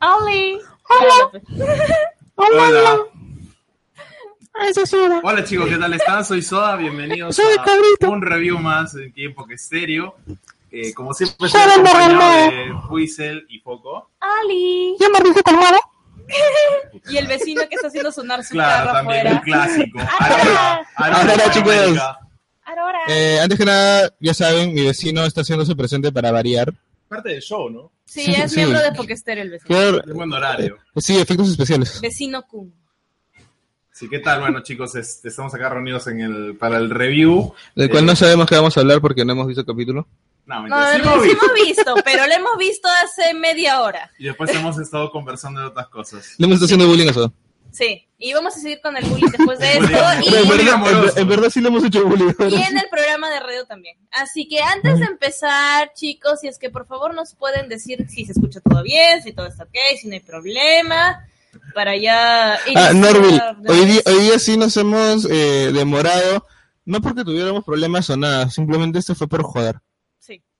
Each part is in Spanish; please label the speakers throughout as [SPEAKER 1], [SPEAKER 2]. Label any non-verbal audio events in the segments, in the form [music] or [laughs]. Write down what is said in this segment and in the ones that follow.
[SPEAKER 1] Oli.
[SPEAKER 2] Hola. [laughs]
[SPEAKER 3] Esa es Soda.
[SPEAKER 2] Hola chicos, ¿qué tal están? Soy Soda, bienvenidos
[SPEAKER 3] Soy
[SPEAKER 2] a
[SPEAKER 3] Cabrito.
[SPEAKER 2] un review más en tiempo que estéreo. Eh, como siempre,
[SPEAKER 3] Soy
[SPEAKER 2] estoy
[SPEAKER 3] el
[SPEAKER 2] acompañado de y Foco.
[SPEAKER 1] Ali.
[SPEAKER 3] Yo me rico colmado.
[SPEAKER 1] Y el vecino que está haciendo sonar su
[SPEAKER 2] Claro,
[SPEAKER 1] carro
[SPEAKER 2] también, un clásico. [laughs]
[SPEAKER 1] Aurora,
[SPEAKER 2] Aurora,
[SPEAKER 3] chicos. Eh, antes que nada, ya saben, mi vecino está haciéndose presente para variar.
[SPEAKER 2] Parte del show, ¿no?
[SPEAKER 1] Sí,
[SPEAKER 3] sí,
[SPEAKER 1] es
[SPEAKER 3] sí.
[SPEAKER 1] miembro de Pokester el vecino.
[SPEAKER 3] Claro,
[SPEAKER 2] De buen horario.
[SPEAKER 3] sí, efectos especiales.
[SPEAKER 1] Vecino Kun.
[SPEAKER 2] Sí, ¿qué tal? Bueno, chicos, este, estamos acá reunidos en el, para el review.
[SPEAKER 3] Del cual
[SPEAKER 2] Eh,
[SPEAKER 3] no sabemos qué vamos a hablar porque no hemos visto el capítulo.
[SPEAKER 2] No,
[SPEAKER 1] No,
[SPEAKER 2] sí
[SPEAKER 1] lo
[SPEAKER 2] hemos
[SPEAKER 1] sí
[SPEAKER 2] visto.
[SPEAKER 1] hemos visto, pero lo hemos visto hace media hora.
[SPEAKER 2] Y después hemos estado conversando de otras cosas.
[SPEAKER 3] Le hemos estado haciendo bullying a Soda.
[SPEAKER 1] Sí, y vamos a seguir con el bullying después de esto.
[SPEAKER 3] En
[SPEAKER 1] Y,
[SPEAKER 3] verdad, en- en verdad sí le hemos hecho bullying.
[SPEAKER 1] y en el programa de radio también. Así que antes de empezar, chicos, si es que por favor nos pueden decir si se escucha todo bien, si todo está ok, si no hay problema, para ya...
[SPEAKER 3] Ah, Norville, hoy día, hoy día sí nos hemos eh, demorado, no porque tuviéramos problemas o nada, simplemente esto fue por joder.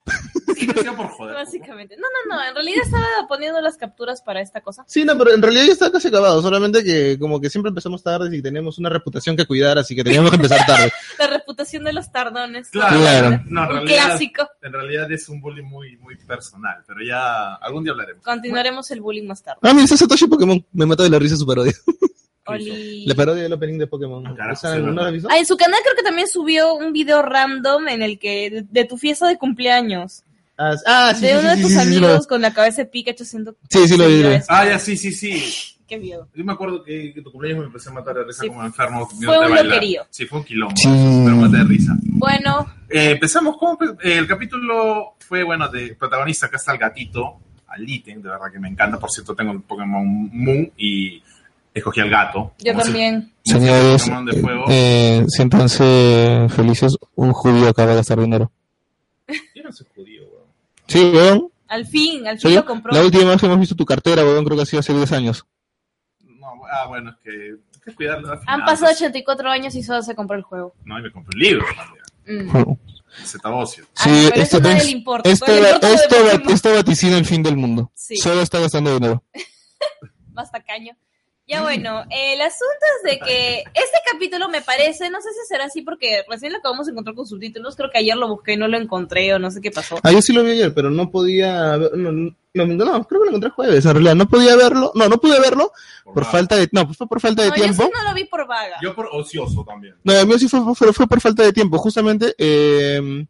[SPEAKER 1] Sí,
[SPEAKER 2] Sí, lo hacía por [laughs] joder.
[SPEAKER 1] básicamente. No, no, no, en realidad estaba poniendo las capturas para esta cosa.
[SPEAKER 3] Sí, no, pero en realidad ya está casi acabado, solamente que como que siempre empezamos tarde y tenemos una reputación que cuidar, así que teníamos que empezar tarde. [laughs]
[SPEAKER 1] La reputación de los tardones.
[SPEAKER 2] Claro,
[SPEAKER 3] Claro.
[SPEAKER 2] No, en
[SPEAKER 1] Un
[SPEAKER 2] realidad,
[SPEAKER 1] clásico.
[SPEAKER 2] en realidad es un bullying muy, muy personal, pero ya algún día hablaremos.
[SPEAKER 1] Continuaremos el bullying más tarde.
[SPEAKER 3] Ah, mira, Satoshi Pokémon, me mató de la risa su parodia. [laughs]
[SPEAKER 1] Oli.
[SPEAKER 3] La parodia del opening de Pokémon.
[SPEAKER 2] Ah, carajo,
[SPEAKER 3] ¿Esa
[SPEAKER 2] sí,
[SPEAKER 3] no
[SPEAKER 2] verdad.
[SPEAKER 3] la has visto?
[SPEAKER 1] Ah, en su canal creo que también subió un video random en el que de, de tu fiesta de cumpleaños.
[SPEAKER 3] Ah, ah, sí,
[SPEAKER 1] de
[SPEAKER 3] sí,
[SPEAKER 1] uno
[SPEAKER 3] sí,
[SPEAKER 1] de
[SPEAKER 3] sí,
[SPEAKER 1] tus
[SPEAKER 3] sí, sí,
[SPEAKER 1] amigos con la cabeza de Pikachu haciendo...
[SPEAKER 3] Sí, sí, lo vi.
[SPEAKER 2] Ah, ya, sí, sí, sí. [laughs]
[SPEAKER 1] Qué miedo.
[SPEAKER 2] Yo me acuerdo que, que tu cumpleaños me empecé a matar de risa
[SPEAKER 1] Sí.
[SPEAKER 2] como enfermo.
[SPEAKER 1] Fue un loquerío.
[SPEAKER 2] Sí, fue un quilombo.
[SPEAKER 3] Sí.
[SPEAKER 2] Pero maté de risa.
[SPEAKER 1] Bueno,
[SPEAKER 2] Eh, empezamos con el capítulo fue bueno de protagonista acá está el gatito Aliten de verdad que me encanta por cierto tengo el Pokémon Moon y escogí al gato
[SPEAKER 1] yo también.
[SPEAKER 3] Señores,
[SPEAKER 2] fuego
[SPEAKER 3] eh, siéntanse felices, un judío acaba de gastar dinero.
[SPEAKER 2] yo no soy judío weón.
[SPEAKER 3] Sí, weón.
[SPEAKER 1] Al fin, al fin
[SPEAKER 3] ¿Soy
[SPEAKER 1] lo compró.
[SPEAKER 3] La última vez que hemos visto tu cartera, weón, creo que ha sido hace 10 años.
[SPEAKER 2] no ah bueno es que hay que cuidar las
[SPEAKER 1] Han
[SPEAKER 2] finanzas.
[SPEAKER 1] pasado 84 años y solo se compró el juego.
[SPEAKER 2] no y me compré un libro también
[SPEAKER 1] Mm.
[SPEAKER 2] Zetabocio
[SPEAKER 1] Ah, pero eso a nadie le importa.
[SPEAKER 3] esto,
[SPEAKER 1] el importa de
[SPEAKER 3] esto,
[SPEAKER 1] Pokémon.
[SPEAKER 3] esto vaticina el fin del mundo.
[SPEAKER 1] Sí.
[SPEAKER 3] Solo está gastando dinero. [laughs]
[SPEAKER 1] más tacaño. Ya bueno, el asunto es de que este capítulo me parece, no sé si será así porque recién lo acabamos de encontrar con subtítulos, creo que ayer lo busqué y no lo encontré o no sé qué pasó.
[SPEAKER 3] Ah, yo sí lo vi ayer, pero no podía. ver- No, no, no, no, creo que lo encontré jueves, en realidad. No podía verlo. No, no pude verlo por falta de. No, pues fue por falta de
[SPEAKER 1] No, yo
[SPEAKER 3] tiempo.
[SPEAKER 1] sí no lo vi por vaga.
[SPEAKER 2] yo por ocioso también
[SPEAKER 3] No, el mío sí fue, fue, fue por falta de tiempo. Justamente, eh,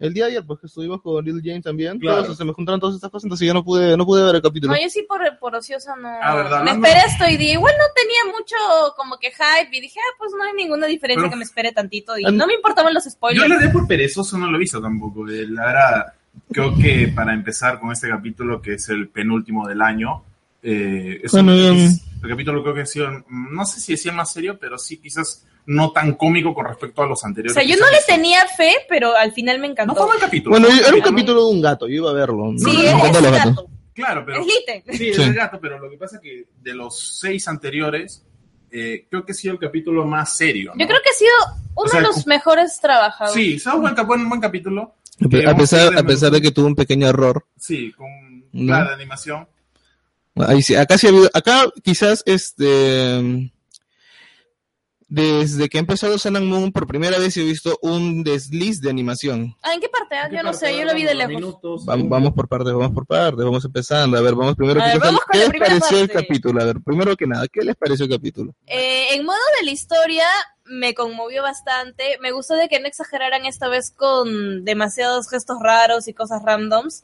[SPEAKER 3] el día de ayer, pues que estuvimos con Little James también,
[SPEAKER 2] Claro.
[SPEAKER 3] todos, se me juntaron todas estas cosas, entonces yo no pude, no pude ver el capítulo.
[SPEAKER 1] No, yo sí por, por ociosa no.
[SPEAKER 2] Ah, ¿verdad?
[SPEAKER 1] Me
[SPEAKER 2] No,
[SPEAKER 1] esperé esto y dije, igual no tenía mucho como que hype y dije, ah, pues no hay ninguna diferencia
[SPEAKER 2] Pero-
[SPEAKER 1] que me espere tantito y no me importaban los
[SPEAKER 2] yo
[SPEAKER 1] spoilers.
[SPEAKER 2] le dé por perezoso no lo he visto tampoco eh, la verdad creo que para empezar con este capítulo que es el penúltimo del año eh, es
[SPEAKER 3] Bueno,
[SPEAKER 2] es- el capítulo creo que ha sido no sé si decía más serio pero sí quizás no tan cómico con respecto a los
[SPEAKER 1] O
[SPEAKER 2] anteriores
[SPEAKER 1] sea, yo no
[SPEAKER 2] se
[SPEAKER 1] le
[SPEAKER 2] han visto.
[SPEAKER 1] tenía fe, pero al final me encantó.
[SPEAKER 2] no fue mal capítulo
[SPEAKER 3] Bueno, era un
[SPEAKER 2] capítulo.
[SPEAKER 3] de un gato, yo iba a verlo.
[SPEAKER 1] Sí,
[SPEAKER 3] me
[SPEAKER 1] es,
[SPEAKER 3] encantan
[SPEAKER 1] es
[SPEAKER 3] los gatos.
[SPEAKER 1] gato.
[SPEAKER 2] claro pero
[SPEAKER 1] Es
[SPEAKER 2] sí es
[SPEAKER 3] Sí.
[SPEAKER 2] el gato pero lo que pasa es que de los seis anteriores eh, creo que ha sido el capítulo más serio ¿no?
[SPEAKER 1] Yo creo que ha sido uno
[SPEAKER 2] O sea,
[SPEAKER 1] de los mejores trabajados.
[SPEAKER 2] sí es un buen, buen, buen capítulo
[SPEAKER 3] A pe-
[SPEAKER 2] Eh,
[SPEAKER 3] A pesar, a pesar de que tuvo un pequeño error.
[SPEAKER 2] sí con
[SPEAKER 3] ¿No?
[SPEAKER 2] clara animación
[SPEAKER 3] Ahí sí, acá sí ha habido, acá quizás este desde que ha empezado Sun and Moon por primera vez he visto un desliz de animación.
[SPEAKER 1] Ah, ¿en qué parte? ah?
[SPEAKER 2] ¿Qué
[SPEAKER 1] Yo no sé, yo lo vi de lejos.
[SPEAKER 2] minutos,
[SPEAKER 3] Vamos, vamos por partes, vamos por partes, vamos empezando. A ver, vamos primero.
[SPEAKER 1] A
[SPEAKER 3] ¿qué
[SPEAKER 1] ver,
[SPEAKER 3] cosa-
[SPEAKER 1] vamos con
[SPEAKER 3] ¿Qué
[SPEAKER 1] la
[SPEAKER 3] les pareció el capítulo? A ver, primero que nada, ¿qué les pareció el capítulo?
[SPEAKER 1] Eh, en modo de la historia me conmovió bastante. Me gustó de que no exageraran esta vez con demasiados gestos raros y cosas randoms.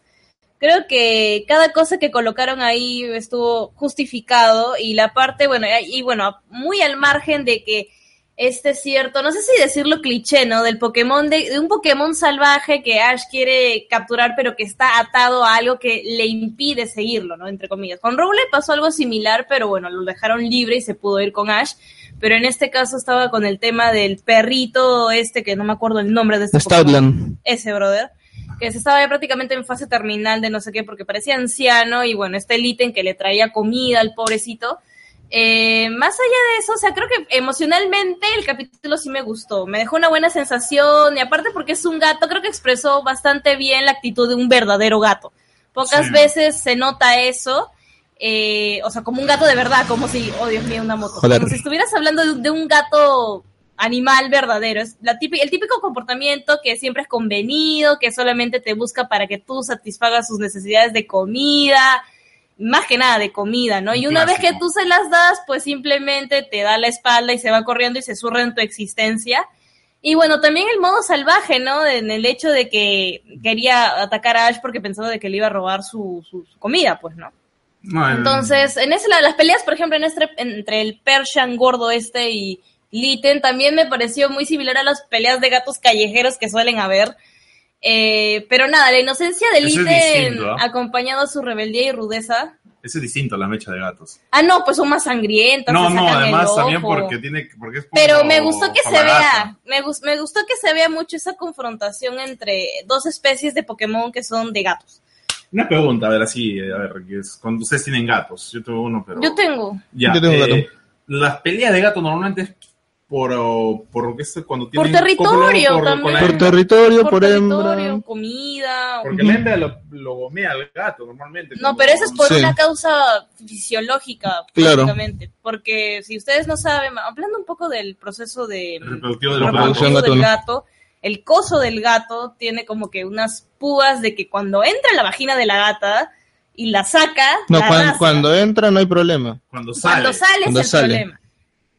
[SPEAKER 1] Creo que cada cosa que colocaron ahí estuvo justificado y la parte, bueno, y bueno, muy al margen de que este es cierto, no sé si decirlo cliché, ¿no? Del Pokémon, de, de un Pokémon salvaje que Ash quiere capturar, pero que está atado a algo que le impide seguirlo, ¿no? Entre comillas. Con Rowley pasó algo similar, pero bueno, lo dejaron libre y se pudo ir con Ash. Pero en este caso estaba con el tema del perrito este, que no me acuerdo el nombre de este.
[SPEAKER 3] Stoutland.
[SPEAKER 1] Ese, brother. Que se estaba ya prácticamente en fase terminal de no sé qué, porque parecía anciano y bueno, este ítem que le traía comida al pobrecito. Eh, más allá de eso, o sea, creo que emocionalmente el capítulo sí me gustó. Me dejó una buena sensación y aparte porque es un gato, creo que expresó bastante bien la actitud de un verdadero gato. Pocas
[SPEAKER 2] Sí.
[SPEAKER 1] veces se nota eso eh, o sea, como un gato de verdad, como si, oh Dios mío, una moto.
[SPEAKER 3] Joder.
[SPEAKER 1] Como si estuvieras hablando de un gato animal verdadero. Es la típi- el típico comportamiento que siempre es convenido, que solamente te busca para que tú satisfagas sus necesidades de comida, más que nada de comida, ¿no? Y
[SPEAKER 2] Un
[SPEAKER 1] una vez que tú se las das, pues simplemente te da la espalda y se va corriendo y se surra en tu existencia. Y bueno, también el modo salvaje, ¿no? En el hecho de que quería atacar a Ash porque pensaba de que le iba a robar su, su- su comida, pues, ¿no? Entonces, en ese, la- las peleas, por ejemplo, en este, entre el Persian gordo este y Litten, también me pareció muy similar a las peleas de gatos callejeros que suelen haber. Eh, pero nada, la inocencia de
[SPEAKER 2] Eso
[SPEAKER 1] Litten,
[SPEAKER 2] distinto, ¿ah?
[SPEAKER 1] acompañado a su rebeldía y rudeza.
[SPEAKER 2] Ese es distinto a la mecha de gatos.
[SPEAKER 1] Ah, no, pues son más sangrientas.
[SPEAKER 2] No,
[SPEAKER 1] se
[SPEAKER 2] no, además también porque tiene porque es
[SPEAKER 1] Pero me gustó que se vea, me, gus- me gustó que se vea mucho esa confrontación entre dos especies de Pokémon que son de gatos.
[SPEAKER 2] Una pregunta, a ver, así, eh, a ver, que es, cuando ustedes tienen gatos, yo tengo uno, pero...
[SPEAKER 1] Yo tengo.
[SPEAKER 2] Ya,
[SPEAKER 3] Yo tengo un
[SPEAKER 2] eh,
[SPEAKER 3] gato.
[SPEAKER 2] Las peleas de gato normalmente es por, por, ¿qué es? cuando tienen
[SPEAKER 1] territorio
[SPEAKER 2] cópulo,
[SPEAKER 1] también.
[SPEAKER 3] Por
[SPEAKER 2] hembra.
[SPEAKER 3] territorio,
[SPEAKER 1] por,
[SPEAKER 3] por,
[SPEAKER 1] territorio,
[SPEAKER 3] hembra.
[SPEAKER 1] comida.
[SPEAKER 2] Porque la hembra lo, lo gomea al gato normalmente.
[SPEAKER 1] No,
[SPEAKER 2] cuando-
[SPEAKER 1] pero eso es por
[SPEAKER 3] Sí.
[SPEAKER 1] una causa fisiológica,
[SPEAKER 3] Claro.
[SPEAKER 1] prácticamente. Porque si ustedes no saben, hablando un poco del proceso de
[SPEAKER 2] reproductivo de
[SPEAKER 3] Reproducción
[SPEAKER 2] gatos.
[SPEAKER 1] reproductivo del gato, el coso del gato tiene como que unas púas de que cuando entra en la vagina de la gata y la saca,
[SPEAKER 3] No,
[SPEAKER 1] la
[SPEAKER 3] cuan-
[SPEAKER 1] rasga.
[SPEAKER 3] cuando entra no hay problema.
[SPEAKER 2] Cuando sale.
[SPEAKER 1] Cuando sale
[SPEAKER 3] Cuando
[SPEAKER 1] es el
[SPEAKER 3] sale.
[SPEAKER 1] problema.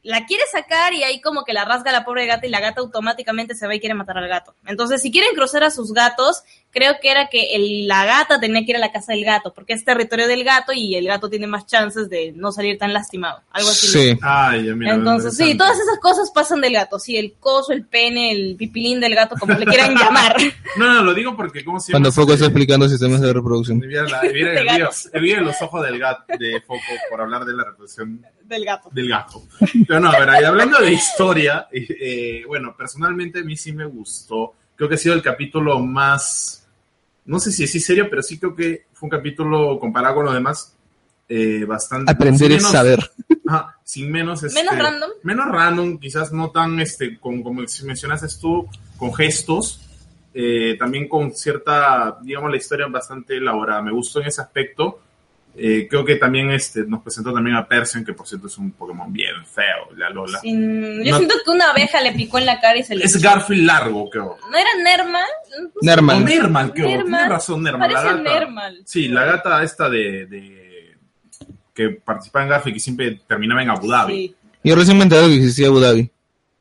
[SPEAKER 1] La quiere sacar y ahí como que la rasga la pobre gata y la gata automáticamente se va y quiere matar al gato. Entonces, si quieren cruzar a sus gatos, creo que era que el- la gata tenía que ir a la casa del gato, porque es territorio del gato y el gato tiene más chances de no salir tan lastimado. Algo así.
[SPEAKER 3] Sí.
[SPEAKER 2] Ay, mira,
[SPEAKER 1] Entonces, sí, todas esas cosas pasan del gato. Sí, el coso, el pene, el pipilín del gato, como le quieran [laughs] llamar.
[SPEAKER 2] No, no, lo digo porque, ¿cómo se llama?
[SPEAKER 3] Cuando Foco está explicando sistemas de reproducción.
[SPEAKER 2] La- [laughs] el el de los ojos del gato, de Foco, por hablar de la reproducción
[SPEAKER 1] del gato.
[SPEAKER 2] del gato. Pero no, a ver, ahí hablando de historia, eh, eh, bueno, personalmente a mí sí me gustó. Creo que ha sido el capítulo más, no sé si es serio, pero sí creo que fue un capítulo comparado con los demás, eh, bastante...
[SPEAKER 3] Aprender es
[SPEAKER 2] menos-
[SPEAKER 3] saber.
[SPEAKER 2] Ajá, sin menos... este,
[SPEAKER 1] Menos random.
[SPEAKER 2] Menos random, quizás no tan, este, con, como mencionaste tú, con gestos, eh, también con cierta, digamos, la historia bastante elaborada. Me gustó en ese aspecto. Eh, creo que también este, nos presentó también a Persian, que por cierto es un Pokémon bien feo, la Lola.
[SPEAKER 1] Sin- Yo
[SPEAKER 2] No-
[SPEAKER 1] siento que una abeja le picó en la cara y se le...
[SPEAKER 2] Es Garfield largo, creo.
[SPEAKER 1] ¿No era Nerma?
[SPEAKER 2] O
[SPEAKER 3] Nerman.
[SPEAKER 2] Nermal, creo.
[SPEAKER 1] Nermal.
[SPEAKER 2] Tienes razón, Nermal. La
[SPEAKER 1] Parece
[SPEAKER 2] gata.
[SPEAKER 1] Nermal.
[SPEAKER 2] Sí, la gata esta de, de- que participaba en Garfield, que siempre terminaba en Abu Dhabi.
[SPEAKER 1] Sí.
[SPEAKER 3] Yo recién me enteré que existía Abu Dhabi.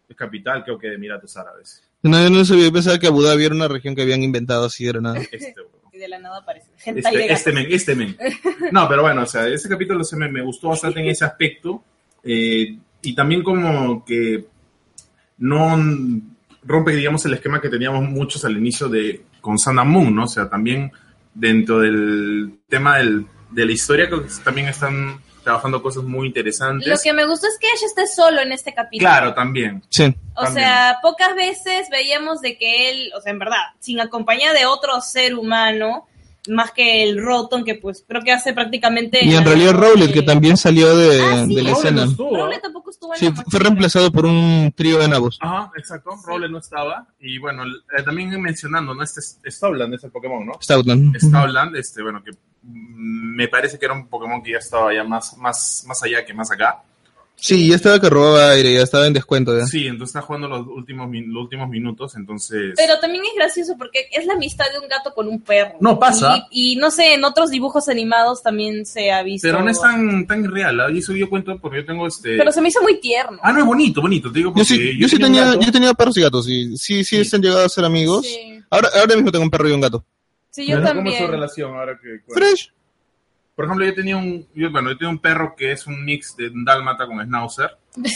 [SPEAKER 2] Es capital, creo que de Emiratos Árabes.
[SPEAKER 3] No, yo no sabía, pensaba que Abu Dhabi era una región que habían inventado así, era nada.
[SPEAKER 2] Este,
[SPEAKER 1] de la nada aparece.
[SPEAKER 2] Este, este men, este men. [laughs] No, pero bueno, o sea, ese capítulo se me, me gustó bastante en ese aspecto. eh, y también como que no rompe, digamos, el esquema que teníamos muchos al inicio de con Sun and Moon, ¿no? O sea, también dentro del tema del, de la historia creo que también están trabajando cosas muy interesantes.
[SPEAKER 1] Lo que me gustó es que Ash esté solo en este capítulo.
[SPEAKER 2] Claro, también.
[SPEAKER 3] Sí.
[SPEAKER 1] O
[SPEAKER 2] también.
[SPEAKER 1] sea, pocas veces veíamos de que él, o sea, en verdad, sin acompañar de otro ser humano, más que el Rotom, que pues creo que hace prácticamente...
[SPEAKER 3] Y en realidad Rowlet,
[SPEAKER 1] de-
[SPEAKER 3] que también salió de,
[SPEAKER 1] Ah, sí,
[SPEAKER 3] de la
[SPEAKER 1] Rowlet
[SPEAKER 3] escena.
[SPEAKER 2] no estuvo.
[SPEAKER 1] Rowlet tampoco estuvo en
[SPEAKER 3] Sí,
[SPEAKER 1] la
[SPEAKER 3] fue reemplazado por un trío de nabos.
[SPEAKER 2] Ajá, exacto. Rowlet no estaba. Y bueno, eh, también mencionando, ¿no? Este es Stowland es el Pokémon, ¿no?
[SPEAKER 3] Stoutland.
[SPEAKER 2] Stowland, este, bueno, que mm, me parece que era un Pokémon que ya estaba ya más, más, más allá que más acá.
[SPEAKER 3] Sí, ya estaba que robaba aire, ya estaba en descuento ya.
[SPEAKER 2] Sí, entonces está jugando los últimos, los últimos minutos, entonces...
[SPEAKER 1] Pero también es gracioso porque es la amistad de un gato con un perro.
[SPEAKER 2] No, pasa.
[SPEAKER 1] Y, y no sé, en otros dibujos animados también se ha visto.
[SPEAKER 2] Pero no es tan, tan irreal, ¿ah? y eso yo cuento porque yo tengo este...
[SPEAKER 1] Pero se me hizo muy tierno.
[SPEAKER 2] Ah, no, es bonito, bonito, te digo porque
[SPEAKER 3] Yo sí, yo sí
[SPEAKER 2] un
[SPEAKER 3] tenía,
[SPEAKER 2] gato-
[SPEAKER 3] yo tenía perros y gatos, y sí, sí,
[SPEAKER 2] Sí.
[SPEAKER 3] se han llegado a ser amigos.
[SPEAKER 1] Sí,
[SPEAKER 3] Ahora, ahora mismo tengo un perro y un gato.
[SPEAKER 1] Sí, yo
[SPEAKER 2] Bueno, ¿Cómo es
[SPEAKER 1] también.
[SPEAKER 2] su relación ahora que...
[SPEAKER 3] Fresh.
[SPEAKER 2] Por ejemplo, yo tenía un, yo, bueno, yo tenía un perro que es un mix de un dálmata con schnauzer. [laughs]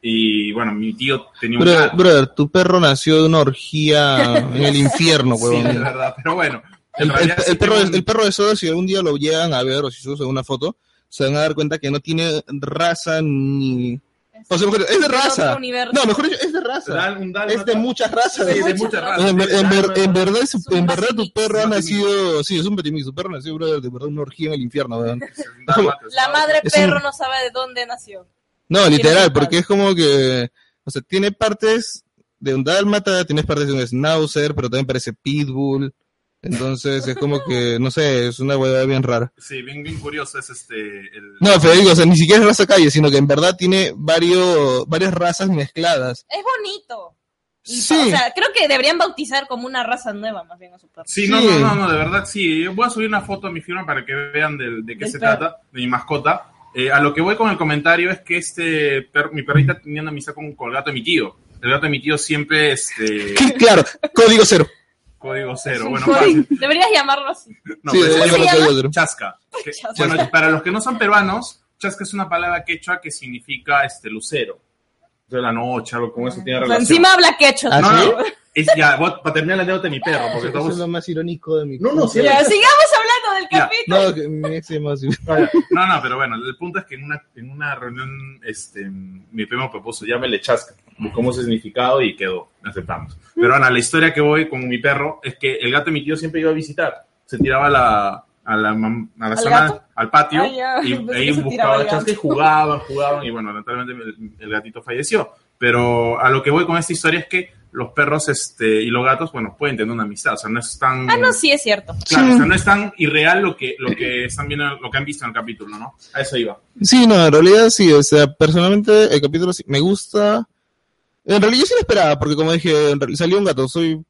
[SPEAKER 2] Y bueno, mi tío tenía un
[SPEAKER 3] Brother, brother, tu perro nació de una orgía en el infierno, [laughs]
[SPEAKER 2] Sí,
[SPEAKER 3] huevón.
[SPEAKER 2] es verdad, pero bueno. en
[SPEAKER 3] El, el- el
[SPEAKER 2] sí
[SPEAKER 3] perro, de- el perro de Soda, si algún día lo llegan a ver o si suben una foto, se van a dar cuenta que no tiene raza ni... O sea, mejor, es de raza. No, mejor dicho, es de raza. Es de muchas razas.
[SPEAKER 2] Sí, de
[SPEAKER 1] muchas razas.
[SPEAKER 3] En, ver- en ver- en verdad, su- en verdad tu perro ha nacido, sí, es un petimix, su perro nació, brother, de verdad una orgía en el infierno,
[SPEAKER 1] La madre perro no sabe de dónde nació.
[SPEAKER 3] No, literal, porque es como que, o sea, tiene partes de un dálmata, tienes partes de un schnauzer, pero también parece pitbull. Entonces es como que, no sé, es una huevada bien rara.
[SPEAKER 2] Sí, bien, bien curioso es este... El...
[SPEAKER 3] No, pero digo, o sea, ni siquiera es raza calle, sino que en verdad tiene varios, varias razas mezcladas.
[SPEAKER 1] Es bonito. Y,
[SPEAKER 3] Sí.
[SPEAKER 1] O sea, creo que deberían bautizar como una raza nueva más bien a su perro.
[SPEAKER 2] Sí,
[SPEAKER 3] Sí.
[SPEAKER 2] no, no, no, no, de verdad sí. Yo voy a subir una foto a mi firma para que vean de, de qué
[SPEAKER 1] Del
[SPEAKER 2] se
[SPEAKER 1] perro.
[SPEAKER 2] trata, de mi mascota. Eh, a lo que voy con el comentario es que este per- mi perrita tenía una amistad con, con el gato de mi tío. El gato de mi tío siempre, este, [laughs]
[SPEAKER 3] claro, código cero.
[SPEAKER 2] Código cero. Bueno, fácil.
[SPEAKER 1] Deberías llamarlo así.
[SPEAKER 2] No,
[SPEAKER 3] sí,
[SPEAKER 2] pero se llama
[SPEAKER 3] código
[SPEAKER 2] chasca. Que-
[SPEAKER 1] Chasca.
[SPEAKER 2] bueno, para los que no son peruanos, chasca es una palabra quechua que significa este lucero. De la noche, algo con eso tiene relación.
[SPEAKER 1] encima habla quechua.
[SPEAKER 3] ¿Ah,
[SPEAKER 2] no, es ya, voy a- para terminar la anécdota de mi perro, porque
[SPEAKER 3] Eso
[SPEAKER 2] estamos...
[SPEAKER 3] es lo más irónico de mi
[SPEAKER 2] No, no, sí,
[SPEAKER 1] Ya, sigamos hablando del
[SPEAKER 2] Ya.
[SPEAKER 1] capítulo.
[SPEAKER 3] No, que mi ex así.
[SPEAKER 2] No, no, pero bueno, el punto es que en una, en una reunión este, mi primo propuso, llámele chasca, buscamos el significado y quedó, aceptamos. Pero bueno, la historia que voy con mi perro es que el gato de mi tío siempre iba a visitar, se tiraba a la, a la, a la
[SPEAKER 1] ¿Al
[SPEAKER 2] zona,
[SPEAKER 1] gato?
[SPEAKER 2] al patio,
[SPEAKER 1] Ah, ya.
[SPEAKER 2] y [laughs]
[SPEAKER 1] Pensé
[SPEAKER 2] ahí
[SPEAKER 1] que se tiraba
[SPEAKER 2] buscaba
[SPEAKER 1] al
[SPEAKER 2] chasca y
[SPEAKER 1] gato.
[SPEAKER 2] jugaban, jugaban, y bueno, lamentablemente el, el gatito falleció. Pero a lo que voy con esta historia es que los perros este, y los gatos, bueno, pueden tener una amistad, o sea, no es tan...
[SPEAKER 1] Ah, no, sí, es cierto.
[SPEAKER 2] Claro,
[SPEAKER 3] Sí.
[SPEAKER 2] o sea, no es tan irreal lo que, lo que están viendo, lo que han visto en el capítulo, ¿no? A eso iba.
[SPEAKER 3] Sí, no, en realidad sí, o sea, personalmente el capítulo sí, me gusta. En realidad yo sí lo esperaba, porque como dije, salió un gato, soy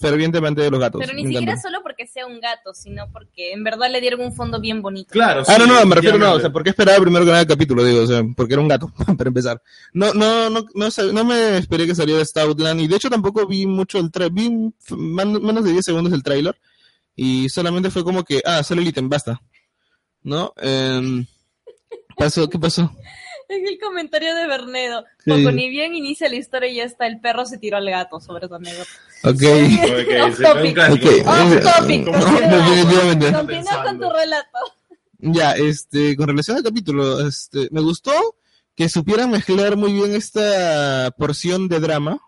[SPEAKER 3] fervientemente de los gatos.
[SPEAKER 1] Pero ni siquiera solo porque sea un gato, sino porque en verdad le dieron un fondo bien bonito.
[SPEAKER 2] Claro,
[SPEAKER 3] Ah, no, no, me refiero, no, o sea, ¿por qué esperaba primero que nada el capítulo? Digo, o sea, porque era un gato, [laughs] para empezar. No, no, no, no, no me esperé que saliera Stoutland, y de hecho tampoco vi mucho el trailer, vi menos de 10 segundos el trailer, y solamente fue como que, ah, sale el ítem, basta. ¿No? Em, pasó, ¿qué pasó?
[SPEAKER 1] Es el comentario de Bernedo.
[SPEAKER 3] Sí.
[SPEAKER 1] Poco ni bien inicia la historia y ya está el perro se tiró al gato sobre tu anécdota.
[SPEAKER 3] Ok.
[SPEAKER 2] Ok, [laughs]
[SPEAKER 1] Off
[SPEAKER 2] se
[SPEAKER 1] topic. Off topic.
[SPEAKER 2] Como [laughs]
[SPEAKER 1] continúa. con tu relato.
[SPEAKER 3] Ya, este, con relación al capítulo, este, me gustó que supieran mezclar muy bien esta porción de drama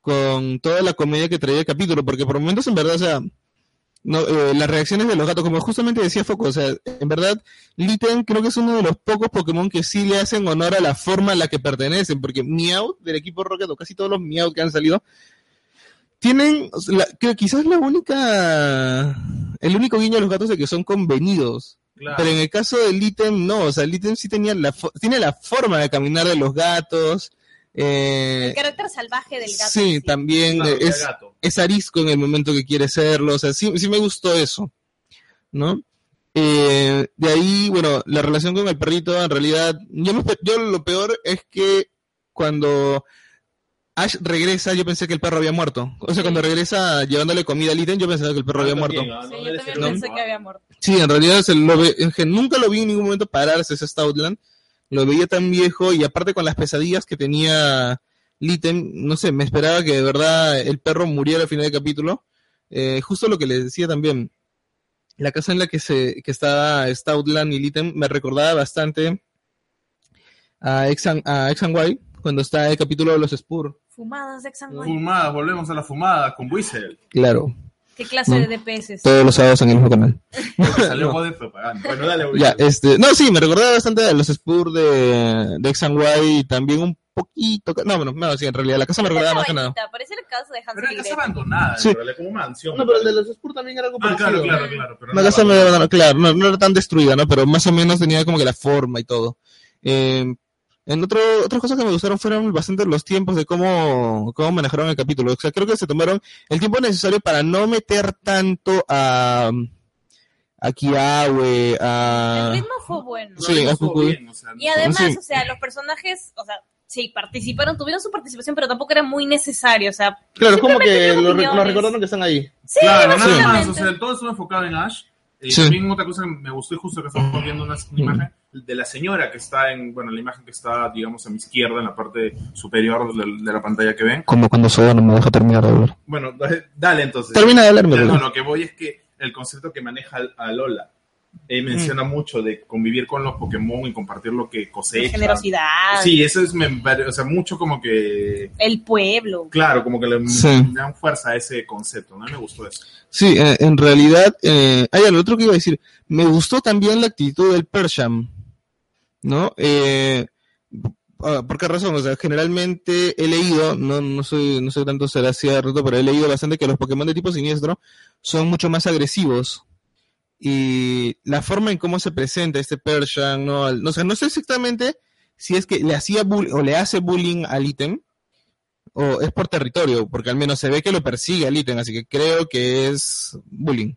[SPEAKER 3] con toda la comedia que traía el capítulo, porque por momentos en verdad, o sea, no, eh, las reacciones de los gatos, como justamente decía Foco, o sea, en verdad, Litten creo que es uno de los pocos Pokémon que sí le hacen honor a la forma a la que pertenecen, porque Meowth del equipo Rocket, o casi todos los Meowth que han salido, tienen, o sea, la- que quizás la única, el único guiño de los gatos es que son convenidos.
[SPEAKER 2] Claro.
[SPEAKER 3] Pero en el caso del ítem, no, o sea, ítem sí tenía la, tiene la forma de caminar de los gatos. Eh,
[SPEAKER 1] El carácter salvaje del gato.
[SPEAKER 3] sí, también es,
[SPEAKER 2] gato.
[SPEAKER 3] es arisco en el momento que quiere serlo, o sea, sí, sí me gustó eso, ¿no? Eh, de ahí, bueno, la relación con el perrito, en realidad, yo, me yo lo peor es que cuando Ash regresa, yo pensé que el perro había muerto. O sea,
[SPEAKER 1] Sí.
[SPEAKER 3] cuando regresa llevándole comida al ítem, yo pensaba que el perro había
[SPEAKER 2] Ah,
[SPEAKER 3] muerto.
[SPEAKER 2] también, ah,
[SPEAKER 1] Sí, yo también pensé que había muerto.
[SPEAKER 3] Sí, en realidad se lo ve, nunca lo vi en ningún momento pararse ese Stoutland. Lo veía tan viejo y aparte con las pesadillas que tenía Litten, no sé, me esperaba que de verdad el perro muriera al final del capítulo. Eh, justo lo que les decía también, la casa en la que se que estaba Stoutland y Litten me recordaba bastante a X and, a X and Y cuando está el capítulo de los Spur.
[SPEAKER 1] Fumadas de Exanguay.
[SPEAKER 2] Fumada, volvemos a la fumada con Whistle.
[SPEAKER 3] Claro,
[SPEAKER 1] ¿Qué clase
[SPEAKER 3] No.
[SPEAKER 1] de DPS?
[SPEAKER 3] todos los sábados en el mismo canal. [laughs]
[SPEAKER 2] Salió
[SPEAKER 3] No.
[SPEAKER 2] God de propaganda. Bueno, dale,
[SPEAKER 3] Ya, este, no, sí, me recordaba bastante a los Spurs de, de X and Y y también un poquito, no, bueno, no, sí, en realidad la casa me recordaba más que nada.
[SPEAKER 1] Parece la casa de
[SPEAKER 2] Pero
[SPEAKER 1] Hansel
[SPEAKER 2] era casa
[SPEAKER 1] Gretel.
[SPEAKER 2] abandonada,
[SPEAKER 3] Sí.
[SPEAKER 2] en realidad, como mansión.
[SPEAKER 3] No, pero el de los Spurs también era algo
[SPEAKER 2] Ah,
[SPEAKER 3] parecido.
[SPEAKER 2] claro, claro, claro. Pero
[SPEAKER 3] Una
[SPEAKER 2] no
[SPEAKER 3] casa
[SPEAKER 2] abandonada,
[SPEAKER 3] claro, no, no era tan destruida, ¿no? Pero más o menos tenía como que la forma y todo. Eh, en otro, otras cosas que me gustaron fueron bastante los tiempos de cómo, cómo manejaron el capítulo. O sea, creo que se tomaron el tiempo necesario para no meter tanto a, a Kiawe,
[SPEAKER 1] El
[SPEAKER 3] a...
[SPEAKER 1] ritmo fue bueno.
[SPEAKER 3] Sí, estuvo bien.
[SPEAKER 2] bien, o sea,
[SPEAKER 1] Y además,
[SPEAKER 3] Sí.
[SPEAKER 1] o sea, los personajes, o sea, sí, participaron, tuvieron su participación, pero tampoco era muy necesario, o sea,
[SPEAKER 3] Claro, es como que lo, recordaron que están ahí.
[SPEAKER 1] sí,
[SPEAKER 2] Claro, nada más,
[SPEAKER 1] básicamente.
[SPEAKER 2] o sea, todo estuvo enfocado en Ash. Y
[SPEAKER 3] Sí.
[SPEAKER 2] también otra cosa que me gustó y justo que estamos viendo una, una imagen de la señora que está en, bueno, la imagen que está, digamos, a mi izquierda, en la parte superior de, de la pantalla que ven.
[SPEAKER 3] Como cuando Soda no me deja terminar de hablar.
[SPEAKER 2] Bueno, dale, dale entonces.
[SPEAKER 3] Termina de hablarme,
[SPEAKER 2] no, lo que voy es que el concepto que maneja a Lola eh, menciona mucho de convivir con los Pokémon y compartir lo que
[SPEAKER 1] La
[SPEAKER 2] cosecha.
[SPEAKER 1] generosidad,
[SPEAKER 2] Sí, eso es, me o sea, mucho como que,
[SPEAKER 1] el pueblo.
[SPEAKER 2] claro, como que le,
[SPEAKER 3] Sí.
[SPEAKER 2] le dan fuerza a ese concepto, ¿no? Me gustó eso.
[SPEAKER 3] Sí, eh, en realidad, eh, hay algo otro que iba a decir. Me gustó también la actitud del Persham, ¿no? Eh, ah, ¿por qué razón? O sea, generalmente he leído, no, no soy, no soy tanto será cierto, pero he leído bastante que los Pokémon de tipo siniestro son mucho más agresivos. Y la forma en cómo se presenta este Persian, no, o sea, no sé exactamente si es que le hacía o le hace bullying al ítem, o es por territorio, porque al menos se ve que lo persigue al ítem, así que creo que es bullying.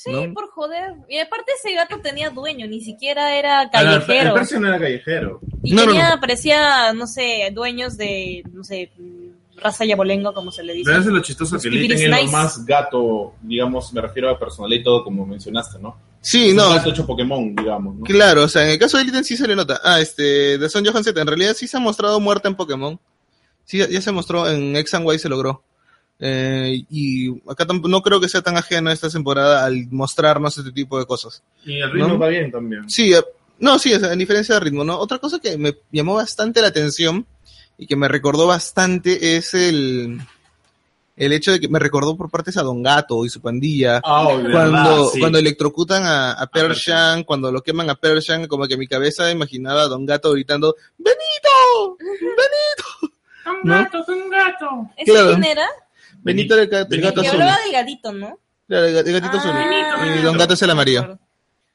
[SPEAKER 1] Sí,
[SPEAKER 3] ¿no?
[SPEAKER 1] por joder. Y aparte ese gato tenía dueño, ni siquiera era
[SPEAKER 2] Ah, El, el
[SPEAKER 1] callejero.
[SPEAKER 2] Persian no era callejero.
[SPEAKER 1] Y
[SPEAKER 3] No,
[SPEAKER 1] tenía,
[SPEAKER 3] no.
[SPEAKER 1] parecía, no sé, dueños de, no sé, raza yabolengo, como se le dice.
[SPEAKER 2] Pero eso es lo chistoso
[SPEAKER 1] Los
[SPEAKER 2] que Litten
[SPEAKER 1] pipiris
[SPEAKER 2] es lo
[SPEAKER 1] nice.
[SPEAKER 2] más gato, digamos, me refiero a personalidad y todo, como mencionaste, ¿no?
[SPEAKER 3] Sí,
[SPEAKER 2] Es
[SPEAKER 3] no,
[SPEAKER 2] Un gato hecho Pokémon, digamos, ¿no?
[SPEAKER 3] Claro, o sea, en el caso de Litten sí se le nota. Ah, este, de Son Johan Z, en realidad sí se ha mostrado muerta en Pokémon. Sí, ya se mostró en X and Y se logró. Eh, y acá no creo que sea tan ajeno esta temporada al mostrarnos este tipo de cosas.
[SPEAKER 2] Y el ritmo
[SPEAKER 3] ¿No?
[SPEAKER 2] va bien también.
[SPEAKER 3] Sí, eh, no, sí, en diferencia de ritmo, ¿no? Otra cosa que me llamó bastante la atención y que me recordó bastante es el, el hecho de que me recordó por partes a Don Gato y su pandilla.
[SPEAKER 2] Ah, oh,
[SPEAKER 3] cuando,
[SPEAKER 2] verdad, sí.
[SPEAKER 3] cuando electrocutan a, a Persian,
[SPEAKER 2] Persian.
[SPEAKER 3] cuando lo queman a Persian, como que mi cabeza imaginaba a Don Gato gritando, ¡Benito! ¡Benito!
[SPEAKER 2] Un
[SPEAKER 3] ¿no?
[SPEAKER 2] gato, es un gato.
[SPEAKER 1] ¿Ese
[SPEAKER 3] claro.
[SPEAKER 1] quién era?
[SPEAKER 3] Benito era el, gato
[SPEAKER 1] Que
[SPEAKER 3] azul.
[SPEAKER 1] hablaba del gatito, ¿no?
[SPEAKER 3] Claro, el, ga- el gatito
[SPEAKER 1] Ah,
[SPEAKER 3] azul.
[SPEAKER 2] Benito,
[SPEAKER 3] Y Don Gato es el amarillo.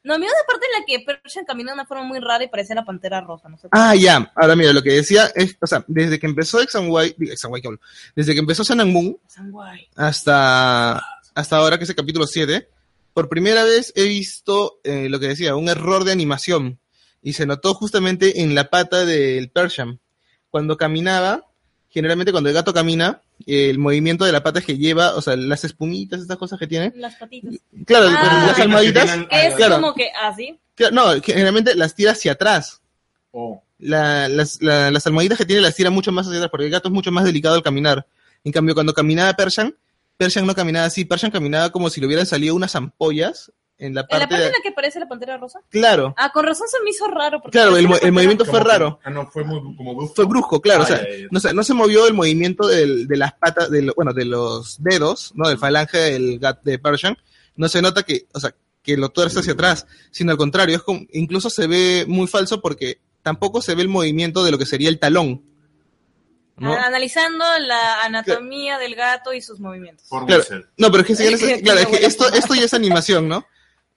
[SPEAKER 1] No, a mí una parte en la que Persian camina de una forma muy rara y parecía la pantera rosa, no sé.
[SPEAKER 3] Ah, ya. Ahora mira, lo que decía es, o sea, desde que empezó X and Y, digo, X and Y, ¿qué hablo? Desde que empezó Sun and Moon hasta, hasta ahora, que es el capítulo 7, por primera vez he visto eh, lo que decía, un error de animación. Y se notó justamente en la pata del Persian. Cuando caminaba, generalmente cuando el gato camina, eh, el movimiento de la pata es que lleva, o sea, las espumitas, estas cosas que tiene.
[SPEAKER 1] Las patitas.
[SPEAKER 3] Claro,
[SPEAKER 1] Ah.
[SPEAKER 3] las almohaditas,
[SPEAKER 2] Tienen-
[SPEAKER 1] es
[SPEAKER 3] claro.
[SPEAKER 1] como que así.
[SPEAKER 3] claro, no, generalmente las tira hacia atrás.
[SPEAKER 2] Oh.
[SPEAKER 3] La- las, la- las almohaditas que tiene las tira mucho más hacia atrás, porque el gato es mucho más delicado al caminar. En cambio, cuando caminaba Persian, Persian no caminaba así, Persian caminaba como si le hubieran salido unas ampollas en la
[SPEAKER 1] En la
[SPEAKER 3] parte de...
[SPEAKER 1] en la que parece la pantera rosa.
[SPEAKER 3] Claro,
[SPEAKER 1] Ah, con razón se me hizo raro. Porque
[SPEAKER 3] claro, el, mo- movimiento fue
[SPEAKER 2] que-
[SPEAKER 3] raro.
[SPEAKER 2] Ah, no, fue muy como brusco.
[SPEAKER 3] Fue brusco, claro,
[SPEAKER 2] Ah,
[SPEAKER 3] o sea,
[SPEAKER 2] ya, ya, ya.
[SPEAKER 3] no, se movió el movimiento del- de las patas, del, bueno, de los dedos, ¿no? Del falange del gat de Persian. No se nota que, o sea, que lo tuerce hacia atrás, sino al contrario, es como, incluso se ve muy falso porque tampoco se ve el movimiento de lo que sería el talón. ¿no?
[SPEAKER 1] Ah, Analizando la anatomía del gato y sus movimientos.
[SPEAKER 2] Por
[SPEAKER 3] Claro. No, pero es que, si [laughs]
[SPEAKER 1] Es
[SPEAKER 3] claro, es que esto, esto ya es [laughs] animación, ¿no?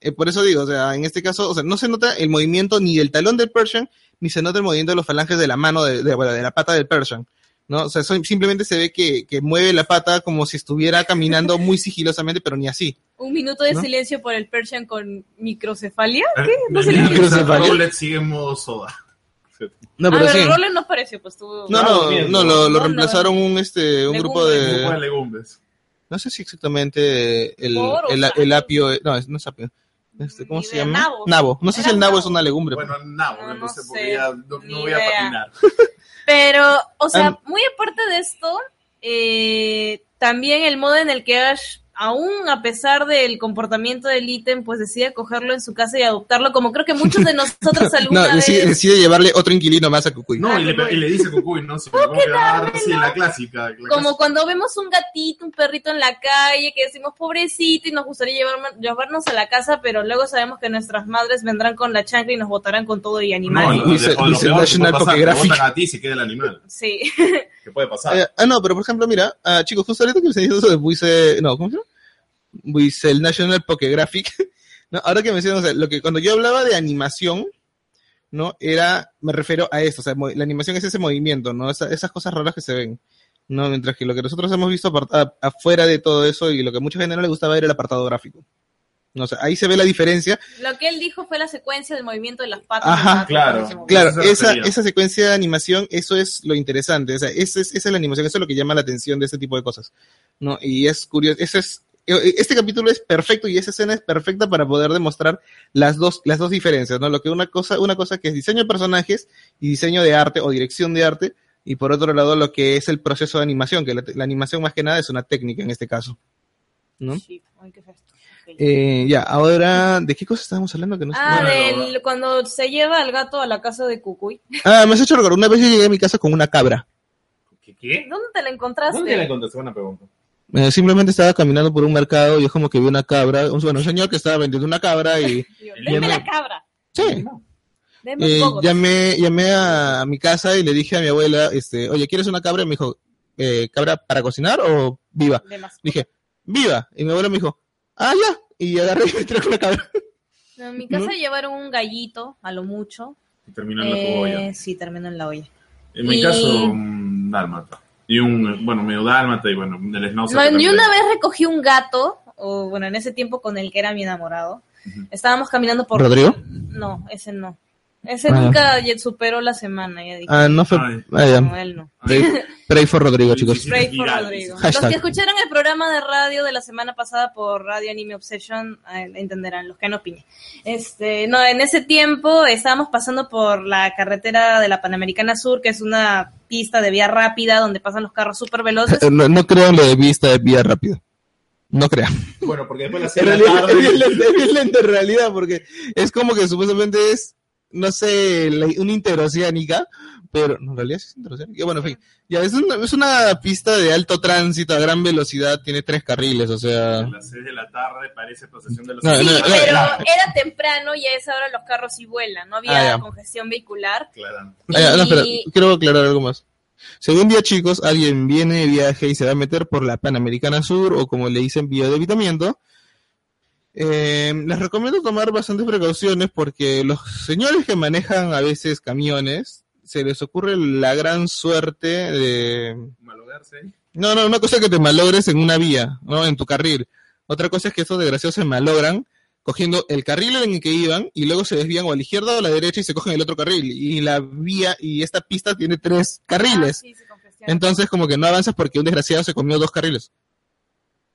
[SPEAKER 3] Eh, por eso digo, o sea, en este caso, o sea, no se nota el movimiento ni del talón del Persian, ni se nota el movimiento de los falanges de la mano, de, de- bueno, de la pata del Persian, ¿no? O sea, son- simplemente se ve que, que mueve la pata como si estuviera caminando [laughs] muy sigilosamente, pero ni así.
[SPEAKER 1] Un minuto de
[SPEAKER 3] ¿No?
[SPEAKER 1] silencio por el Persian con microcefalia.
[SPEAKER 2] ¿Qué?
[SPEAKER 1] No sé
[SPEAKER 3] microcefalia.
[SPEAKER 2] Roulette sigue en modo soda.
[SPEAKER 3] No,
[SPEAKER 1] a
[SPEAKER 3] pero
[SPEAKER 1] ver,
[SPEAKER 3] sí.
[SPEAKER 1] No apareció, pues tuvo.
[SPEAKER 3] No,
[SPEAKER 2] Ah,
[SPEAKER 3] no, no, lo, lo
[SPEAKER 1] No, no.
[SPEAKER 3] reemplazaron un, este, un
[SPEAKER 1] Legumbres.
[SPEAKER 3] grupo
[SPEAKER 2] Un grupo de
[SPEAKER 3] de,
[SPEAKER 2] legumbres.
[SPEAKER 3] no sé si exactamente el, el, apio, eh, no, no es apio. Este, ¿Cómo se llama?
[SPEAKER 1] nabo.
[SPEAKER 3] No sé si el nabo es
[SPEAKER 1] nabo.
[SPEAKER 3] una legumbre.
[SPEAKER 2] Bueno, no,
[SPEAKER 1] No,
[SPEAKER 2] no,
[SPEAKER 1] no
[SPEAKER 2] sé, ya no, no voy a patinar. [laughs]
[SPEAKER 1] Pero, o sea, muy aparte de esto, eh, también el modo en el que Ash, aún a pesar del comportamiento del ítem, pues decide cogerlo en su casa y adoptarlo, como creo que muchos de nosotros [laughs] alguna
[SPEAKER 3] No, decide,
[SPEAKER 1] vez.
[SPEAKER 3] decide llevarle otro inquilino más a Cucuy.
[SPEAKER 2] No, y le, y le dice a Cucuy, ¿no? Si quedar, sí, la clásica. la
[SPEAKER 1] Como cuando vemos un gatito, un perrito en la calle, que decimos pobrecito y nos gustaría llevarme- llevarnos a la casa, pero luego sabemos que nuestras madres vendrán con la chancla y nos botarán con todo y
[SPEAKER 2] No,
[SPEAKER 1] animales.
[SPEAKER 2] no,
[SPEAKER 3] Dice-
[SPEAKER 2] o lo
[SPEAKER 3] dice
[SPEAKER 2] peor que
[SPEAKER 3] National
[SPEAKER 2] puede pasar, te
[SPEAKER 3] Pokographic.
[SPEAKER 2] botan a ti y se queda el animal.
[SPEAKER 1] Sí.
[SPEAKER 2] ¿Qué puede pasar?
[SPEAKER 3] Eh, ah, no, pero por ejemplo, mira, ah, chicos, justo ahorita que me dice eso de Buise, no, ¿cómo se llama? Buise, el National Pokographic, [laughs] ¿no? Ahora que mencionas, o sea, lo que cuando yo hablaba de animación, ¿no? Era, me refiero a esto, o sea, la animación es ese movimiento, ¿no? Esa- esas cosas raras que se ven, ¿no? Mientras que lo que nosotros hemos visto afuera de todo eso y lo que a mucha gente no le gustaba era el apartado gráfico. No, o sea, ahí se ve la diferencia
[SPEAKER 1] Lo que él dijo fue la secuencia del movimiento de las patas.
[SPEAKER 3] Ajá,
[SPEAKER 2] claro.
[SPEAKER 3] Claro, esa, secuencia de animación, eso es lo interesante. O sea, esa es, esa es la animación, eso es lo que llama la atención de este tipo de cosas. ¿no? Y es curioso, eso es, este capítulo es perfecto y esa escena es perfecta para poder demostrar las dos, las dos diferencias, ¿no? Lo que una cosa, una cosa que es diseño de personajes y diseño de arte o dirección de arte, y por otro lado lo que es el proceso de animación, que la, la animación más que nada es una técnica en este caso. ¿no?
[SPEAKER 1] Sí, ay, qué feo. Ok.
[SPEAKER 3] Eh, ya, ahora, ¿de qué cosa estábamos hablando? Que no?
[SPEAKER 1] Ah,
[SPEAKER 2] Bueno,
[SPEAKER 1] del, cuando se lleva al gato a la casa de Cucuy.
[SPEAKER 3] Ah, me has hecho recordar, una vez yo llegué a mi casa con una cabra.
[SPEAKER 2] ¿Qué? qué?
[SPEAKER 1] ¿Dónde te la encontraste?
[SPEAKER 2] ¿Dónde la contesté? Buena pregunta.
[SPEAKER 3] Eh, simplemente estaba caminando por un mercado y es como que vi una cabra, un, bueno, un señor que estaba vendiendo una cabra y... [laughs]
[SPEAKER 1] Deme
[SPEAKER 3] no-
[SPEAKER 1] la cabra.
[SPEAKER 3] Sí, eh,
[SPEAKER 1] poco.
[SPEAKER 3] llamé, llamé a, a mi casa y le dije a mi abuela, este, oye, ¿quieres una cabra? Y me dijo, eh, ¿cabra para cocinar o viva? Dije, viva. Y mi abuela me dijo, ah, ya. Y agarré y me trajo la cabra.
[SPEAKER 1] En mi casa
[SPEAKER 3] ¿no?
[SPEAKER 1] llevaron un gallito, a lo mucho.
[SPEAKER 2] Y terminó en la
[SPEAKER 1] Eh,
[SPEAKER 2] olla.
[SPEAKER 1] sí, terminó en la olla.
[SPEAKER 2] En mi caso, un dálmata. Y un, bueno, medio dálmata y bueno, del schnauzer.
[SPEAKER 1] No, yo una vez recogí un gato, o bueno, en ese tiempo con el que era mi enamorado.
[SPEAKER 2] Ujú.
[SPEAKER 1] Estábamos caminando por...
[SPEAKER 3] ¿Rodrigo?
[SPEAKER 1] No, ese no. Ese
[SPEAKER 3] Ah.
[SPEAKER 1] nunca superó la semana, ya dije.
[SPEAKER 3] Ah, no fue.
[SPEAKER 2] Ay.
[SPEAKER 3] Ah, ya.
[SPEAKER 1] No, él no.
[SPEAKER 3] Pray, pray for Rodrigo, chicos.
[SPEAKER 1] Pray for Rodrigo.
[SPEAKER 3] Hashtag.
[SPEAKER 1] Los que escucharon el programa de radio de la semana pasada por Radio Anime Obsession eh, entenderán, los que no piñen. Este, no, en ese tiempo estábamos pasando por la carretera de la Panamericana Sur, que es una pista de vía rápida donde pasan los carros súper veloces. [laughs]
[SPEAKER 3] No, no creo en lo de vista de vía rápido. No crean.
[SPEAKER 2] Bueno, porque después la
[SPEAKER 3] realidad, es bien lento en realidad, porque es como que supuestamente es, no sé, la- una interoceánica, pero no, en realidad sí es interoceánica. Bueno, en fin, ya es una, es una pista de alto tránsito a gran velocidad, tiene tres carriles, o sea.
[SPEAKER 2] A las 6 de la tarde parece procesión de los
[SPEAKER 3] No,
[SPEAKER 1] Sí,
[SPEAKER 3] no, no,
[SPEAKER 1] pero
[SPEAKER 3] no.
[SPEAKER 1] era temprano y a esa hora los carros sí vuelan, no había
[SPEAKER 3] Ah,
[SPEAKER 1] congestión vehicular.
[SPEAKER 2] Claro.
[SPEAKER 3] Ah, ya, no, espera,
[SPEAKER 1] Y-
[SPEAKER 3] quiero aclarar algo más. Según día chicos, alguien viene de viaje y se va a meter por la Panamericana Sur o como le dicen biodevitamiento. Eh, les recomiendo tomar bastantes precauciones porque los señores que manejan a veces camiones se les ocurre la gran suerte de...
[SPEAKER 2] Malogarse.
[SPEAKER 3] No, no, una cosa es que te malogres en una vía, ¿no? En tu carril. Otra cosa es que estos desgraciados se malogran cogiendo el carril en el que iban y luego se desvían o a la izquierda o a la derecha y se cogen el otro carril. Y la vía y esta pista tiene tres
[SPEAKER 1] Ah,
[SPEAKER 3] carriles.
[SPEAKER 1] sí, se congestiona.
[SPEAKER 3] Entonces como que no avanzas porque un desgraciado se comió dos carriles.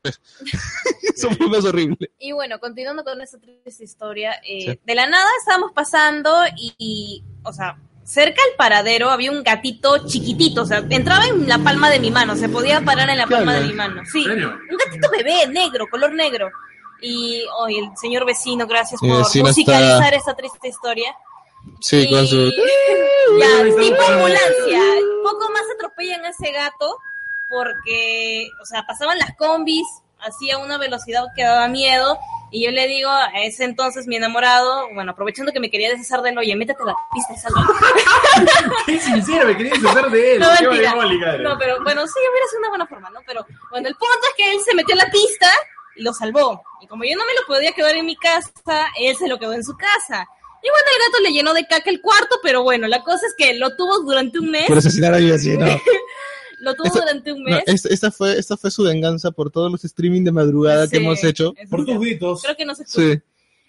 [SPEAKER 3] [laughs] Eso fue más horrible.
[SPEAKER 1] Y bueno, continuando con esta triste historia, eh,
[SPEAKER 3] Sí.
[SPEAKER 1] de la nada estábamos pasando y, y, o sea, cerca al paradero había un gatito chiquitito, o sea, entraba en la palma de mi mano, se podía parar en la
[SPEAKER 3] ¿Qué
[SPEAKER 1] palma de mi mano. Sí, un gatito bebé, negro, color negro. Y hoy el señor vecino, gracias por
[SPEAKER 3] vecino
[SPEAKER 1] musicalizar esta triste historia.
[SPEAKER 3] Sí,
[SPEAKER 1] Y-
[SPEAKER 3] con su... [laughs]
[SPEAKER 1] Ya, tipo ambulancia. Poco más atropellan a ese gato porque, o sea, pasaban las combis hacía una velocidad que daba miedo y yo le digo a ese entonces mi enamorado, bueno, aprovechando que me quería deshacer de él, oye, métete a la pista y salva. [laughs]
[SPEAKER 2] Qué sincero, me quería deshacer de él.
[SPEAKER 1] No,
[SPEAKER 2] Qué
[SPEAKER 1] mentira. No, pero bueno, sí, hubiera sido una buena forma, ¿no? Pero bueno, el punto es que él se metió a la pista y lo salvó. Y como yo no me lo podía quedar en mi casa, él se lo quedó en su casa. Y bueno, el gato le llenó de caca el cuarto, pero bueno, la cosa es que lo tuvo durante un mes.
[SPEAKER 3] Por asesinar a alguien así, no. [laughs]
[SPEAKER 1] Lo tuvo
[SPEAKER 3] Esta-
[SPEAKER 1] durante un
[SPEAKER 3] No,
[SPEAKER 1] mes.
[SPEAKER 3] esta, fue, esta fue su venganza por todos los streaming de madrugada que
[SPEAKER 1] Sí,
[SPEAKER 3] hemos hecho.
[SPEAKER 2] Por tus gritos.
[SPEAKER 1] Creo que no se escucha.
[SPEAKER 3] Sí.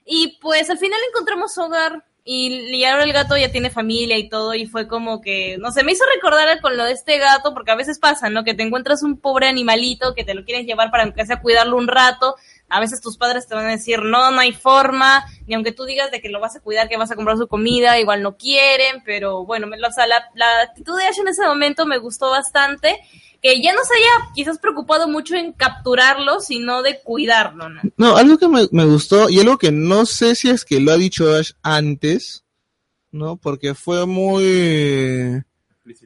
[SPEAKER 1] Y pues al final encontramos hogar y, y ahora el gato ya tiene familia y todo y fue como que, no sé, me hizo recordar con lo de este gato porque a veces pasa, ¿no? Que te encuentras un pobre animalito que te lo quieres llevar para aunque sea cuidarlo un rato. A veces tus padres te van a decir, no, no hay forma, ni aunque tú digas de que lo vas a cuidar, que vas a comprar su comida, igual no quieren, pero bueno, o sea, la, la actitud de Ash en ese momento me gustó bastante, que ya no se haya quizás preocupado mucho en capturarlo, sino de cuidarlo, ¿no?
[SPEAKER 3] No, algo que me, me gustó y algo que no sé si es que lo ha dicho Ash antes, ¿no? Porque fue muy...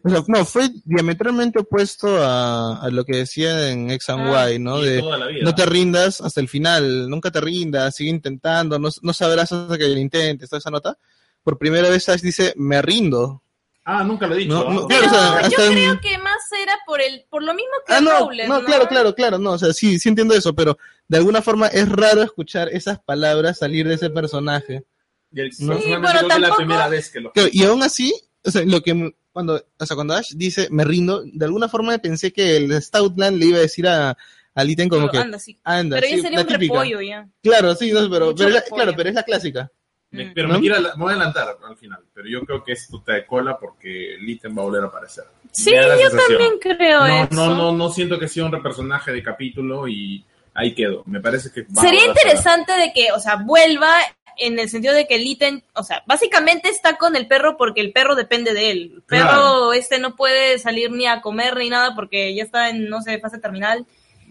[SPEAKER 3] o sea, no, fue diametralmente opuesto a, a lo que decía en X and
[SPEAKER 1] Ah,
[SPEAKER 3] Y, ¿no? De
[SPEAKER 2] toda la vida.
[SPEAKER 3] no te rindas hasta el final, nunca te rindas, sigue intentando, no, no sabrás hasta que lo intentes, toda esa nota. Por primera vez Ash dice, me rindo.
[SPEAKER 2] Ah, nunca lo he dicho.
[SPEAKER 3] No,
[SPEAKER 2] ¿ah?
[SPEAKER 3] no,
[SPEAKER 1] Pero
[SPEAKER 3] Claro, o sea,
[SPEAKER 1] yo
[SPEAKER 3] hasta en-
[SPEAKER 1] creo que más era por el por lo mismo que
[SPEAKER 3] Ah, no,
[SPEAKER 1] Rowling,
[SPEAKER 3] no, claro, claro, claro, no, o sea, sí, sí entiendo eso, pero de alguna forma es raro escuchar esas palabras salir de ese personaje.
[SPEAKER 2] Y el
[SPEAKER 1] Sí, bueno,
[SPEAKER 2] es la
[SPEAKER 1] tampoco-
[SPEAKER 2] primera vez que lo.
[SPEAKER 3] Claro, y aún así, o sea, lo que cuando, o sea, cuando Ash dice me rindo, de alguna forma pensé que el Stoutland le iba a decir a, a Litten como
[SPEAKER 1] Pero
[SPEAKER 3] que
[SPEAKER 1] anda, sí.
[SPEAKER 3] anda,
[SPEAKER 1] Pero ya
[SPEAKER 3] sí,
[SPEAKER 1] sería
[SPEAKER 3] la
[SPEAKER 1] un
[SPEAKER 3] típica.
[SPEAKER 1] repollo ya.
[SPEAKER 3] Claro, sí, no, pero, la- claro, pero es la clásica.
[SPEAKER 2] Me-
[SPEAKER 1] Mm.
[SPEAKER 2] pero
[SPEAKER 3] ¿No?
[SPEAKER 2] me, quiero, me voy a adelantar al final. Pero yo creo que es puta de cola porque Litten va a volver a aparecer.
[SPEAKER 1] Sí, yo
[SPEAKER 2] sensación.
[SPEAKER 1] también creo
[SPEAKER 2] No,
[SPEAKER 1] eso.
[SPEAKER 2] no, no, no siento que sea un personaje de capítulo y ahí quedo. Me parece que va a
[SPEAKER 1] Sería interesante de que, o sea, vuelva en el sentido de que el ítem, o sea, básicamente está con el perro porque el perro depende de él. El perro
[SPEAKER 2] Claro.
[SPEAKER 1] este no puede salir ni a comer ni nada porque ya está en, no sé, fase terminal.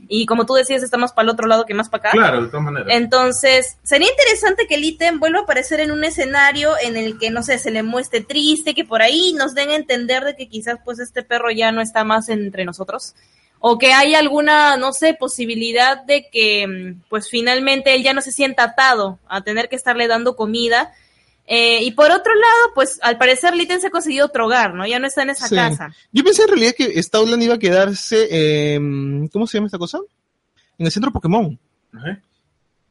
[SPEAKER 1] Y como tú decías, está más para el otro lado que más para acá.
[SPEAKER 2] Claro, de todas maneras.
[SPEAKER 1] Entonces, sería interesante que el ítem vuelva a aparecer en un escenario en el que, no sé, se le muestre triste, que por ahí nos den a entender de que quizás pues este perro ya no está más entre nosotros. O que hay alguna, no sé, posibilidad de que mm, pues finalmente él ya no se sienta atado a tener que estarle dando comida. Eh, y por otro lado, pues al parecer Litten se ha conseguido otro hogar, ¿no? Ya no está en esa
[SPEAKER 3] Sí.
[SPEAKER 1] casa.
[SPEAKER 3] Yo pensé en realidad que Stoutland iba a quedarse, eh, ¿cómo se llama esta cosa? En el centro Pokémon.
[SPEAKER 2] Ajá.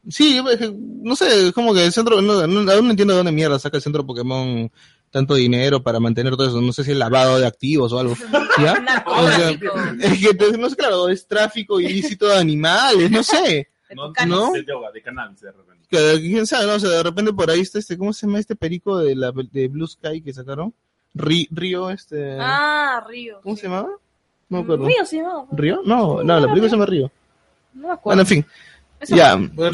[SPEAKER 3] Sí, no sé, es como que el centro, no, no, aún no entiendo de dónde mierda saca el centro Pokémon tanto dinero para mantener todo eso, no sé si es lavado de activos o algo. [laughs] ¿Ya?
[SPEAKER 1] Narcotráfico.
[SPEAKER 3] Es que, entonces, no sé, claro, es tráfico ilícito de animales, no sé.
[SPEAKER 2] No.
[SPEAKER 3] ¿No?
[SPEAKER 2] De droga, de cannabis, de repente.
[SPEAKER 3] ¿Quién sabe? No, o sea, de repente por ahí está este, ¿cómo se llama este perico de la de Blue Sky que sacaron? Ri- Río, este.
[SPEAKER 1] Ah, Río.
[SPEAKER 3] ¿Cómo
[SPEAKER 1] sí.
[SPEAKER 3] se llamaba? No me acuerdo.
[SPEAKER 1] Río, sí, no.
[SPEAKER 3] ¿Río? No, no, la película se llama Río.
[SPEAKER 1] No me acuerdo.
[SPEAKER 3] Bueno, en fin. Ya.
[SPEAKER 2] Juan
[SPEAKER 3] no,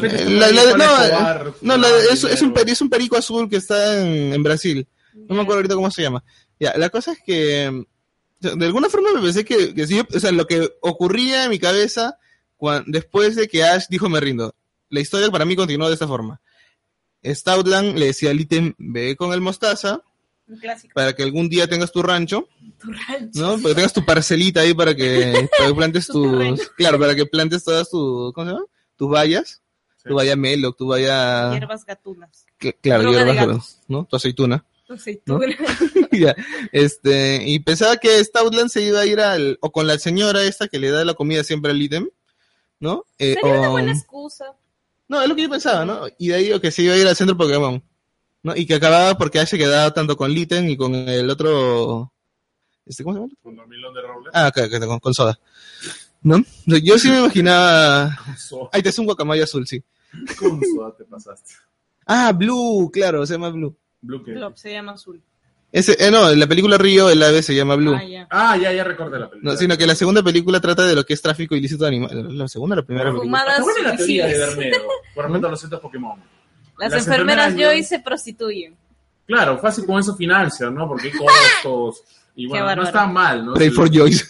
[SPEAKER 3] no, la- es, es un es un perico azul que está en, en Brasil. No me acuerdo ahorita cómo se llama. Ya, la cosa es que sea, de alguna forma me pensé que, o sea, lo que ocurría en mi cabeza cuan- después de que Ash dijo me rindo. La historia para mí continuó de esta forma. Stoutland le decía al ítem, ve con el mostaza
[SPEAKER 1] Un clásico.
[SPEAKER 3] para que algún día tengas tu rancho,
[SPEAKER 1] Tu rancho.
[SPEAKER 3] ¿no? Para que tengas tu parcelita ahí para que, [laughs] para que plantes
[SPEAKER 1] Tu terreno.
[SPEAKER 3] tus, claro, para que plantes todas tus, ¿cómo se llama? Tus vallas,
[SPEAKER 2] Sí.
[SPEAKER 3] tu valla melo, tu valla,
[SPEAKER 1] Hierbas gatunas.
[SPEAKER 3] cl- claro, hierbas,
[SPEAKER 1] gatos.
[SPEAKER 3] ¿no? Tu aceituna. [laughs] [laughs] Ya, este, y pensaba que Stoutland se iba a ir al, o con la señora esta que le da la comida siempre al ítem, ¿no? Eh,
[SPEAKER 1] Sería una
[SPEAKER 3] o-
[SPEAKER 1] buena excusa.
[SPEAKER 3] No, es lo que yo pensaba, ¿no? Y de ahí o que se iba a ir al centro Pokémon, ¿no? Y que acababa porque Ash se quedaba tanto con Litten y con el otro, este, ¿cómo se llama?
[SPEAKER 2] Un dormilón de roble.
[SPEAKER 3] Ah, que- con, con soda, ¿no? O Yo sí me imaginaba,
[SPEAKER 2] Con soda,
[SPEAKER 3] ahí te es un guacamayo azul, sí.
[SPEAKER 2] con soda te pasaste.
[SPEAKER 3] Ah, Blue, claro, se llama Blue.
[SPEAKER 2] Blue que-
[SPEAKER 1] Glop se llama azul.
[SPEAKER 3] Ese, eh, no, en la película Río el ave se llama Blue.
[SPEAKER 1] Ah, ya.
[SPEAKER 2] Ah, ya, ya recordé la película.
[SPEAKER 3] No, sino que la segunda película trata de lo que es tráfico ilícito de animales. ¿La segunda o la primera película?
[SPEAKER 1] Fumadas
[SPEAKER 2] Está buena la teoría de. Bermejo. [laughs] Por ejemplo, los centros Pokémon.
[SPEAKER 1] Las,
[SPEAKER 2] Las
[SPEAKER 1] enfermeras
[SPEAKER 2] enfermeras
[SPEAKER 1] Joy se prostituyen.
[SPEAKER 2] Claro, fácil con eso financia, ¿no? Porque hay costos. Y bueno, no
[SPEAKER 1] bárbaro.
[SPEAKER 2] está mal, ¿no?
[SPEAKER 3] Pray
[SPEAKER 2] Sí,
[SPEAKER 3] for Joyce.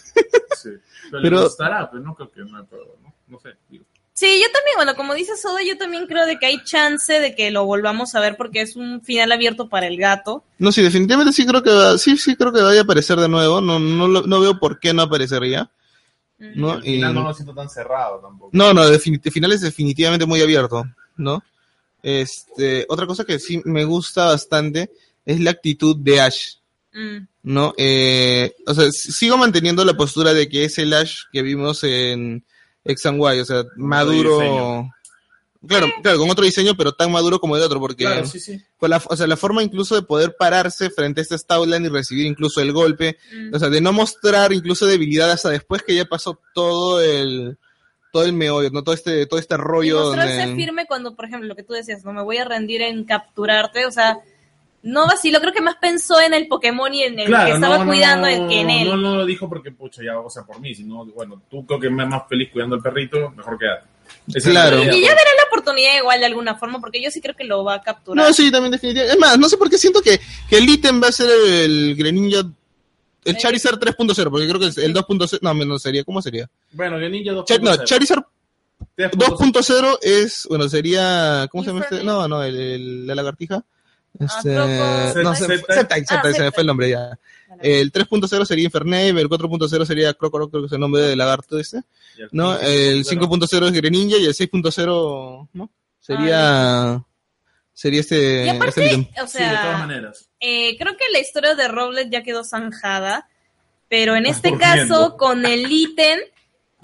[SPEAKER 2] sí. Pero,
[SPEAKER 3] Pero-
[SPEAKER 2] le costará, pero no creo que no, pero, ¿no? no sé. digo.
[SPEAKER 1] Sí, yo también, bueno, como dice Soda, yo también creo de que hay chance de que lo volvamos a ver porque es un final abierto para el gato.
[SPEAKER 3] No, sí, definitivamente sí creo que va, sí, sí creo que vaya a aparecer de nuevo. No, no, lo- no veo por qué no aparecería. ¿no?
[SPEAKER 2] Al
[SPEAKER 3] Y-
[SPEAKER 2] final no lo siento tan cerrado tampoco.
[SPEAKER 3] no, no, el final es definitivamente muy abierto, ¿no? Este, otra cosa que sí me gusta bastante es la actitud de Ash,
[SPEAKER 1] Mm.
[SPEAKER 3] ¿no? Eh, o sea, sigo manteniendo la postura de que es el Ash que vimos en X and Y, o sea, maduro. Claro, claro, con otro diseño, pero tan maduro como el otro, porque
[SPEAKER 2] Claro, sí, sí.
[SPEAKER 3] con la, o sea, la forma incluso de poder pararse frente a este Stoutland y recibir incluso el golpe,
[SPEAKER 1] Mm.
[SPEAKER 3] o sea, de no mostrar incluso debilidad hasta después que ya pasó todo el todo el meollo, no todo este todo este
[SPEAKER 1] Y
[SPEAKER 3] rollo
[SPEAKER 1] mostrarse
[SPEAKER 3] donde-
[SPEAKER 1] firme cuando, por ejemplo, lo que tú decías, no me voy a rendir en capturarte, o sea, no vacilo, creo que más pensó en el Pokémon y en el que estaba
[SPEAKER 2] no, no,
[SPEAKER 1] cuidando en- que en él.
[SPEAKER 2] No, no lo dijo porque, pucha, ya, o sea, por mí, sino, bueno, tú creo que me más feliz cuidando al perrito, mejor quédate. Esa es la
[SPEAKER 3] Claro.
[SPEAKER 1] y ya verá la oportunidad igual de alguna forma, porque yo sí creo que lo va a capturar.
[SPEAKER 3] No, sí, también definitivamente. Es más, no sé por qué siento que, que el ítem va a ser el Greninja el
[SPEAKER 1] Eh,
[SPEAKER 3] Charizard 3.0, porque creo que el, el 2.0, no, no sería, ¿cómo sería?
[SPEAKER 2] Bueno, Greninja 2.0.
[SPEAKER 3] Char- no, Charizard
[SPEAKER 2] 3.0.
[SPEAKER 3] 2.0 es, bueno, sería, ¿cómo se llama este? No, no, el, el- la lagartija. Este,
[SPEAKER 1] Croco-
[SPEAKER 3] no,
[SPEAKER 2] Zeta-
[SPEAKER 3] se- Zeta, Zeta,
[SPEAKER 1] Ah,
[SPEAKER 3] se me fue el nombre ya. El 3.0 sería Infernape, el 4.0 sería Crocoro, creo que es el nombre del lagarto este,
[SPEAKER 2] el
[SPEAKER 3] ¿no?
[SPEAKER 2] 5.0.
[SPEAKER 3] El 5.0 es Greninja y el 6.0, ¿no? Sería, sería este,
[SPEAKER 1] Y aparte,
[SPEAKER 3] este
[SPEAKER 1] o
[SPEAKER 2] Sí, de todas
[SPEAKER 1] sea,
[SPEAKER 2] maneras.
[SPEAKER 1] eh, creo que la historia de Roblet ya quedó zanjada, pero en este
[SPEAKER 2] Durmiendo.
[SPEAKER 1] caso, con el ítem,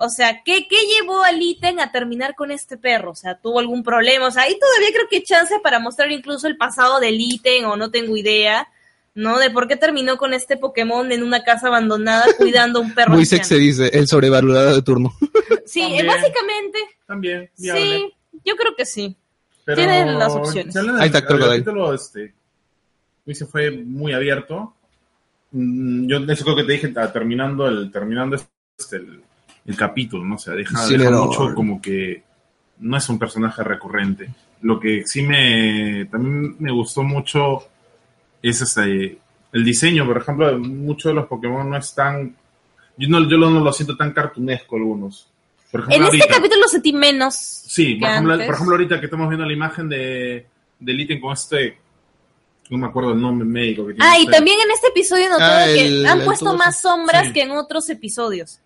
[SPEAKER 1] o sea, ¿qué, ¿qué llevó al ítem a terminar con este perro? O sea, ¿tuvo algún problema? O sea, ahí todavía creo que hay chance para mostrar incluso el pasado del ítem, o no tengo idea, ¿no? De por qué terminó con este Pokémon en una casa abandonada [laughs] cuidando a un perro.
[SPEAKER 3] Muy sexy dice, el sobrevalorado de turno. [laughs]
[SPEAKER 1] Sí,
[SPEAKER 2] También.
[SPEAKER 1] básicamente,
[SPEAKER 2] También, viable.
[SPEAKER 1] sí, yo creo que sí.
[SPEAKER 2] Pero,
[SPEAKER 1] Tienen las opciones.
[SPEAKER 3] Ahí está,
[SPEAKER 2] el
[SPEAKER 3] Crocodile.
[SPEAKER 2] capítulo, este, se fue muy abierto. Mm, Yo eso creo que te dije ah, terminando el terminando este, el, el capítulo, ¿no? O sea, deja,
[SPEAKER 3] Sí,
[SPEAKER 2] deja mucho como que no es un personaje recurrente. Lo que sí me también me gustó mucho es este el diseño, por ejemplo, muchos de los Pokémon no están yo no yo no lo siento tan cartunesco algunos. Por ejemplo,
[SPEAKER 1] En este capítulo lo sentí menos.
[SPEAKER 2] Sí, por ejemplo,
[SPEAKER 1] antes.
[SPEAKER 2] por ejemplo, ahorita que estamos viendo la imagen de del ítem con este, no me acuerdo el nombre médico que tiene.
[SPEAKER 1] Ah, y
[SPEAKER 2] este.
[SPEAKER 1] también en este episodio notado
[SPEAKER 3] Ah,
[SPEAKER 1] que han puesto más sombras
[SPEAKER 2] Sí.
[SPEAKER 1] que en otros episodios.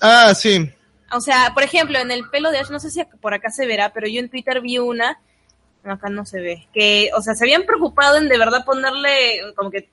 [SPEAKER 3] Ah, sí.
[SPEAKER 1] O sea, por ejemplo, en el pelo de Ash, no sé si por acá se verá, pero yo en Twitter vi una acá no se ve. Que, o sea, se habían preocupado en de verdad ponerle como que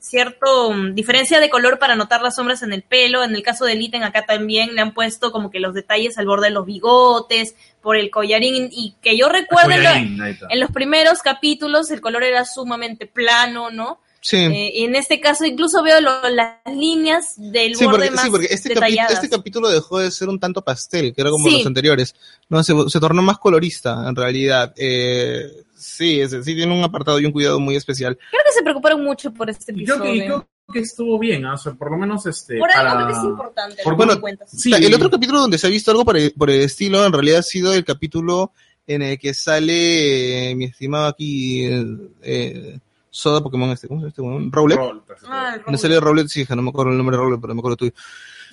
[SPEAKER 1] cierto mm, diferencia de color para notar las sombras en el pelo. En el caso del ítem acá también le han puesto como que los detalles al borde de los bigotes, por el collarín. Y que yo recuerdo en, en los primeros capítulos el color era sumamente plano, ¿no?
[SPEAKER 3] Sí.
[SPEAKER 1] Eh, y en este caso incluso veo lo- las líneas del
[SPEAKER 3] Sí
[SPEAKER 1] borde
[SPEAKER 3] porque,
[SPEAKER 1] más
[SPEAKER 3] sí, porque este, capi- este capítulo dejó de ser un tanto pastel, que era como
[SPEAKER 1] Sí.
[SPEAKER 3] los anteriores. No, se, se tornó más colorista, en realidad. Eh, sí, ese- sí tiene un apartado y un cuidado muy especial.
[SPEAKER 1] Creo que se preocuparon mucho por este episodio.
[SPEAKER 2] que, y creo que estuvo bien, ¿ah? o sea, por lo menos este.
[SPEAKER 1] por algo
[SPEAKER 2] para-
[SPEAKER 1] creo que es importante.
[SPEAKER 2] por-
[SPEAKER 3] bueno.
[SPEAKER 2] Sí.
[SPEAKER 3] El otro capítulo donde se ha visto algo por el, por el estilo, en realidad ha sido el capítulo en el que sale eh, mi estimado aquí, eh, eh, Soda Pokémon, este, ¿cómo se llama este? weón? Rowlet.
[SPEAKER 1] Ah, el
[SPEAKER 3] ¿No sale Rowlet? Sí, hija, no me acuerdo el nombre de Rowlet, pero me acuerdo tuyo.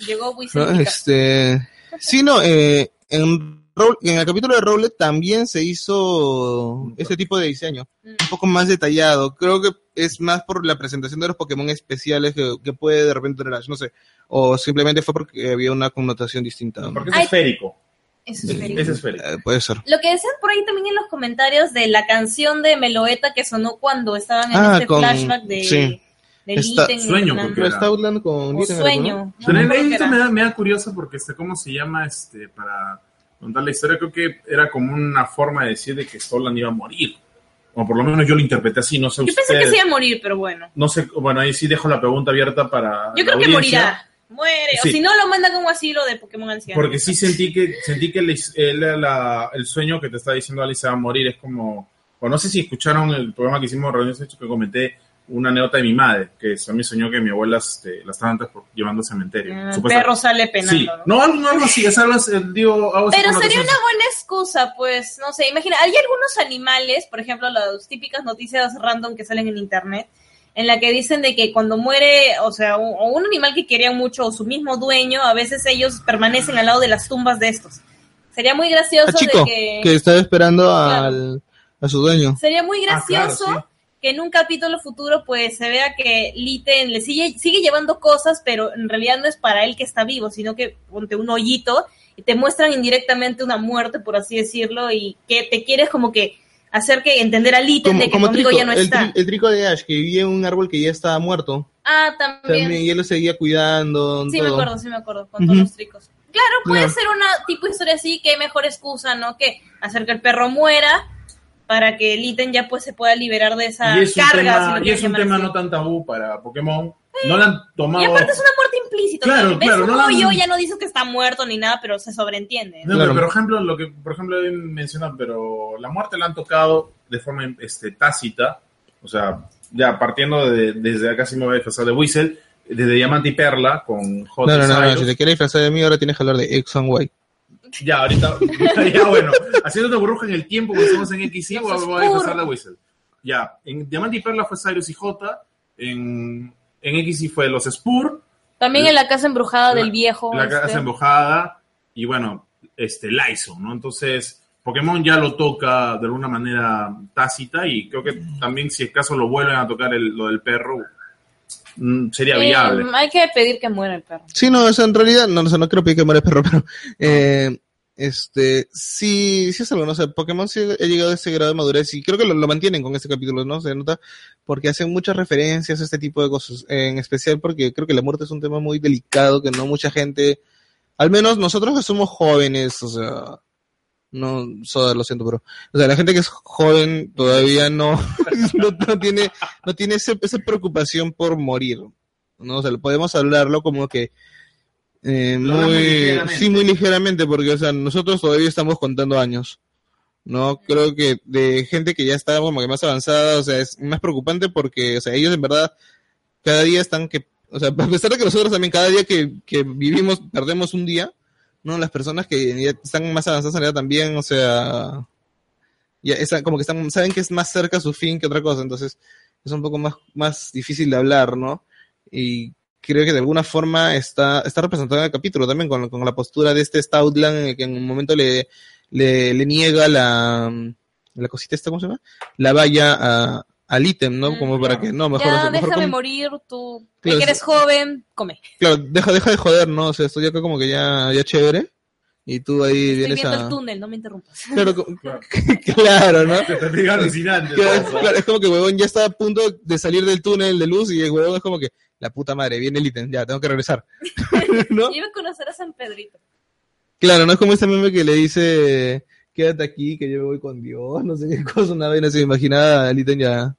[SPEAKER 1] Llegó
[SPEAKER 3] ¿no?
[SPEAKER 1] Y
[SPEAKER 3] Este, sí, no, eh, en, en el capítulo de Rowlet también se hizo este tipo de diseño,
[SPEAKER 1] Mm.
[SPEAKER 3] un poco más detallado. Creo que es más por la presentación de los Pokémon especiales que, que puede de repente tener no sé. O simplemente fue porque había una connotación distinta.
[SPEAKER 2] Porque es esférico.
[SPEAKER 1] Es esférico.
[SPEAKER 2] Es esférico.
[SPEAKER 3] Eh, puede ser.
[SPEAKER 1] Lo que decían por ahí también en los comentarios de la canción de Meloeta que sonó cuando estaban en
[SPEAKER 3] Ah,
[SPEAKER 1] este
[SPEAKER 3] con-
[SPEAKER 1] flashback de,
[SPEAKER 3] sí.
[SPEAKER 1] del
[SPEAKER 3] Esta-
[SPEAKER 1] ítem
[SPEAKER 2] Sueño, porque
[SPEAKER 3] está hablando con Litten, ¿no?
[SPEAKER 1] sueño. no
[SPEAKER 2] esto
[SPEAKER 1] era.
[SPEAKER 2] me da, me da curioso porque este, ¿cómo se llama? Este, para contar la historia, creo que era como una forma de decir de que Stolan iba a morir. O por lo menos yo lo interpreté así, no sé
[SPEAKER 1] Yo pensé que se iba a morir, pero bueno.
[SPEAKER 2] No sé, bueno, ahí sí dejo la pregunta abierta para.
[SPEAKER 1] Yo
[SPEAKER 2] la
[SPEAKER 1] creo que morirá. Muere.
[SPEAKER 2] Sí.
[SPEAKER 1] O si no, lo manda como asilo de Pokémon anciano.
[SPEAKER 2] Porque sí sentí que sentí que el, el- la- el sueño que te está diciendo Alice va a morir es como. O no sé si escucharon el programa que hicimos Reuniones que comenté una anécdota de mi madre, que también soñó que mi abuela este, la estaba antes por- llevando al cementerio.
[SPEAKER 1] Ah, el perro sale penando.
[SPEAKER 2] Sí,
[SPEAKER 1] ¿no?
[SPEAKER 2] algo, algo así, es algo, digo,
[SPEAKER 1] Pero sería una buena excusa, pues, no sé, imagina, hay algunos animales, por ejemplo, las típicas noticias random que salen en internet, en la que dicen de que cuando muere, o sea, un, o un animal que querían mucho, o su mismo dueño, a veces ellos permanecen al lado de las tumbas de estos. Sería muy gracioso
[SPEAKER 3] Ah, chico,
[SPEAKER 1] de que...
[SPEAKER 3] que estaba esperando
[SPEAKER 1] Claro.
[SPEAKER 3] al, a su dueño.
[SPEAKER 1] Sería muy
[SPEAKER 2] Ah, claro,
[SPEAKER 1] gracioso
[SPEAKER 2] sí.
[SPEAKER 1] que en un capítulo futuro pues se vea que Litten le sigue, sigue llevando cosas, pero en realidad no es para él que está vivo, sino que ponte un hoyito y te muestran indirectamente una muerte, por así decirlo, y que te quieres como que hacer que entender a Litten de que conmigo
[SPEAKER 3] Trico,
[SPEAKER 1] ya no
[SPEAKER 3] el,
[SPEAKER 1] está.
[SPEAKER 3] tri- el trico de Ash, que vivía en un árbol que ya estaba muerto.
[SPEAKER 1] Ah, también.
[SPEAKER 3] También, y él lo seguía cuidando.
[SPEAKER 1] Sí, me acuerdo, sí me acuerdo, con todos los tricos. Claro, puede ser una tipo de historia así, qué mejor excusa, ¿no? Que hacer que el perro muera para que el ítem ya pues se pueda liberar de esa
[SPEAKER 2] Y es un
[SPEAKER 1] carga,
[SPEAKER 2] tema, y es un tema
[SPEAKER 1] así.
[SPEAKER 2] no tan tabú para Pokémon. No lo han
[SPEAKER 1] Y
[SPEAKER 2] tomado.
[SPEAKER 1] aparte es una muerte implícita.
[SPEAKER 2] Claro,
[SPEAKER 1] o sea,
[SPEAKER 2] claro,
[SPEAKER 1] un
[SPEAKER 2] no la-
[SPEAKER 1] hoyo, ya no dices que está muerto ni nada, pero se sobreentiende.
[SPEAKER 2] No,
[SPEAKER 3] Claro.
[SPEAKER 2] pero, por ejemplo, lo que por ejemplo mencionan, pero la muerte la han tocado de forma este, tácita, o sea, ya partiendo de, desde acá sí me voy a disfrazar de Whistle, desde Diamante y Perla con Hot
[SPEAKER 3] No, no, no, no, si te quieres disfrazar de mí, ahora tienes que hablar de X and Y.
[SPEAKER 2] Ya, ahorita, [laughs] ya bueno, haciendo una burbuja en el tiempo cuando estamos en X y
[SPEAKER 1] Los
[SPEAKER 2] voy a disfrazar de. Whistle. Ya, en Diamante y Perla fue Cyrus y J, en, en X y fue los Spur,
[SPEAKER 1] También en la casa embrujada del
[SPEAKER 2] La-
[SPEAKER 1] viejo.
[SPEAKER 2] la
[SPEAKER 1] este.
[SPEAKER 2] casa embojada y bueno, este Lyson, ¿no? Entonces, Pokémon ya lo toca de alguna manera tácita y creo que también si es caso lo vuelven a tocar el- lo del perro, mm, sería
[SPEAKER 1] Eh,
[SPEAKER 2] viable.
[SPEAKER 1] hay que pedir que muera el perro.
[SPEAKER 3] Sí, no, o sea, en realidad, no, o sea, no creo que muera el perro, [laughs] pero eh, este, sí, sí es algo, no sé, Pokémon sí ha llegado a ese grado de madurez y creo que lo, lo mantienen con este capítulo, ¿no? Se nota porque hacen muchas referencias a este tipo de cosas, en especial porque creo que la muerte es un tema muy delicado que no mucha gente, al menos nosotros que somos jóvenes, o sea, no, Soda, lo siento, pero, o sea, la gente que es joven todavía no, [laughs] no, no tiene, no tiene ese- esa preocupación por morir, ¿no? O sea, podemos hablarlo como que eh, muy,
[SPEAKER 2] ligeramente.
[SPEAKER 3] sí, muy ligeramente, porque, o sea, nosotros todavía estamos contando años, ¿no? Creo que de gente que ya está como que más avanzada, o sea, es más preocupante porque, o sea, ellos en verdad cada día están que, o sea, [laughs] a pesar de que nosotros también cada día que, que vivimos perdemos un día, ¿no? Las personas que están más avanzadas en edad también, o sea, ya están, como que están, saben que es más cerca su fin que otra cosa, entonces es un poco más, más difícil de hablar, ¿no? Y creo que de alguna forma está, está representado en el capítulo también con, con la postura de este Stoutland en el que en un momento le, le, le niega la, la cosita esta, ¿cómo se llama? La valla a, al ítem, ¿no?
[SPEAKER 1] Mm,
[SPEAKER 3] Como para que, no, mejor,
[SPEAKER 1] ya,
[SPEAKER 3] mejor
[SPEAKER 1] déjame morir, tú.
[SPEAKER 3] Claro,
[SPEAKER 1] que eres
[SPEAKER 3] sí.
[SPEAKER 1] joven, come.
[SPEAKER 3] Claro, deja, deja de joder, ¿no? O sea, estoy acá como que ya, ya chévere. Y tú ahí
[SPEAKER 1] Estoy
[SPEAKER 3] vienes
[SPEAKER 1] viendo
[SPEAKER 3] a...
[SPEAKER 1] el túnel, no me interrumpas.
[SPEAKER 3] Claro, [laughs]
[SPEAKER 2] Claro. [laughs]
[SPEAKER 3] claro, ¿no?
[SPEAKER 2] Te te digo alucinante.
[SPEAKER 3] Claro,
[SPEAKER 2] ¿no?
[SPEAKER 3] claro, es como que huevón ya está a punto de salir del túnel de luz y el huevón es como que, la puta madre, viene el ítem, ya, tengo que regresar. [laughs] ¿No?
[SPEAKER 1] Iba a conocer a San Pedrito.
[SPEAKER 3] Claro, no es como ese meme que le dice, quédate aquí, que yo me voy con Dios, [laughs] no sé qué cosa, una vez no se imaginaba el ítem ya.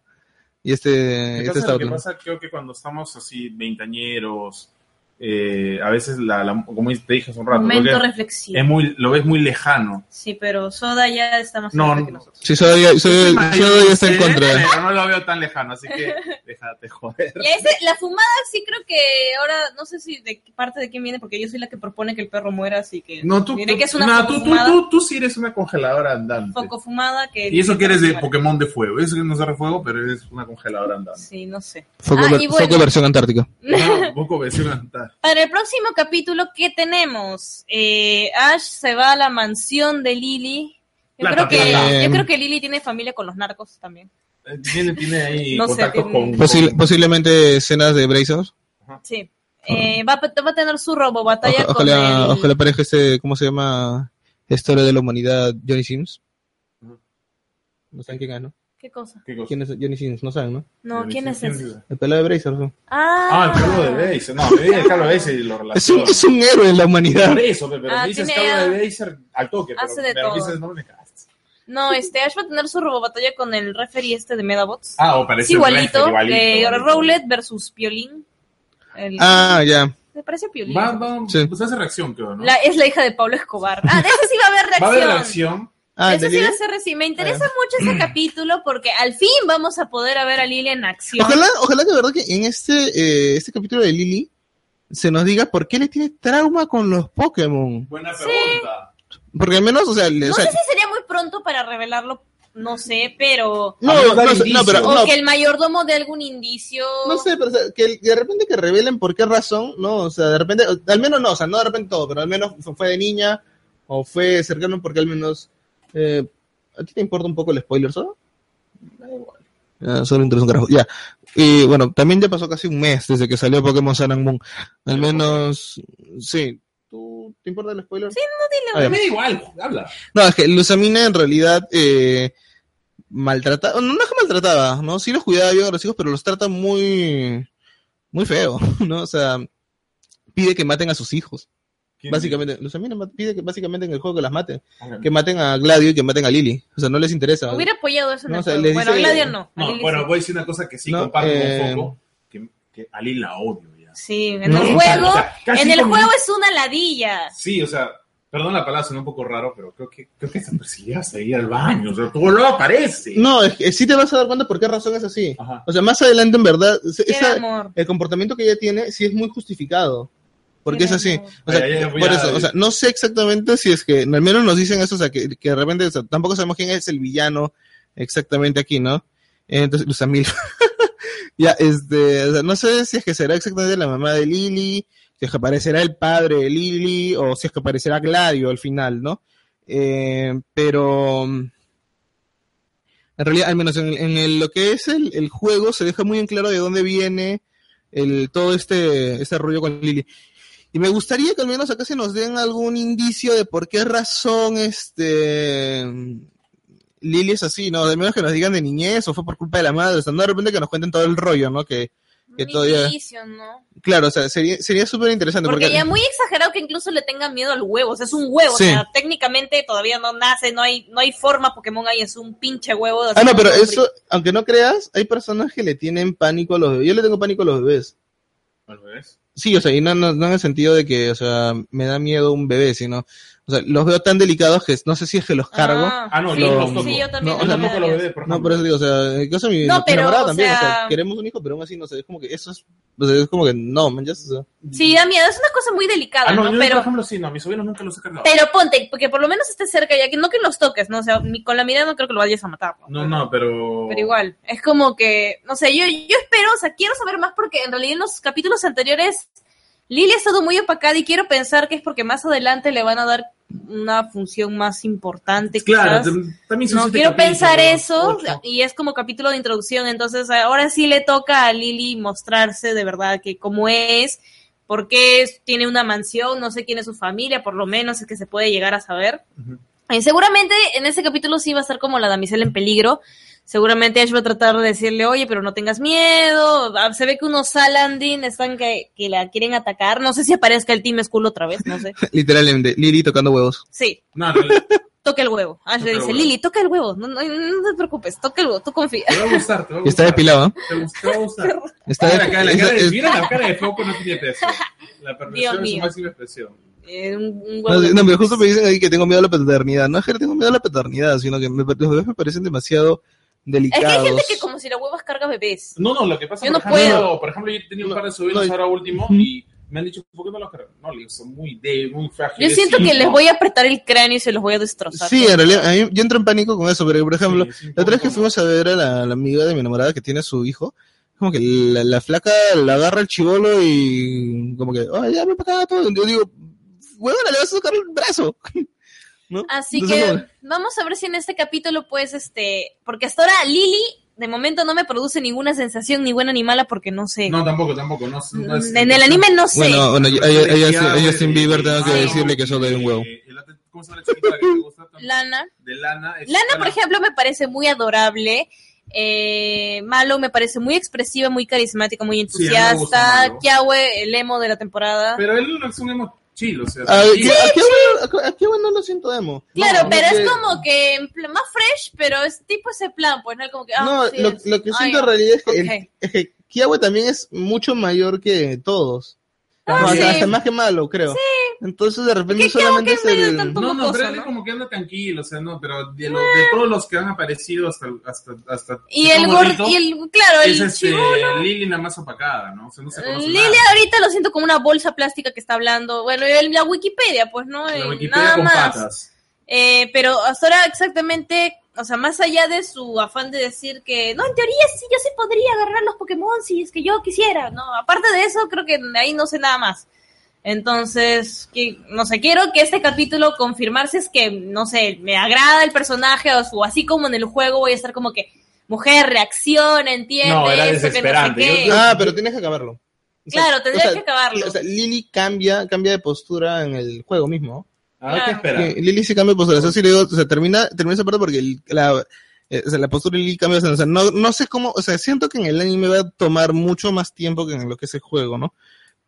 [SPEAKER 3] Y este,
[SPEAKER 2] ¿Qué
[SPEAKER 3] este está
[SPEAKER 2] Lo que pasa creo que cuando estamos así veintañeros, eh, a veces, la, la- como te dije hace un rato,
[SPEAKER 1] Momento reflexivo.
[SPEAKER 2] es muy, lo ves muy lejano.
[SPEAKER 1] Sí, pero Soda ya está más
[SPEAKER 2] No,
[SPEAKER 1] cerca
[SPEAKER 2] no.
[SPEAKER 1] que nosotros.
[SPEAKER 3] Sí, soy- ya está en contra.
[SPEAKER 2] Pero no lo veo tan lejano, así que [laughs] déjate joder.
[SPEAKER 1] Y ese, la fumada sí creo que ahora, no sé si de qué parte de quién viene, porque yo soy la que propone que el perro muera, así que
[SPEAKER 2] No, tú,
[SPEAKER 1] diré
[SPEAKER 2] tú-
[SPEAKER 1] que es una
[SPEAKER 2] no,
[SPEAKER 1] foco
[SPEAKER 2] tú, tú, tú, tú sí eres una congeladora andante.
[SPEAKER 1] foco fumada que...
[SPEAKER 2] Y eso que eres de. Pokémon de fuego. Eso que no es de fuego, pero eres una congeladora andante.
[SPEAKER 1] Sí, no sé.
[SPEAKER 3] Foco,
[SPEAKER 1] Ah,
[SPEAKER 3] ver-
[SPEAKER 1] bueno.
[SPEAKER 3] foco versión antártica.
[SPEAKER 2] No, un poco versión andante.
[SPEAKER 1] Para el próximo capítulo, ¿qué tenemos? Eh, Ash se va a la mansión de Lily. Yo
[SPEAKER 2] Plata,
[SPEAKER 1] creo que
[SPEAKER 3] plata.
[SPEAKER 1] yo creo que Lily tiene familia con los narcos también.
[SPEAKER 2] Eh, Tiene, tiene ahí [laughs]
[SPEAKER 1] No sé,
[SPEAKER 2] contactos
[SPEAKER 1] tiene-
[SPEAKER 2] con...
[SPEAKER 3] Posil-
[SPEAKER 2] con-
[SPEAKER 3] posiblemente escenas de Brazos.
[SPEAKER 1] Sí. Eh, va, a- va a tener su robo batalla
[SPEAKER 3] Oja-
[SPEAKER 1] con
[SPEAKER 3] ojalá,
[SPEAKER 1] el...
[SPEAKER 3] ojalá aparezca este, ¿cómo se llama? Historia de la humanidad, Johnny Sims. No saben quién es, ¿no?
[SPEAKER 1] ¿Qué cosa?
[SPEAKER 2] ¿Qué cosa?
[SPEAKER 3] ¿Quién es Johnny Sims? No saben, ¿no?
[SPEAKER 1] No, ¿quién es ese?
[SPEAKER 3] El pelado de Brazos. ¿no?
[SPEAKER 1] Ah,
[SPEAKER 2] Ah, el Carlos de Baser. No, me diga el Carlos de Baser y lo
[SPEAKER 3] Es un,
[SPEAKER 2] relaciono.
[SPEAKER 3] es un héroe en la humanidad.
[SPEAKER 2] Por eso, pe, pero
[SPEAKER 1] Ah,
[SPEAKER 2] me dices Carlos de Baser al toque. Pero
[SPEAKER 1] Hace de
[SPEAKER 2] pero
[SPEAKER 1] todo.
[SPEAKER 2] dices, no me cagas.
[SPEAKER 1] No, este Ash va a tener su robo batalla con el referee este de Medabots.
[SPEAKER 2] Ah, o
[SPEAKER 1] es
[SPEAKER 2] parece
[SPEAKER 1] igualito,
[SPEAKER 2] igualito, igualito.
[SPEAKER 1] Rowlet versus Piolín. El-
[SPEAKER 3] Ah, ya.
[SPEAKER 1] Me parece Piolín.
[SPEAKER 2] Va, va,
[SPEAKER 3] Sí.
[SPEAKER 2] pues hace reacción, creo, ¿no?
[SPEAKER 1] La- es la hija de Pablo Escobar. Ah, de eso sí va a haber [laughs]
[SPEAKER 2] Va a
[SPEAKER 1] reacción.
[SPEAKER 2] haber reacción.
[SPEAKER 3] Ah,
[SPEAKER 1] Eso sí
[SPEAKER 3] ¿de
[SPEAKER 1] va a ser reci- Me interesa mucho ese [clears throat] capítulo porque al fin vamos a poder a ver a Lily en acción.
[SPEAKER 3] Ojalá, ojalá de verdad que en este, eh, este capítulo de Lily se nos diga por qué le tiene trauma con los Pokémon.
[SPEAKER 2] Buena pregunta.
[SPEAKER 3] Porque al menos, o sea, le-
[SPEAKER 1] No
[SPEAKER 3] o sea,
[SPEAKER 1] sé si sería muy pronto para revelarlo, no sé, pero...
[SPEAKER 3] no, no, no, pero
[SPEAKER 1] O que el mayordomo dé algún indicio.
[SPEAKER 3] no sé, pero o sea, que de repente que revelen por qué razón, ¿no? O sea, de repente, al menos no, o sea, no de repente todo, pero al menos fue de niña o fue cercano porque al menos... Eh, ¿A ti te importa un poco el spoiler solo?
[SPEAKER 2] Da igual.
[SPEAKER 3] Ah, solo interesa un carajo. Ya. Y bueno, también ya pasó casi un mes desde que salió Pokémon Sun and Moon. Al menos, sí. ¿Tú te importa el spoiler? Sí, no,
[SPEAKER 2] Me da igual, habla.
[SPEAKER 3] No, es que Luzamina en realidad eh, maltrataba, no, no es que maltrataba, ¿no? Sí los cuidaba bien a los hijos, pero los trata muy, muy feo, [laughs] ¿no? O sea, pide que maten a sus hijos. Básicamente, Luzamina ma- pide que básicamente en el juego que las maten. Que maten a Gladio y que maten a Lily. O sea, no les interesa.
[SPEAKER 1] Hubiera apoyado eso en
[SPEAKER 3] No,
[SPEAKER 1] el
[SPEAKER 3] o sea,
[SPEAKER 1] juego.
[SPEAKER 3] les
[SPEAKER 1] Bueno,
[SPEAKER 3] dice-
[SPEAKER 1] Gladio no. a
[SPEAKER 2] No,
[SPEAKER 1] Lily
[SPEAKER 2] bueno,
[SPEAKER 1] sí.
[SPEAKER 2] voy a decir una cosa que sí
[SPEAKER 3] No,
[SPEAKER 2] comparto
[SPEAKER 3] eh,
[SPEAKER 2] con Foco, que, que a Lil la odio ya.
[SPEAKER 1] Sí, en
[SPEAKER 3] No,
[SPEAKER 1] el
[SPEAKER 3] o sea,
[SPEAKER 1] juego,
[SPEAKER 2] o sea, casi
[SPEAKER 1] en el
[SPEAKER 2] como-
[SPEAKER 1] juego es una ladilla.
[SPEAKER 2] Sí, o sea, perdón la palabra, suena un poco raro, pero creo que creo que se persigue hasta ir al baño, o sea, todo lo aparece.
[SPEAKER 3] No, es que sí te vas a dar cuenta por qué razón es así.
[SPEAKER 2] Ajá.
[SPEAKER 3] O sea, más adelante, en verdad, esa- el comportamiento que ella tiene sí es muy justificado. Porque es así.
[SPEAKER 1] amor.
[SPEAKER 3] O sea, por
[SPEAKER 2] a-
[SPEAKER 3] eso, o sea, no sé exactamente si es que, al menos nos dicen eso, o sea, que, que de repente, o sea, tampoco sabemos quién es el villano exactamente aquí, ¿no? Entonces, Lusamil. [laughs] ya, este, o sea, no sé si es que será exactamente la mamá de Lily, si es que aparecerá el padre de Lily, o si es que aparecerá Gladio al final, ¿no? Eh, pero, en realidad, al menos en, en el- lo que es el, el juego, se deja muy en claro de dónde viene el, todo este, este rollo con Lily. Y me gustaría que al menos acá se nos den algún indicio de por qué razón este Lily es así, ¿no? De menos que nos digan de niñez o fue por culpa de la madre, o sea, no de repente que nos cuenten todo el rollo, ¿no? Que, que
[SPEAKER 1] Un
[SPEAKER 3] todavía-
[SPEAKER 1] inicio, ¿no?
[SPEAKER 3] claro, o sea, sería, sería súper interesante.
[SPEAKER 1] Porque
[SPEAKER 3] Porque,
[SPEAKER 1] ya muy exagerado que incluso le tengan miedo al huevo. O sea, es un huevo.
[SPEAKER 3] Sí.
[SPEAKER 1] O sea, técnicamente todavía no nace, no hay, no hay forma Pokémon ahí, es un pinche huevo.
[SPEAKER 3] ah, no, pero eso, aunque no creas, hay personas que le tienen pánico a los bebés. Yo le tengo pánico a los bebés.
[SPEAKER 2] Bueno, ¿ves?
[SPEAKER 3] Sí, o sea, y no, no, no en el sentido de que, o sea, me da miedo un bebé, sino, o sea, los veo tan delicados que no sé si es que los cargo.
[SPEAKER 2] Ah, no,
[SPEAKER 1] sí,
[SPEAKER 2] los toco.
[SPEAKER 1] sí, yo también.
[SPEAKER 3] No, o sea,
[SPEAKER 1] da
[SPEAKER 2] lo bebé, por
[SPEAKER 3] No, por eso digo, o sea, en caso de mi,
[SPEAKER 1] No,
[SPEAKER 3] mi
[SPEAKER 1] pero,
[SPEAKER 3] enamorada
[SPEAKER 1] o
[SPEAKER 3] también, o sea,
[SPEAKER 1] sea-
[SPEAKER 3] queremos un hijo, pero aún así, no sé, es como que eso es, o sea, es como que no, man, ya, o sea,
[SPEAKER 1] Sí, da miedo. Es una cosa muy delicada,
[SPEAKER 2] Ah, no,
[SPEAKER 1] ¿no?
[SPEAKER 2] yo, por
[SPEAKER 1] Pero,
[SPEAKER 2] ejemplo, sí, no, mis sobrinos nunca los he cargado.
[SPEAKER 1] pero ponte, porque por lo menos esté cerca ya, que no que los toques, ¿no? O sea, ni con la mirada no creo que lo vayas a matar.
[SPEAKER 2] No, no, pero...
[SPEAKER 1] Pero igual, es como que, no sé, yo, yo espero, o sea, quiero saber más porque en realidad en los capítulos anteriores Lily ha estado muy opacada y quiero pensar que es porque más adelante le van a dar una función más importante.
[SPEAKER 2] Claro,
[SPEAKER 1] quizás.
[SPEAKER 2] también son
[SPEAKER 1] No, quiero pensar eso
[SPEAKER 2] ocho.
[SPEAKER 1] y es como capítulo de introducción, entonces ahora sí le toca a Lily mostrarse de verdad que como es, por qué tiene una mansión, no sé quién es su familia, por lo menos es que se puede llegar a saber. Y seguramente en ese capítulo sí va a ser como la damisela en peligro. Seguramente Ash va a tratar de decirle, oye, pero no tengas miedo. Ah, Se ve que unos Salandin están que, que la quieren atacar. No sé si aparezca el Team Skull otra vez, no sé. [laughs]
[SPEAKER 3] Literalmente, Lily tocando huevos.
[SPEAKER 1] Sí,
[SPEAKER 2] No,
[SPEAKER 1] toca el huevo. Ash le dice,
[SPEAKER 2] huevo.
[SPEAKER 1] Lily, toca el huevo. No, no, no te preocupes, toca el huevo, tú confía.
[SPEAKER 2] te va a gustar, te va a
[SPEAKER 3] Y está
[SPEAKER 2] gustar.
[SPEAKER 3] depilado, ¿eh?
[SPEAKER 2] Te, va a gustar.
[SPEAKER 3] Está
[SPEAKER 2] la cara, la
[SPEAKER 3] es-
[SPEAKER 2] cara de, mira la cara de Foco no tiene peso. La perfección es su máxima expresión.
[SPEAKER 1] Eh, un, un
[SPEAKER 3] No, no, pero justo me dicen ahí que tengo miedo a la paternidad. No es que tengo miedo a la paternidad, sino que me, los bebés me parecen demasiado
[SPEAKER 1] Es que hay
[SPEAKER 3] delicados.
[SPEAKER 1] gente que como si la huevas carga bebés.
[SPEAKER 2] No, no, lo que pasa
[SPEAKER 1] Yo
[SPEAKER 2] por
[SPEAKER 1] no
[SPEAKER 2] ejemplo,
[SPEAKER 1] puedo.
[SPEAKER 2] por ejemplo, yo he tenido un par de sobrinos
[SPEAKER 3] no,
[SPEAKER 2] ahora último y me han dicho, ¿por qué no los cargan? No, son muy de, muy
[SPEAKER 1] Yo
[SPEAKER 2] frágiles.
[SPEAKER 1] siento
[SPEAKER 2] sí,
[SPEAKER 1] que les voy a apretar el cráneo y se los voy a destrozar.
[SPEAKER 3] Sí, en realidad, a mí- yo entro en pánico con eso, porque por ejemplo,
[SPEAKER 2] Sí,
[SPEAKER 3] la otra vez que fuimos a ver a la, la amiga de mi enamorada que tiene a su hijo, como que la, la flaca la agarra el chivolo y como que, ay, ya me para acá todo. Yo digo, huevona, le vas a tocar el brazo. [laughs] ¿No?
[SPEAKER 1] Así
[SPEAKER 3] Entonces,
[SPEAKER 1] que vamos a ver si en este capítulo, pues, este, porque hasta ahora Lily, de momento no me produce ninguna sensación, ni buena ni mala, porque no sé.
[SPEAKER 2] No, tampoco, tampoco. No, no es-
[SPEAKER 1] en el anime no sé.
[SPEAKER 3] Bueno, bueno, yo- Justin
[SPEAKER 2] Eh,
[SPEAKER 3] Bieber tengo que decirle que eso de un huevo.
[SPEAKER 2] el ate- ¿Cómo se llama la chiquita que te gusta tanto?
[SPEAKER 1] Lana.
[SPEAKER 2] De Lana. es-
[SPEAKER 1] Lana, por ejemplo, me parece muy adorable. Eh, Malo me parece muy expresiva, muy carismática, muy entusiasta. Kiawe, el emo de la temporada.
[SPEAKER 2] Pero él no es un emo chill, o sea.
[SPEAKER 3] A,
[SPEAKER 2] sí,
[SPEAKER 3] ¿qué- a qué bueno- a- a qué bueno no lo siento emo.
[SPEAKER 1] Claro,
[SPEAKER 3] No,
[SPEAKER 1] pero es como que más fresh, pero es tipo ese plan, pues, ¿no? Como que, ah,
[SPEAKER 3] No,
[SPEAKER 1] sí,
[SPEAKER 3] lo, que siento en realidad es que, el-
[SPEAKER 1] Ok.
[SPEAKER 3] es que Kiawe también es mucho mayor que todos. No,
[SPEAKER 1] Ah, sí.
[SPEAKER 3] hasta más que malo, creo. Entonces, de repente
[SPEAKER 1] ¿Qué
[SPEAKER 3] solamente es el...
[SPEAKER 2] No, no,
[SPEAKER 1] mocoso,
[SPEAKER 2] pero él
[SPEAKER 1] ¿no?
[SPEAKER 2] como que anda tranquilo, o sea, no, pero de, lo- de todos los que han aparecido hasta, hasta, hasta
[SPEAKER 1] Y el,
[SPEAKER 2] son
[SPEAKER 1] gor-
[SPEAKER 2] gorditos,
[SPEAKER 1] y el, claro,
[SPEAKER 2] es
[SPEAKER 1] el
[SPEAKER 2] este,
[SPEAKER 1] chibolo.
[SPEAKER 2] Lily nada más opacada, ¿no? O sea, no se conoce
[SPEAKER 1] Lili
[SPEAKER 2] nada.
[SPEAKER 1] ahorita lo siento como una bolsa plástica que está hablando. Bueno, el- la Wikipedia, pues, ¿no?
[SPEAKER 2] La
[SPEAKER 1] Eh,
[SPEAKER 2] Wikipedia
[SPEAKER 1] nada
[SPEAKER 2] con
[SPEAKER 1] más.
[SPEAKER 2] patas.
[SPEAKER 1] Eh, pero hasta ahora exactamente, o sea, más allá de su afán de decir que, no, en teoría sí, yo sí podría agarrar los Pokémon si es que yo quisiera, ¿no? Aparte de eso, creo que ahí no sé nada más. Entonces, que, no sé, quiero que este capítulo confirmarse es que, no sé, me agrada el personaje o, su- así como en el juego voy a estar como que, mujer, reacciona, entiende,
[SPEAKER 2] No, era
[SPEAKER 1] eso, que no sé
[SPEAKER 2] desesperante.
[SPEAKER 1] qué.
[SPEAKER 2] Yo-
[SPEAKER 3] Ah, pero tienes que acabarlo. O sea,
[SPEAKER 1] Claro, tendrías
[SPEAKER 3] o sea,
[SPEAKER 1] que acabarlo.
[SPEAKER 3] O sea, Lily cambia, cambia de postura en el juego mismo.
[SPEAKER 2] A ver qué espera.
[SPEAKER 3] Sí, Lily sí cambia de postura. Eso sí le digo, o sea, termina, termina esa parte porque el- la, eh, o sea, la postura de Lily cambia. O sea, no, no sé cómo, o sea, siento que en el anime va a tomar mucho más tiempo que en lo que es el juego, ¿no?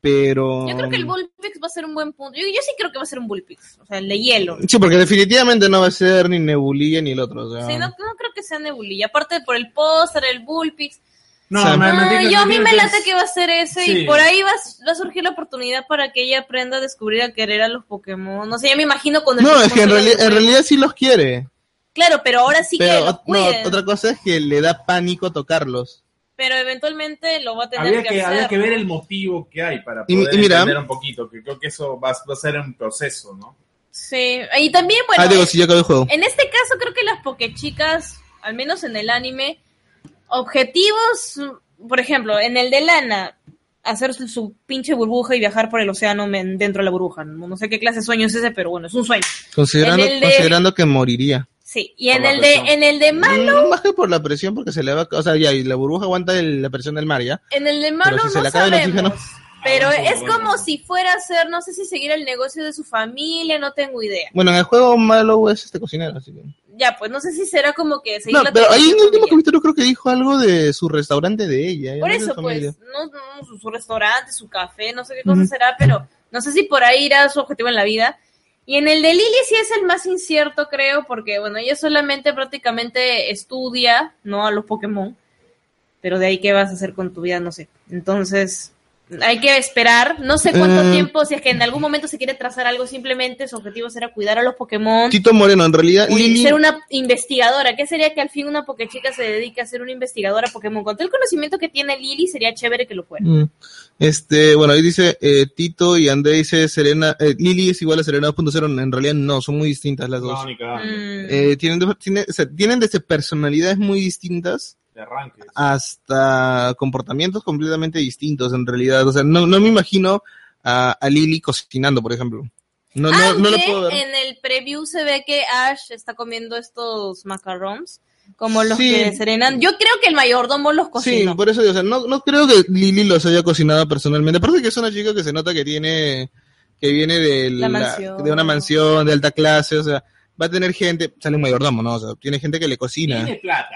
[SPEAKER 3] Pero...
[SPEAKER 1] Yo creo que el Bullpix va a ser un buen punto. Yo, yo sí creo que va a ser un Bullpix, o sea, el de hielo.
[SPEAKER 3] Sí, porque definitivamente no va a ser ni Nebulilla ni el otro. O sea,
[SPEAKER 1] Sí, no, no creo que sea Nebulilla. Aparte por el póster, el Bullpix.
[SPEAKER 2] No,
[SPEAKER 3] O sea,
[SPEAKER 1] Ah,
[SPEAKER 2] digas-
[SPEAKER 1] yo a mí me late que va a ser ese
[SPEAKER 2] Sí.
[SPEAKER 1] y por ahí va, a- va a surgir la oportunidad para que ella aprenda a descubrir a querer a los Pokémon. No sé, ya me imagino cuando...
[SPEAKER 3] No, es que en realidad, en sí los quiere.
[SPEAKER 1] Claro, pero ahora sí que los
[SPEAKER 3] no, otra cosa es que le da pánico tocarlos.
[SPEAKER 1] Pero eventualmente lo va a tener
[SPEAKER 2] Había
[SPEAKER 1] que,
[SPEAKER 2] que,
[SPEAKER 1] hacer.
[SPEAKER 2] había que ver
[SPEAKER 1] ¿no?
[SPEAKER 2] el motivo que hay para poder
[SPEAKER 3] y mira-
[SPEAKER 2] entender un poquito, que creo que eso va, va a ser un proceso, ¿no?
[SPEAKER 1] Sí, y también, bueno,
[SPEAKER 3] ah, digo, si ya acabó el juego.
[SPEAKER 1] En este caso creo que las pokechicas, al menos en el anime, objetivos, por ejemplo, en el de Lana, hacer su, su pinche burbuja y viajar por el océano men- dentro de la burbuja. No, no sé qué clase de sueño es ese, pero bueno, es un sueño.
[SPEAKER 3] Considerando,
[SPEAKER 1] de-
[SPEAKER 3] que moriría.
[SPEAKER 1] Sí, y en el de en el de Malo,
[SPEAKER 3] Más que por la presión, porque se le va, o sea, ya, y la burbuja aguanta el- la presión del mar, ¿ya?
[SPEAKER 1] en el de Malo
[SPEAKER 3] si se
[SPEAKER 1] no
[SPEAKER 3] le acaba el
[SPEAKER 1] sabemos.
[SPEAKER 3] oxígeno.
[SPEAKER 1] Pero
[SPEAKER 2] Ah,
[SPEAKER 1] es como si fuera a ser, no sé si seguir el negocio de su familia, no tengo idea.
[SPEAKER 3] Bueno, en el juego malo es este cocinero, así que...
[SPEAKER 1] Ya, pues no sé si será como que seguir
[SPEAKER 3] No,
[SPEAKER 1] la
[SPEAKER 3] pero ahí en el último capítulo creo que dijo algo de su restaurante de ella. ¿ya?
[SPEAKER 1] Por eso, pues, no, no, su, su restaurante, su café, no sé qué cosa será, pero no sé si por ahí irá su objetivo en la vida. Y en el de Lily sí es el más incierto, creo, porque, bueno, ella solamente prácticamente estudia, ¿no? A los Pokémon. Pero de ahí, ¿qué vas a hacer con tu vida? No sé. Entonces, hay que esperar. No sé cuánto
[SPEAKER 3] Eh.
[SPEAKER 1] tiempo, si es que en algún momento se quiere trazar algo, simplemente su objetivo será cuidar a los Pokémon.
[SPEAKER 3] Tito Moreno, en realidad, Lily...
[SPEAKER 1] ser una investigadora. ¿Qué sería que al fin una Pokéchica se dedique a ser una investigadora Pokémon? Con todo el conocimiento que tiene Lily, sería chévere que lo fuera.
[SPEAKER 3] Mm. Este, bueno, ahí dice eh, Tito y André dice Serena, eh, Lily es igual a Serena 2.0, en realidad no, son muy distintas las dos.
[SPEAKER 2] No, ni.
[SPEAKER 1] Mm.
[SPEAKER 3] Eh, tienen, de- tiene- o sea, tienen desde personalidades muy distintas
[SPEAKER 2] De arranque.
[SPEAKER 3] hasta comportamientos completamente distintos en realidad. O sea, no, no me imagino a, a Lily cocinando, por ejemplo. No, no, no lo
[SPEAKER 1] Aunque
[SPEAKER 3] puedo ver.
[SPEAKER 1] en el preview se ve que Ash está comiendo estos macarons como los
[SPEAKER 3] Sí.
[SPEAKER 1] que Serena. Yo creo que el mayordomo los
[SPEAKER 3] Sí,
[SPEAKER 1] cocinó.
[SPEAKER 3] por eso digo, o sea, no, no creo que Lily los haya cocinado personalmente. Aparte que es una chica que se nota que tiene, que viene de,
[SPEAKER 1] La
[SPEAKER 3] la- de una mansión de alta clase, o sea, va a tener gente, sale un mayordomo, ¿no? O sea, tiene gente que le cocina.
[SPEAKER 2] Tiene plata.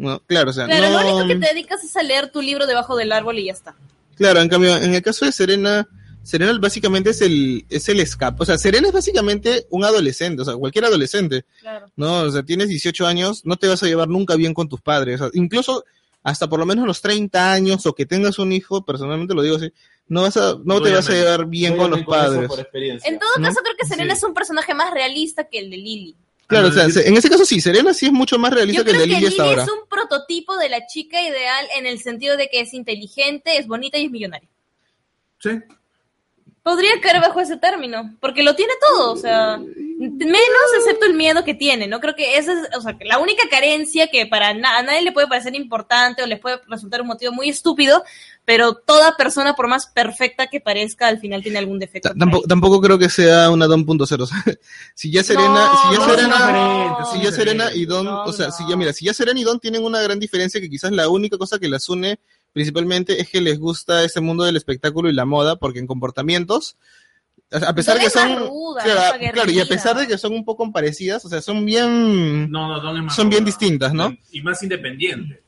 [SPEAKER 3] ¿No? Claro, o sea,
[SPEAKER 1] Claro,
[SPEAKER 3] no,
[SPEAKER 1] lo único que te dedicas es a leer tu libro debajo del árbol y ya está.
[SPEAKER 3] Claro, en cambio, en el caso de Serena, Serena básicamente es el, es el escape. O sea, Serena es básicamente un adolescente, o sea, cualquier adolescente,
[SPEAKER 1] Claro.
[SPEAKER 3] ¿no? O sea, tienes 18 años, no te vas a llevar nunca bien con tus padres. O sea, incluso hasta por lo menos los 30 años o que tengas un hijo, personalmente lo digo así, no vas a, no te vas a llevar bien con los padres.
[SPEAKER 2] por experiencia.
[SPEAKER 1] En todo
[SPEAKER 3] ¿No?
[SPEAKER 1] caso, creo que Serena
[SPEAKER 2] Sí.
[SPEAKER 1] es un personaje más realista que el de Lily.
[SPEAKER 3] Claro, o sea, se- en ese caso sí, Serena sí es mucho más realista
[SPEAKER 1] Yo
[SPEAKER 3] que el
[SPEAKER 1] creo
[SPEAKER 3] de
[SPEAKER 1] que
[SPEAKER 3] Lily hasta
[SPEAKER 1] Lily
[SPEAKER 3] ahora.
[SPEAKER 1] es un prototipo de la chica ideal en el sentido de que es inteligente, es bonita y es millonaria.
[SPEAKER 2] Sí.
[SPEAKER 1] Podría caer bajo ese término, porque lo tiene todo, o sea, menos excepto el miedo que tiene, ¿no? Creo que esa es, o sea, que la única carencia que para na- a nadie le puede parecer importante o les puede resultar un motivo muy estúpido, pero toda persona, por más perfecta que parezca, al final tiene algún defecto.
[SPEAKER 3] Tampoco, tampoco creo que sea una Don punto cero. o sea, [laughs] si ya Serena,
[SPEAKER 1] No,
[SPEAKER 3] si ya
[SPEAKER 1] no,
[SPEAKER 3] Serena,
[SPEAKER 2] no,
[SPEAKER 3] si ya Serena y Don,
[SPEAKER 1] no,
[SPEAKER 3] o sea,
[SPEAKER 1] no.
[SPEAKER 3] si ya mira, si ya Serena y Don tienen una gran diferencia que quizás la única cosa que las une principalmente es que les gusta ese mundo del espectáculo y la moda, porque en comportamientos, a pesar de que
[SPEAKER 1] es
[SPEAKER 3] son,
[SPEAKER 1] ruda,
[SPEAKER 3] claro, claro, y a pesar de que son un poco parecidas, o sea, son bien,
[SPEAKER 2] No, no, es
[SPEAKER 3] son bien distintas, ¿no?
[SPEAKER 2] Y más independiente.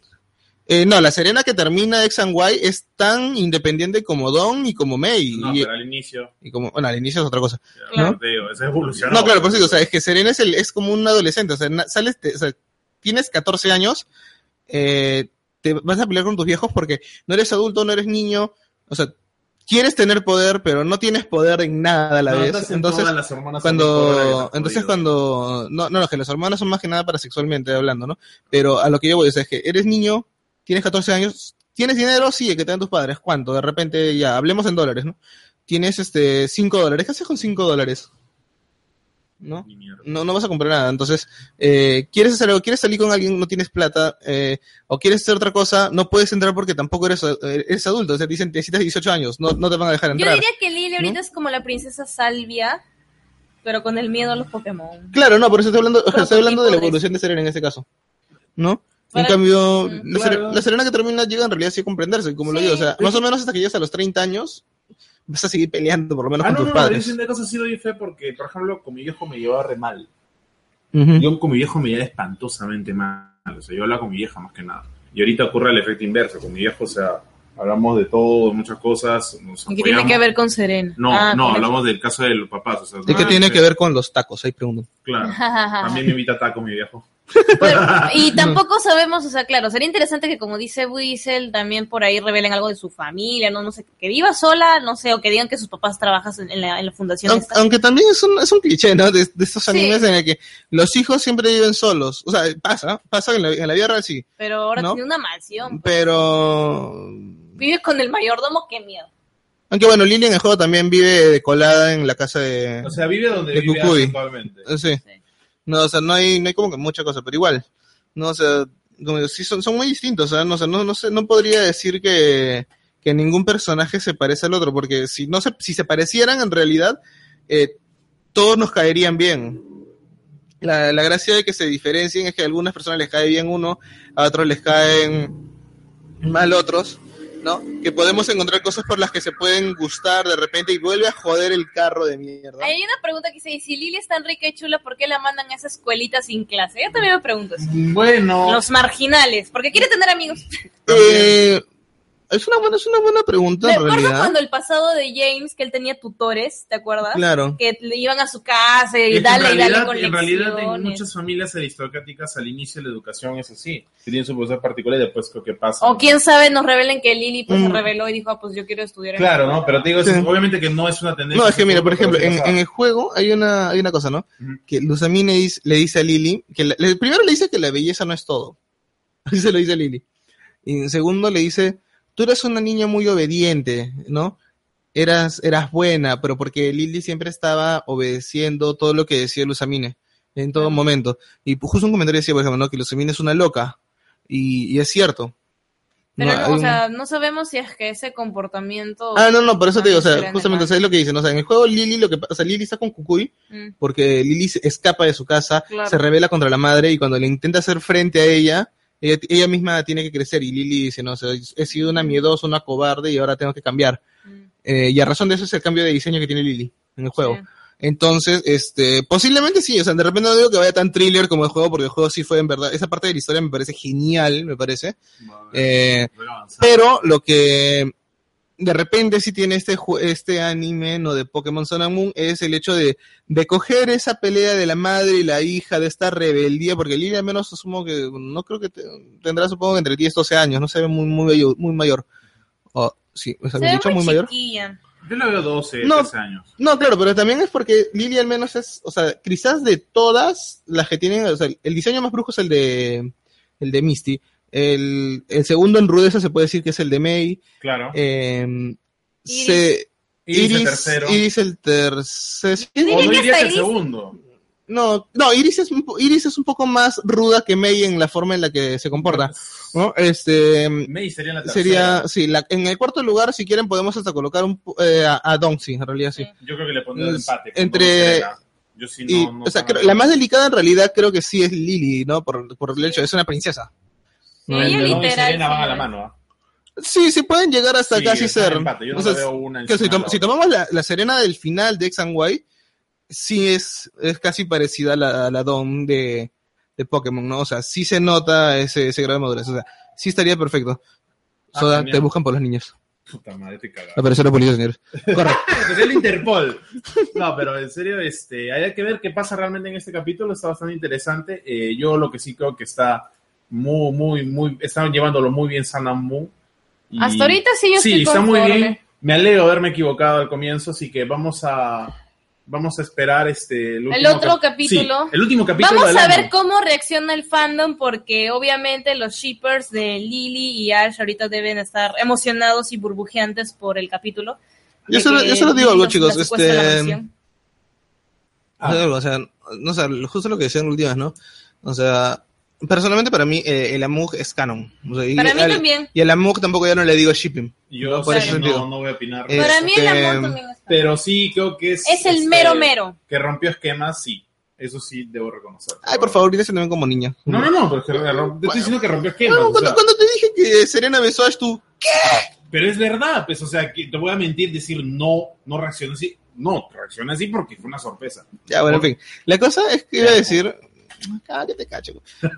[SPEAKER 3] Eh, no, la Serena que termina X and Y es tan independiente como Don y como May,
[SPEAKER 2] No,
[SPEAKER 3] y,
[SPEAKER 2] pero al inicio.
[SPEAKER 3] y como, bueno, al inicio es otra cosa.
[SPEAKER 1] Claro.
[SPEAKER 2] Te digo, esa evolución.
[SPEAKER 3] No, claro, por eso digo, o sea, es que Serena es, el, es como un adolescente, o sea, sales, te- o sea, tienes 14 años, eh, te vas a pelear con tus viejos porque no eres adulto, no eres niño, o sea, quieres tener poder, pero no tienes poder en nada a la vez. Entonces, cuando, entonces cuando, no, no, no, que las hormonas son más que nada para sexualmente hablando, ¿no? Pero a lo que yo voy, o sea, es que eres niño, tienes 14 años, tienes dinero, sí, que te dan tus padres, ¿cuánto? De repente, ya, hablemos en dólares, ¿no? Tienes, este, 5 dólares, ¿qué haces con 5 dólares? ¿No? no, no vas a comprar nada. Entonces, eh, quieres hacer algo, quieres salir con alguien, no tienes plata, eh, o quieres hacer otra cosa, no puedes entrar porque tampoco eres, eh, eres adulto. O sea, dicen, necesitas 18 años, no, no te van a dejar
[SPEAKER 1] Yo
[SPEAKER 3] entrar.
[SPEAKER 1] diría que Lily ahorita es como la princesa Salvia, pero con el miedo a los Pokémon.
[SPEAKER 3] Claro, no, por eso estoy hablando, [laughs] estoy hablando de la evolución de Serena en este caso. ¿No? En cambio, la, Serena que termina llega en realidad sí a comprenderse, como lo digo. O sea, más o menos hasta que llegas a los 30 años, vas a seguir peleando por lo menos
[SPEAKER 2] Ah,
[SPEAKER 3] con
[SPEAKER 2] no,
[SPEAKER 3] tus
[SPEAKER 2] no,
[SPEAKER 3] padres.
[SPEAKER 2] dicen de cosas así doy fe porque, por ejemplo, con mi viejo me llevaba re mal. Yo con mi viejo me llevaba espantosamente mal. O sea, yo hablaba con mi vieja más que nada. Y ahorita ocurre el efecto inverso. Con mi viejo, o sea, hablamos de todo, de muchas cosas. Nos
[SPEAKER 1] ¿Y qué tiene que ver con Serena?
[SPEAKER 2] No,
[SPEAKER 1] Ah,
[SPEAKER 2] no, hablamos del caso de los papás. O sea,
[SPEAKER 3] ¿Y qué tiene que ver con los tacos? Ahí pregunto.
[SPEAKER 2] Claro. [laughs] También me invita a taco mi viejo.
[SPEAKER 1] Pero- [laughs] y tampoco sabemos, o sea, claro, sería interesante que como dice Wiesel, también por ahí revelen algo de su familia, no, no sé, que viva sola, no sé, o que digan que sus papás trabajan en, la, en la fundación.
[SPEAKER 3] Aunque,
[SPEAKER 1] esta.
[SPEAKER 3] aunque también es un, es un cliché, ¿no? De, de estos
[SPEAKER 1] Sí.
[SPEAKER 3] animes en el que los hijos siempre viven solos. O sea, pasa, pasa en la, en la vida real sí.
[SPEAKER 1] Pero ahora
[SPEAKER 3] ¿no?
[SPEAKER 1] tiene una mansión.
[SPEAKER 3] Pero.
[SPEAKER 1] Vive con el mayordomo, qué miedo.
[SPEAKER 3] Aunque bueno, Lily en el juego también vive colada en la casa de.
[SPEAKER 2] O sea, vive donde
[SPEAKER 3] De
[SPEAKER 2] vive actualmente.
[SPEAKER 3] Eh, Sí. No, o sea, no hay, no hay como que mucha cosa, pero igual. No, o sea, como son, son muy distintos, sea, no, o sea, no, no sé, no podría decir que, que ningún personaje se parece al otro, porque si no se, si se parecieran en realidad, eh, todos nos caerían bien. La, la gracia de que se diferencien es que a algunas personas les cae bien uno, a otros les caen mal otros, ¿no? Que podemos encontrar cosas por las que se pueden gustar de repente y vuelve a joder el carro de mierda.
[SPEAKER 1] Hay una pregunta que dice, ¿y si Lily es tan rica y chula, por qué la mandan a esa escuelita sin clase? Yo también me pregunto eso.
[SPEAKER 2] Bueno.
[SPEAKER 1] Los marginales, porque quiere tener amigos.
[SPEAKER 3] Eh, es una buena, es una buena pregunta
[SPEAKER 1] Me
[SPEAKER 3] en
[SPEAKER 1] acuerdo
[SPEAKER 3] realidad.
[SPEAKER 1] cuando el pasado de James, que él tenía tutores, ¿te acuerdas?
[SPEAKER 3] Claro.
[SPEAKER 1] Que le iban a su casa y
[SPEAKER 2] Es
[SPEAKER 1] dale y dale con
[SPEAKER 2] en realidad en
[SPEAKER 1] lecciones.
[SPEAKER 2] muchas familias aristocráticas al inicio la educación es así. Que tienen su profesor particular y después creo que pasa.
[SPEAKER 1] O quién sabe, nos revelen que Lily pues, se
[SPEAKER 3] Mm.
[SPEAKER 1] reveló y dijo, ah, pues yo quiero estudiar en
[SPEAKER 2] Claro,
[SPEAKER 1] la
[SPEAKER 2] ¿no? Pero te digo, es- obviamente que no es una tendencia.
[SPEAKER 3] No, es que mira, por ejemplo, en, en el juego hay una, hay una cosa, ¿no? Que Luzamine dice- le dice a Lily, que la- le- primero le dice que la belleza no es todo. [laughs] Así se lo dice a Lily. Y en segundo le dice, tú eres una niña muy obediente, ¿no? Eras, eras buena, pero porque Lily siempre estaba obedeciendo todo lo que decía Luzamine en todo momento. Y justo un comentario decía, por ejemplo, ¿no? Que Luzamine es una loca. Y, y es cierto.
[SPEAKER 1] Pero
[SPEAKER 3] No,
[SPEAKER 1] o sea, no sabemos si es que ese comportamiento...
[SPEAKER 3] Ah, no, no, por eso te digo, o sea, justamente. ¿sabes lo que dicen? O sea, en el juego Lily, lo que pa- o sea, Lily está con Kukui,
[SPEAKER 1] Mm.
[SPEAKER 3] porque Lily escapa de su casa,
[SPEAKER 1] Claro.
[SPEAKER 3] se revela contra la madre y cuando le intenta hacer frente a ella, ella, ella misma tiene que crecer y Lily dice, no, o sea, he sido una miedosa, una cobarde y ahora tengo que cambiar.
[SPEAKER 1] Mm.
[SPEAKER 3] Eh, y a razón de eso es el cambio de diseño que tiene Lily en el juego.
[SPEAKER 1] Sí.
[SPEAKER 3] Entonces, este, posiblemente sí, o sea, de repente no digo que vaya tan thriller como el juego, porque el juego sí fue en verdad, esa parte de la historia me parece genial, me parece. Eh,
[SPEAKER 2] a avanzar.
[SPEAKER 3] pero lo que de repente sí tiene este, ju- este anime no de Pokémon Sun and Moon es el hecho de, de coger esa pelea de la madre y la hija, de esta rebeldía, porque Lily al menos asumo que, no creo que te- tendrá supongo que entre 10 y 12 años, no se ve muy, muy, mayor- muy mayor. Oh, sí, ¿me
[SPEAKER 1] Se
[SPEAKER 3] había
[SPEAKER 1] ve
[SPEAKER 3] dicho
[SPEAKER 1] muy,
[SPEAKER 3] muy mayor?
[SPEAKER 2] Yo le veo 12,
[SPEAKER 3] No.
[SPEAKER 2] 13 años.
[SPEAKER 3] No, claro, pero también es porque Lily al menos es, o sea, quizás de todas las que tienen, o sea, el diseño más brujo es el de, el de Misty. El, el segundo en rudeza se puede decir que es el de May.
[SPEAKER 2] Claro.
[SPEAKER 3] Eh,
[SPEAKER 1] Iris.
[SPEAKER 3] se-
[SPEAKER 2] Iris el
[SPEAKER 3] Iris,
[SPEAKER 2] tercero.
[SPEAKER 3] Iris el tercero. ¿sí?
[SPEAKER 2] o
[SPEAKER 1] Iris
[SPEAKER 2] no
[SPEAKER 1] está
[SPEAKER 2] el
[SPEAKER 1] Iris.
[SPEAKER 2] segundo.
[SPEAKER 3] No, no, Iris es, Iris es un poco más ruda que May en la forma en la que se comporta. ¿no? Este,
[SPEAKER 2] May sería en la tercera.
[SPEAKER 3] sería, sí, la- en el cuarto lugar, si quieren, podemos hasta colocar un, eh, a, a Donksy, en realidad sí.
[SPEAKER 2] Yo creo que le pondría el empate.
[SPEAKER 3] entre-
[SPEAKER 2] Serena. Yo sí no.
[SPEAKER 3] Y,
[SPEAKER 2] no
[SPEAKER 3] o sea,
[SPEAKER 2] tan
[SPEAKER 3] creo-
[SPEAKER 2] a-
[SPEAKER 3] la más delicada en realidad creo que sí es Lily, ¿no? Por, por el hecho, es una princesa.
[SPEAKER 1] Sí,
[SPEAKER 2] y. Serena van
[SPEAKER 1] sí,
[SPEAKER 2] a la
[SPEAKER 1] ¿no?
[SPEAKER 2] mano. ¿ah?
[SPEAKER 3] Sí, sí pueden llegar hasta
[SPEAKER 2] Sí,
[SPEAKER 3] casi ser.
[SPEAKER 2] empate, Yo no
[SPEAKER 3] O sea,
[SPEAKER 2] le veo una
[SPEAKER 3] que si, tom- si tomamos la, la Serena del final de X and Y, sí es, es casi parecida a la, a la Dom de, de Pokémon, ¿no? O sea, sí se nota ese, ese grado de madurez. O sea, sí estaría perfecto.
[SPEAKER 2] Ah,
[SPEAKER 3] Soda,
[SPEAKER 2] genial.
[SPEAKER 3] te buscan por los niños.
[SPEAKER 2] Puta madre, te cagaba.
[SPEAKER 3] Apareció la policía, señores. Corre. [laughs]
[SPEAKER 2] Es el Interpol. No, pero en serio, este, hay que ver qué pasa realmente en este capítulo. Está bastante interesante. Eh, yo lo que sí creo que está muy, muy, muy, están llevándolo muy bien. Y-
[SPEAKER 1] Hasta ahorita sí yo
[SPEAKER 2] Sí,
[SPEAKER 1] estoy
[SPEAKER 2] está muy
[SPEAKER 1] conforme.
[SPEAKER 2] bien. Me alegro de haberme equivocado al comienzo, así que vamos a, vamos a esperar este, el, último
[SPEAKER 1] otro
[SPEAKER 2] cap-
[SPEAKER 1] capítulo.
[SPEAKER 2] Sí, el último capítulo
[SPEAKER 1] Vamos a ver cómo reacciona el fandom porque obviamente los shippers de Lily y Ash ahorita deben estar emocionados y burbujeantes por el capítulo.
[SPEAKER 3] Yo solo, yo solo digo algo, chicos. Este.
[SPEAKER 2] Ah.
[SPEAKER 3] o sea, algo, o sea, no sé, justo lo que decían últimas, ¿no? O sea, personalmente para mí eh, el Amug es canon. O sea, y
[SPEAKER 1] Para mí
[SPEAKER 3] al-
[SPEAKER 1] también.
[SPEAKER 3] Y el Amug tampoco ya no le digo shipping.
[SPEAKER 2] Yo
[SPEAKER 3] ¿no? Por
[SPEAKER 2] sí,
[SPEAKER 3] ese
[SPEAKER 2] no, no voy a opinar.
[SPEAKER 3] Eh,
[SPEAKER 1] Para mí el
[SPEAKER 3] este,
[SPEAKER 1] amor también está.
[SPEAKER 2] pero sí creo que es...
[SPEAKER 1] Es el
[SPEAKER 2] este,
[SPEAKER 1] mero mero.
[SPEAKER 2] Que rompió esquemas, sí. Eso sí debo reconocer.
[SPEAKER 3] Ay, por favor, dices también como niña.
[SPEAKER 2] No, no, no, pero es te estoy diciendo que rompió esquemas.
[SPEAKER 3] No,
[SPEAKER 2] o
[SPEAKER 3] cuando,
[SPEAKER 2] sea,
[SPEAKER 3] cuando te dije que Serena besó a tú,
[SPEAKER 2] Pero es verdad, pues, o sea, que te voy a mentir, decir no, no reaccioné así. No, reaccioné así porque fue una sorpresa.
[SPEAKER 3] Ya, bueno, en fin. La cosa es que iba a decir. Ah, que te cacho.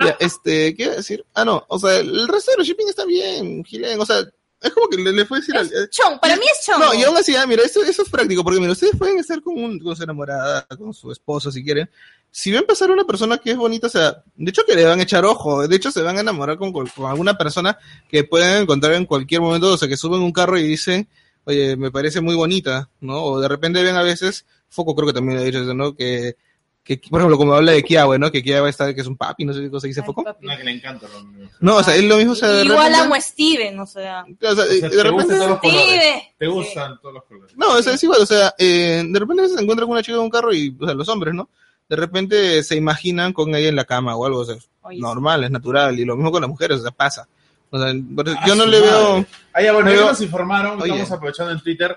[SPEAKER 3] Ya, [laughs] este, ¿qué iba a decir? Ah, no, o sea, el resto de los shipping está bien, Gilen, o sea, es como que le, le fue a decir al.
[SPEAKER 1] Chong, para mí es chong.
[SPEAKER 3] No, y aún así, ah, mira, eso, eso es práctico, porque mira, ustedes pueden estar con, un, con su enamorada, con su esposo, si quieren. Si ven pasar una persona que es bonita, o sea, de hecho que le van a echar ojo, de hecho se van a enamorar con, con alguna persona que pueden encontrar en cualquier momento, o sea, que suben un carro y dicen, oye, me parece muy bonita, ¿no? O de repente ven a veces, Foco creo que también ha dicho eso, ¿no? Que, que por ejemplo, como habla de Kiawe, ¿no? Que Kiawe está, que es un papi, no sé qué cosa dice
[SPEAKER 1] papi.
[SPEAKER 2] Una que le encanta. lo-
[SPEAKER 3] No, o sea, es lo mismo, o sea, de
[SPEAKER 1] Igual
[SPEAKER 3] repente-
[SPEAKER 1] amo a Steven, o sea.
[SPEAKER 3] o sea,
[SPEAKER 2] O sea,
[SPEAKER 3] de
[SPEAKER 2] te
[SPEAKER 3] repente-
[SPEAKER 2] gustan todos los colores.
[SPEAKER 1] Steven.
[SPEAKER 2] Te gustan todos los colores.
[SPEAKER 3] No, o sea, es igual, o sea, eh, de repente se encuentra con una chica en un carro y, o sea, los hombres, ¿no? De repente se imaginan con ella en la cama o algo, o sea,
[SPEAKER 1] Oye,
[SPEAKER 3] normal, es natural, y lo mismo con las mujeres, o sea, pasa. O sea,
[SPEAKER 2] Ah,
[SPEAKER 3] yo no le
[SPEAKER 2] madre.
[SPEAKER 3] veo...
[SPEAKER 2] Ah, ya, bueno,
[SPEAKER 3] no veo-
[SPEAKER 2] nos informaron,
[SPEAKER 3] Oye.
[SPEAKER 2] estamos aprovechando en Twitter.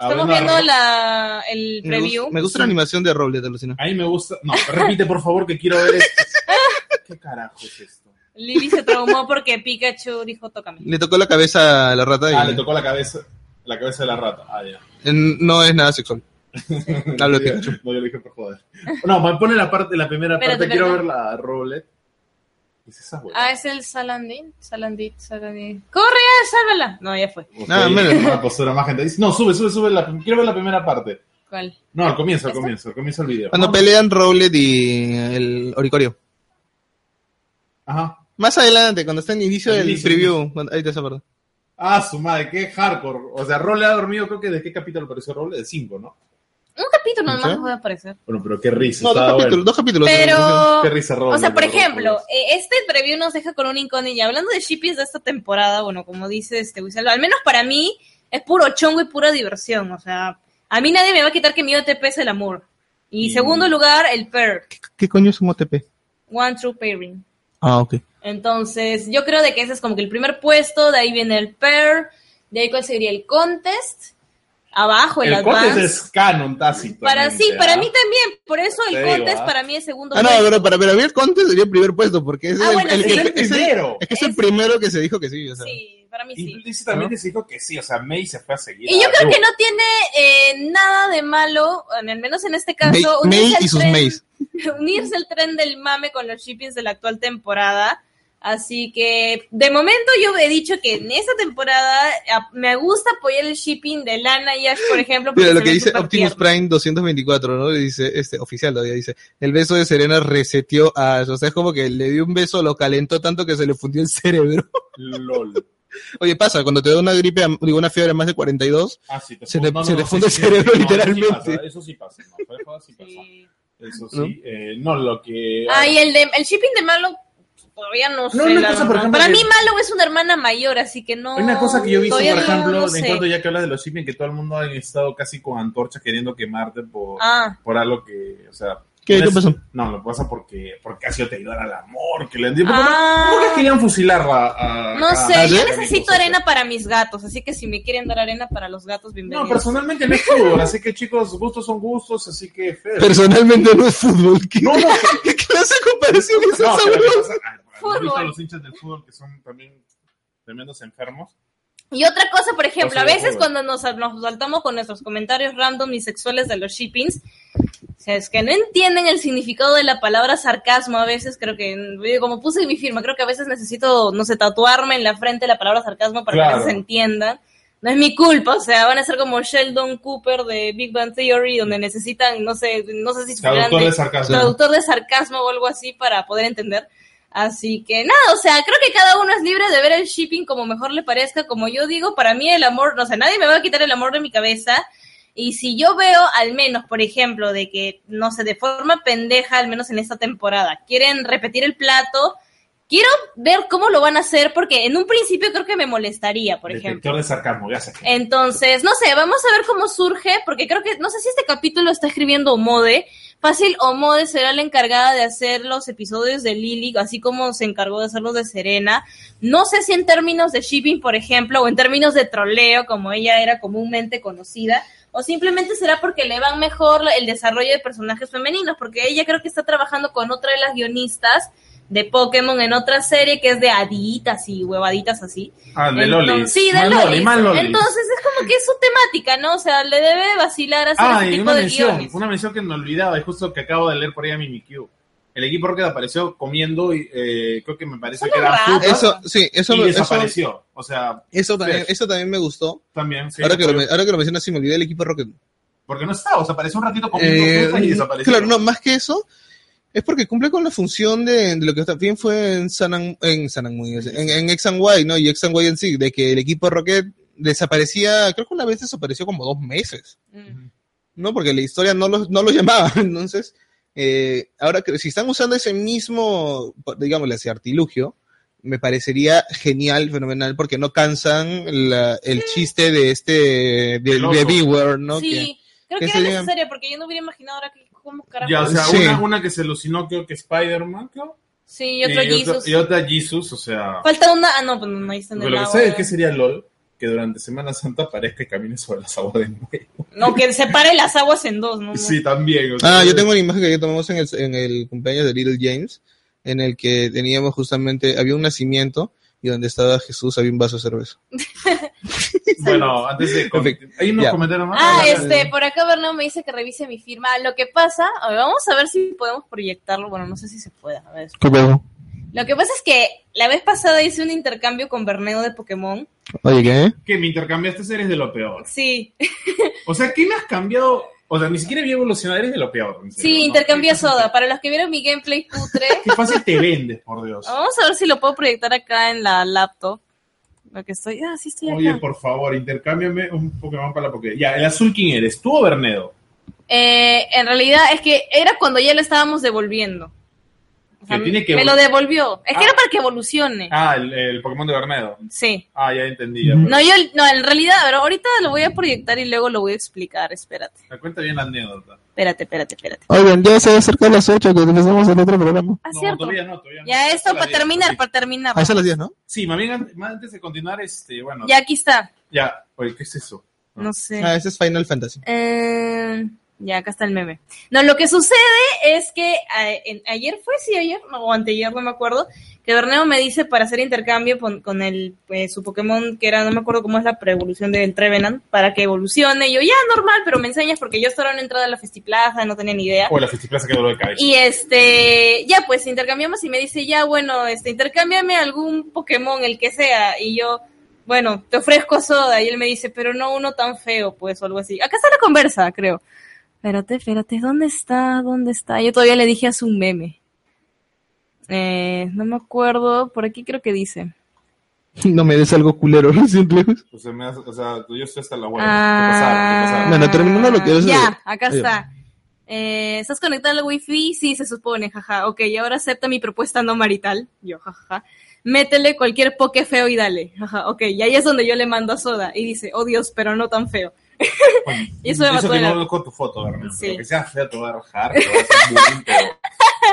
[SPEAKER 1] Estamos
[SPEAKER 2] hablando de
[SPEAKER 1] viendo la, el
[SPEAKER 3] Me,
[SPEAKER 1] preview.
[SPEAKER 3] gusta, me gusta la animación de Roble, te alucina.
[SPEAKER 2] A mí me gusta. No, repite por favor que quiero ver esto. [laughs] ¿Qué carajo es esto?
[SPEAKER 1] Lily se traumó porque Pikachu dijo tócame.
[SPEAKER 3] Le tocó la cabeza a la rata y
[SPEAKER 2] Ah, le tocó la cabeza, la cabeza de la rata. Ah, ya.
[SPEAKER 3] eh, no es nada sexual. [laughs] Hablo de Pikachu.
[SPEAKER 2] No, yo lo dije por joder. No, me pone la parte, la primera
[SPEAKER 1] Espérate,
[SPEAKER 2] parte. Quiero ver la Roblet. ¿Qué es esa hueá?
[SPEAKER 1] Ah, es el Salandin. Salandit, Salandit. ¡Corre, sálvala! No, ya fue.
[SPEAKER 3] Ah,
[SPEAKER 2] más gente. Dice, No, sube, sube, sube. La, quiero ver la primera parte.
[SPEAKER 1] ¿Cuál?
[SPEAKER 2] No, al comienzo, al comienzo, al comienzo del video.
[SPEAKER 3] Cuando pelean Rowlet y el Oricorio.
[SPEAKER 2] Ajá.
[SPEAKER 3] Más adelante, cuando está en inicio del
[SPEAKER 2] inicio,
[SPEAKER 3] preview, cuando- ahí te acuerdas.
[SPEAKER 2] Ah, su madre, qué hardcore. O sea, Roble ha dormido, creo que de qué capítulo apareció Roble? De 5, ¿no?
[SPEAKER 1] Un capítulo
[SPEAKER 3] ¿Sí?
[SPEAKER 1] nomás puede aparecer.
[SPEAKER 2] Bueno, pero qué risa.
[SPEAKER 3] No, dos capítulos,
[SPEAKER 2] bueno.
[SPEAKER 3] dos capítulos.
[SPEAKER 1] Pero,
[SPEAKER 2] Qué risa Roble.
[SPEAKER 1] o sea, por ejemplo, eh, este preview nos deja con un incógnito. Y hablando de shippies de esta temporada, bueno, como dice este Wizard, al menos para mí es puro chongo y pura diversión. O sea, a mí nadie me va a quitar que mi OTP es el amor. Y
[SPEAKER 2] Y-
[SPEAKER 1] segundo lugar, el pair.
[SPEAKER 3] ¿Qué coño es un OTP?
[SPEAKER 1] One True Pairing.
[SPEAKER 3] Ah, ok.
[SPEAKER 1] Entonces, yo creo de que ese es como que el primer puesto, de ahí viene el pair, de ahí cuál sería el contest, abajo el,
[SPEAKER 2] El
[SPEAKER 1] advance.
[SPEAKER 2] es canon tácito.
[SPEAKER 1] Para sí, para mí también, por eso el
[SPEAKER 2] digo,
[SPEAKER 1] contest
[SPEAKER 2] ¿ah?
[SPEAKER 1] para mí es segundo
[SPEAKER 3] Ah, no, pero para, para mí el contest sería el primer puesto, porque es,
[SPEAKER 1] Ah,
[SPEAKER 3] el,
[SPEAKER 1] bueno,
[SPEAKER 3] el
[SPEAKER 1] sí.
[SPEAKER 3] que-
[SPEAKER 2] Es el
[SPEAKER 3] es el-
[SPEAKER 2] primero.
[SPEAKER 3] es que es el
[SPEAKER 1] Es-
[SPEAKER 3] primero que se dijo que sí. O sea.
[SPEAKER 1] Sí, para mí
[SPEAKER 2] Y
[SPEAKER 1] sí.
[SPEAKER 2] Lizzie también se dijo que sí, o sea, May se fue a seguir.
[SPEAKER 1] Y yo creo que no tiene eh, nada de malo, al menos en este caso,
[SPEAKER 3] May
[SPEAKER 1] unirse,
[SPEAKER 3] y
[SPEAKER 1] al
[SPEAKER 3] sus
[SPEAKER 1] tren,
[SPEAKER 3] Mays. [laughs]
[SPEAKER 1] unirse al tren del mame con los shippings de la actual temporada. Así que, de momento yo he dicho que en esta temporada a- me gusta apoyar el shipping de Lana y Ash, por ejemplo. porque
[SPEAKER 3] Mira lo que dice Optimus
[SPEAKER 1] tiernos.
[SPEAKER 3] Prime 224, ¿no? Le dice, este, oficial todavía dice, el beso de Serena reseteó a Ash. O sea, es como que le dio un beso, lo calentó tanto que se le fundió el cerebro.
[SPEAKER 2] LOL. [laughs]
[SPEAKER 3] Oye, pasa, cuando te da una gripe, digo, una fiebre a más de 42,
[SPEAKER 2] Ah, sí, te
[SPEAKER 3] Se te-
[SPEAKER 2] no, no,
[SPEAKER 3] se te
[SPEAKER 2] no,
[SPEAKER 3] funde
[SPEAKER 2] sí,
[SPEAKER 3] el cerebro, literalmente.
[SPEAKER 2] Eso sí pasa, eso sí pasa. No, fuera de joda sí pasa.
[SPEAKER 1] Sí.
[SPEAKER 2] Eso
[SPEAKER 3] ¿No?
[SPEAKER 2] sí. eh, no, lo que.
[SPEAKER 1] Ah, y el, de, el shipping de Malo todavía no, sé.
[SPEAKER 2] una cosa, por ejemplo,
[SPEAKER 1] Para
[SPEAKER 2] que-
[SPEAKER 1] mí Malo es una hermana mayor, así que no...
[SPEAKER 2] Hay una cosa que yo he visto, por
[SPEAKER 1] no-
[SPEAKER 2] ejemplo,
[SPEAKER 1] no
[SPEAKER 2] en cuanto ya que hablas de los shipping, que todo el mundo ha estado casi con antorchas queriendo quemarte por,
[SPEAKER 1] Ah.
[SPEAKER 2] por algo que, o sea...
[SPEAKER 3] ¿Qué-
[SPEAKER 2] no
[SPEAKER 3] qué pasó?
[SPEAKER 2] No, lo pasa porque, porque ha sido te ayudar al amor, que le han
[SPEAKER 1] Ah.
[SPEAKER 2] ¿Por qué querían fusilarla a,
[SPEAKER 1] No
[SPEAKER 2] a-
[SPEAKER 1] sé,
[SPEAKER 2] a-
[SPEAKER 1] yo necesito arena para mis gatos, así que si me quieren dar arena para los gatos, bienvenidos.
[SPEAKER 2] No, personalmente no es fútbol, así que chicos, gustos son gustos, así que... feo.
[SPEAKER 3] personalmente no es fútbol. ¿Qué,
[SPEAKER 2] No, no, [laughs]
[SPEAKER 3] ¿qué clase de comparación es
[SPEAKER 2] No,
[SPEAKER 3] esa,
[SPEAKER 1] Fútbol.
[SPEAKER 2] los hinchas del fútbol que son también tremendos enfermos?
[SPEAKER 1] Y otra cosa, por ejemplo, a veces cuando nos, nos saltamos con nuestros comentarios random y sexuales de los shippings, o sea, es que no entienden el significado de la palabra sarcasmo a veces, creo que, como puse en mi firma, creo que a veces necesito, no sé, tatuarme en la frente la palabra sarcasmo para
[SPEAKER 2] Claro.
[SPEAKER 1] que se entienda. No es mi culpa, o sea, van a ser como Sheldon Cooper de Big Bang Theory, donde necesitan, no sé, no sé si
[SPEAKER 2] Traductor
[SPEAKER 1] de
[SPEAKER 2] sarcasmo.
[SPEAKER 1] traductor de sarcasmo o algo así para poder entender. Así que nada, o sea, creo que cada uno es libre de ver el shipping como mejor le parezca. Como yo digo, para mí el amor, no sé, nadie me va a quitar el amor de mi cabeza. Y si yo veo, al menos, por ejemplo, de que, no sé, de forma pendeja, al menos en esta temporada, quieren repetir el plato, quiero ver cómo lo van a hacer, porque en un principio creo que me molestaría, por ejemplo.
[SPEAKER 2] De sarcasmo, ya sé.
[SPEAKER 1] Entonces, no sé, vamos a ver cómo surge, porque creo que, no sé si este capítulo está escribiendo Omode. Fácil, Omode será la encargada de hacer los episodios de Lily, así como se encargó de hacer los de Serena. No sé si en términos de shipping, por ejemplo, o en términos de troleo, como ella era comúnmente conocida, o simplemente será porque le van mejor el desarrollo de personajes femeninos, porque ella creo que está trabajando con otra de las guionistas de Pokémon en otra serie que es de haditas y huevaditas así.
[SPEAKER 2] Ah, de
[SPEAKER 1] Entonces,
[SPEAKER 2] Lolis.
[SPEAKER 1] Sí, de Lolis. Entonces es como que es su temática, ¿no? O sea, le debe vacilar hacer
[SPEAKER 2] Ah,
[SPEAKER 1] ese
[SPEAKER 2] y
[SPEAKER 1] tipo
[SPEAKER 2] una
[SPEAKER 1] de
[SPEAKER 2] mención,
[SPEAKER 1] guiones.
[SPEAKER 2] una mención que me olvidaba, y justo que acabo de leer por ahí a Mimikyu. El equipo Rocket apareció comiendo y eh, creo que me parece que era azúcar
[SPEAKER 3] Eso, sí, eso,
[SPEAKER 2] y
[SPEAKER 3] eso,
[SPEAKER 2] desapareció. O sea,
[SPEAKER 3] eso también, eso también me gustó.
[SPEAKER 2] también, sí.
[SPEAKER 3] ahora, que lo, ahora que lo mencionas, sí me olvidé del equipo Rocket.
[SPEAKER 2] Porque no estaba, o sea, apareció un ratito comiendo
[SPEAKER 3] Eh,
[SPEAKER 2] y desapareció.
[SPEAKER 3] claro, no, más que eso, es porque cumple con la función de, de lo que también fue en San, An- en San An- en, en X and Y, ¿no? Y X and Y en sí, de que el equipo Rocket desaparecía, creo que una vez desapareció como dos meses,
[SPEAKER 1] Mm.
[SPEAKER 3] ¿no? Porque la historia no los, no los [laughs] llamaba. Entonces, eh, ahora que si están usando ese mismo, digámosle ese artilugio, me parecería genial, fenomenal, porque no cansan la- el chiste de este, de, de. Beware, ¿no? Que-
[SPEAKER 1] Sí, creo
[SPEAKER 3] que
[SPEAKER 1] que era necesaria porque yo no hubiera imaginado ahora que cómo carajo.
[SPEAKER 2] Ya, o sea,
[SPEAKER 3] Sí.
[SPEAKER 2] una, una que se alucinó, creo que Spider-Man, creo.
[SPEAKER 1] sí, y otro
[SPEAKER 2] y,
[SPEAKER 1] Jesus.
[SPEAKER 2] y otra Jesus, o sea.
[SPEAKER 1] Falta una, ah, no, pues no, ahí está en
[SPEAKER 2] Pero
[SPEAKER 1] el
[SPEAKER 2] lo que
[SPEAKER 1] agua.
[SPEAKER 2] sé es que sería LOL, que durante Semana Santa aparezca y camine sobre las aguas de nuevo.
[SPEAKER 1] No, que [laughs] separe las aguas en dos, ¿no?
[SPEAKER 2] Sí, también. o sea,
[SPEAKER 3] Ah, yo tengo una imagen que ya tomamos en el, en el cumpleaños de Little James, en el que teníamos justamente, había un nacimiento y donde estaba Jesús había un vaso de cerveza. [laughs]
[SPEAKER 2] Bueno, antes de. Hay unos
[SPEAKER 3] Ya.
[SPEAKER 2] comentarios más.
[SPEAKER 1] Ah, este, por acá Bernardo me dice que revise mi firma. Lo que pasa, a ver, vamos a ver si podemos proyectarlo. Bueno, no sé si se puede. A ver.
[SPEAKER 3] ¿Qué pedo?
[SPEAKER 1] Lo que pasa es que la vez pasada hice un intercambio con Berneo de Pokémon.
[SPEAKER 3] Oye, ¿qué?
[SPEAKER 2] Que me intercambiaste eres de lo peor.
[SPEAKER 1] Sí, [laughs]
[SPEAKER 2] O sea, ¿qué me has cambiado? O sea, ni siquiera vi evolucionar, eres de lo peor. serio,
[SPEAKER 1] sí,
[SPEAKER 2] ¿no?
[SPEAKER 1] intercambié soda. Para los que vieron mi gameplay putre,
[SPEAKER 2] Qué fácil te vendes, por Dios.
[SPEAKER 1] vamos a ver si lo puedo proyectar acá en la laptop. Lo que estoy, ah, sí estoy acá.
[SPEAKER 2] Oye, por favor, intercámbiame un Pokémon para la Pokédex. Ya, el azul, ¿quién eres? ¿Tú o Bernedo?
[SPEAKER 1] Eh, en realidad es que era cuando ya lo estábamos devolviendo. O sea,
[SPEAKER 2] Que tiene que
[SPEAKER 1] me lo devolvió. Es que
[SPEAKER 2] Ah.
[SPEAKER 1] era para que evolucione.
[SPEAKER 2] Ah, el, el Pokémon de Bermedo.
[SPEAKER 1] Sí.
[SPEAKER 2] Ah, ya entendí. ya,
[SPEAKER 3] Ujú.
[SPEAKER 2] pero-
[SPEAKER 1] No, yo, no, en realidad, pero ahorita lo voy a proyectar y luego lo voy a explicar. Espérate,
[SPEAKER 2] Me cuenta bien la anécdota.
[SPEAKER 1] espérate, espérate, espérate.
[SPEAKER 3] Oigan, ya se acerca las 8 que empezamos el otro programa.
[SPEAKER 1] Ah,
[SPEAKER 2] no,
[SPEAKER 1] cierto.
[SPEAKER 2] todavía no, todavía no.
[SPEAKER 1] Ya esto para
[SPEAKER 2] 10,
[SPEAKER 1] terminar,
[SPEAKER 2] sí.
[SPEAKER 1] para terminar.
[SPEAKER 3] Ahí son las 10, ¿no?
[SPEAKER 2] Sí, más bien antes de continuar, este, bueno,
[SPEAKER 1] Ya aquí está.
[SPEAKER 2] ya, oye, ¿qué es eso?
[SPEAKER 1] No sé.
[SPEAKER 3] Ah, ese es Final Fantasy.
[SPEAKER 1] Eh, ya, acá está el meme. No, lo que sucede es que en- ayer fue, sí, ayer, no, o anteayer, no me acuerdo, que Berneo me dice para hacer intercambio con, con el, eh, su Pokémon, que era, no me acuerdo cómo es la pre-evolución del Trevenant, para que evolucione. Y yo, ya, normal, pero me enseñas porque yo estaba en la entrada de la Festiplaza, no tenía ni idea.
[SPEAKER 2] O la Festiplaza que de cabeza.
[SPEAKER 1] Y este, ya pues intercambiamos y me dice, ya bueno, este, intercámbiame algún Pokémon, el que sea. Y yo, bueno, te ofrezco soda. Y él me dice, pero no uno tan feo, pues, o algo así. Acá está la conversa, creo. Espérate, espérate, ¿dónde está? ¿Dónde está? Yo todavía le dije a su meme. Eh, no me acuerdo, por aquí creo que dice. [laughs]
[SPEAKER 3] No me des algo culero, recién lejos.
[SPEAKER 2] O sea, me hace- o sea, yo estoy hasta la hueá.
[SPEAKER 1] Ah.
[SPEAKER 3] Bueno, terminando lo que es-
[SPEAKER 1] Ya, acá está. Eh, ¿Estás conectado al wifi? Sí, se supone, jaja. Ok, ahora acepta mi propuesta no marital. Yo, jaja. Métele cualquier poke feo y dale. Jaja, ok. Y ahí es donde yo le mando a Soda. Y dice, oh Dios, pero no tan feo.
[SPEAKER 2] Bueno, [laughs]
[SPEAKER 1] eso me mató
[SPEAKER 2] que no con tu foto, Bernardo.
[SPEAKER 1] Sí.
[SPEAKER 2] Que sea fea, te voy a rajar. te voy a hacer bullying, pero-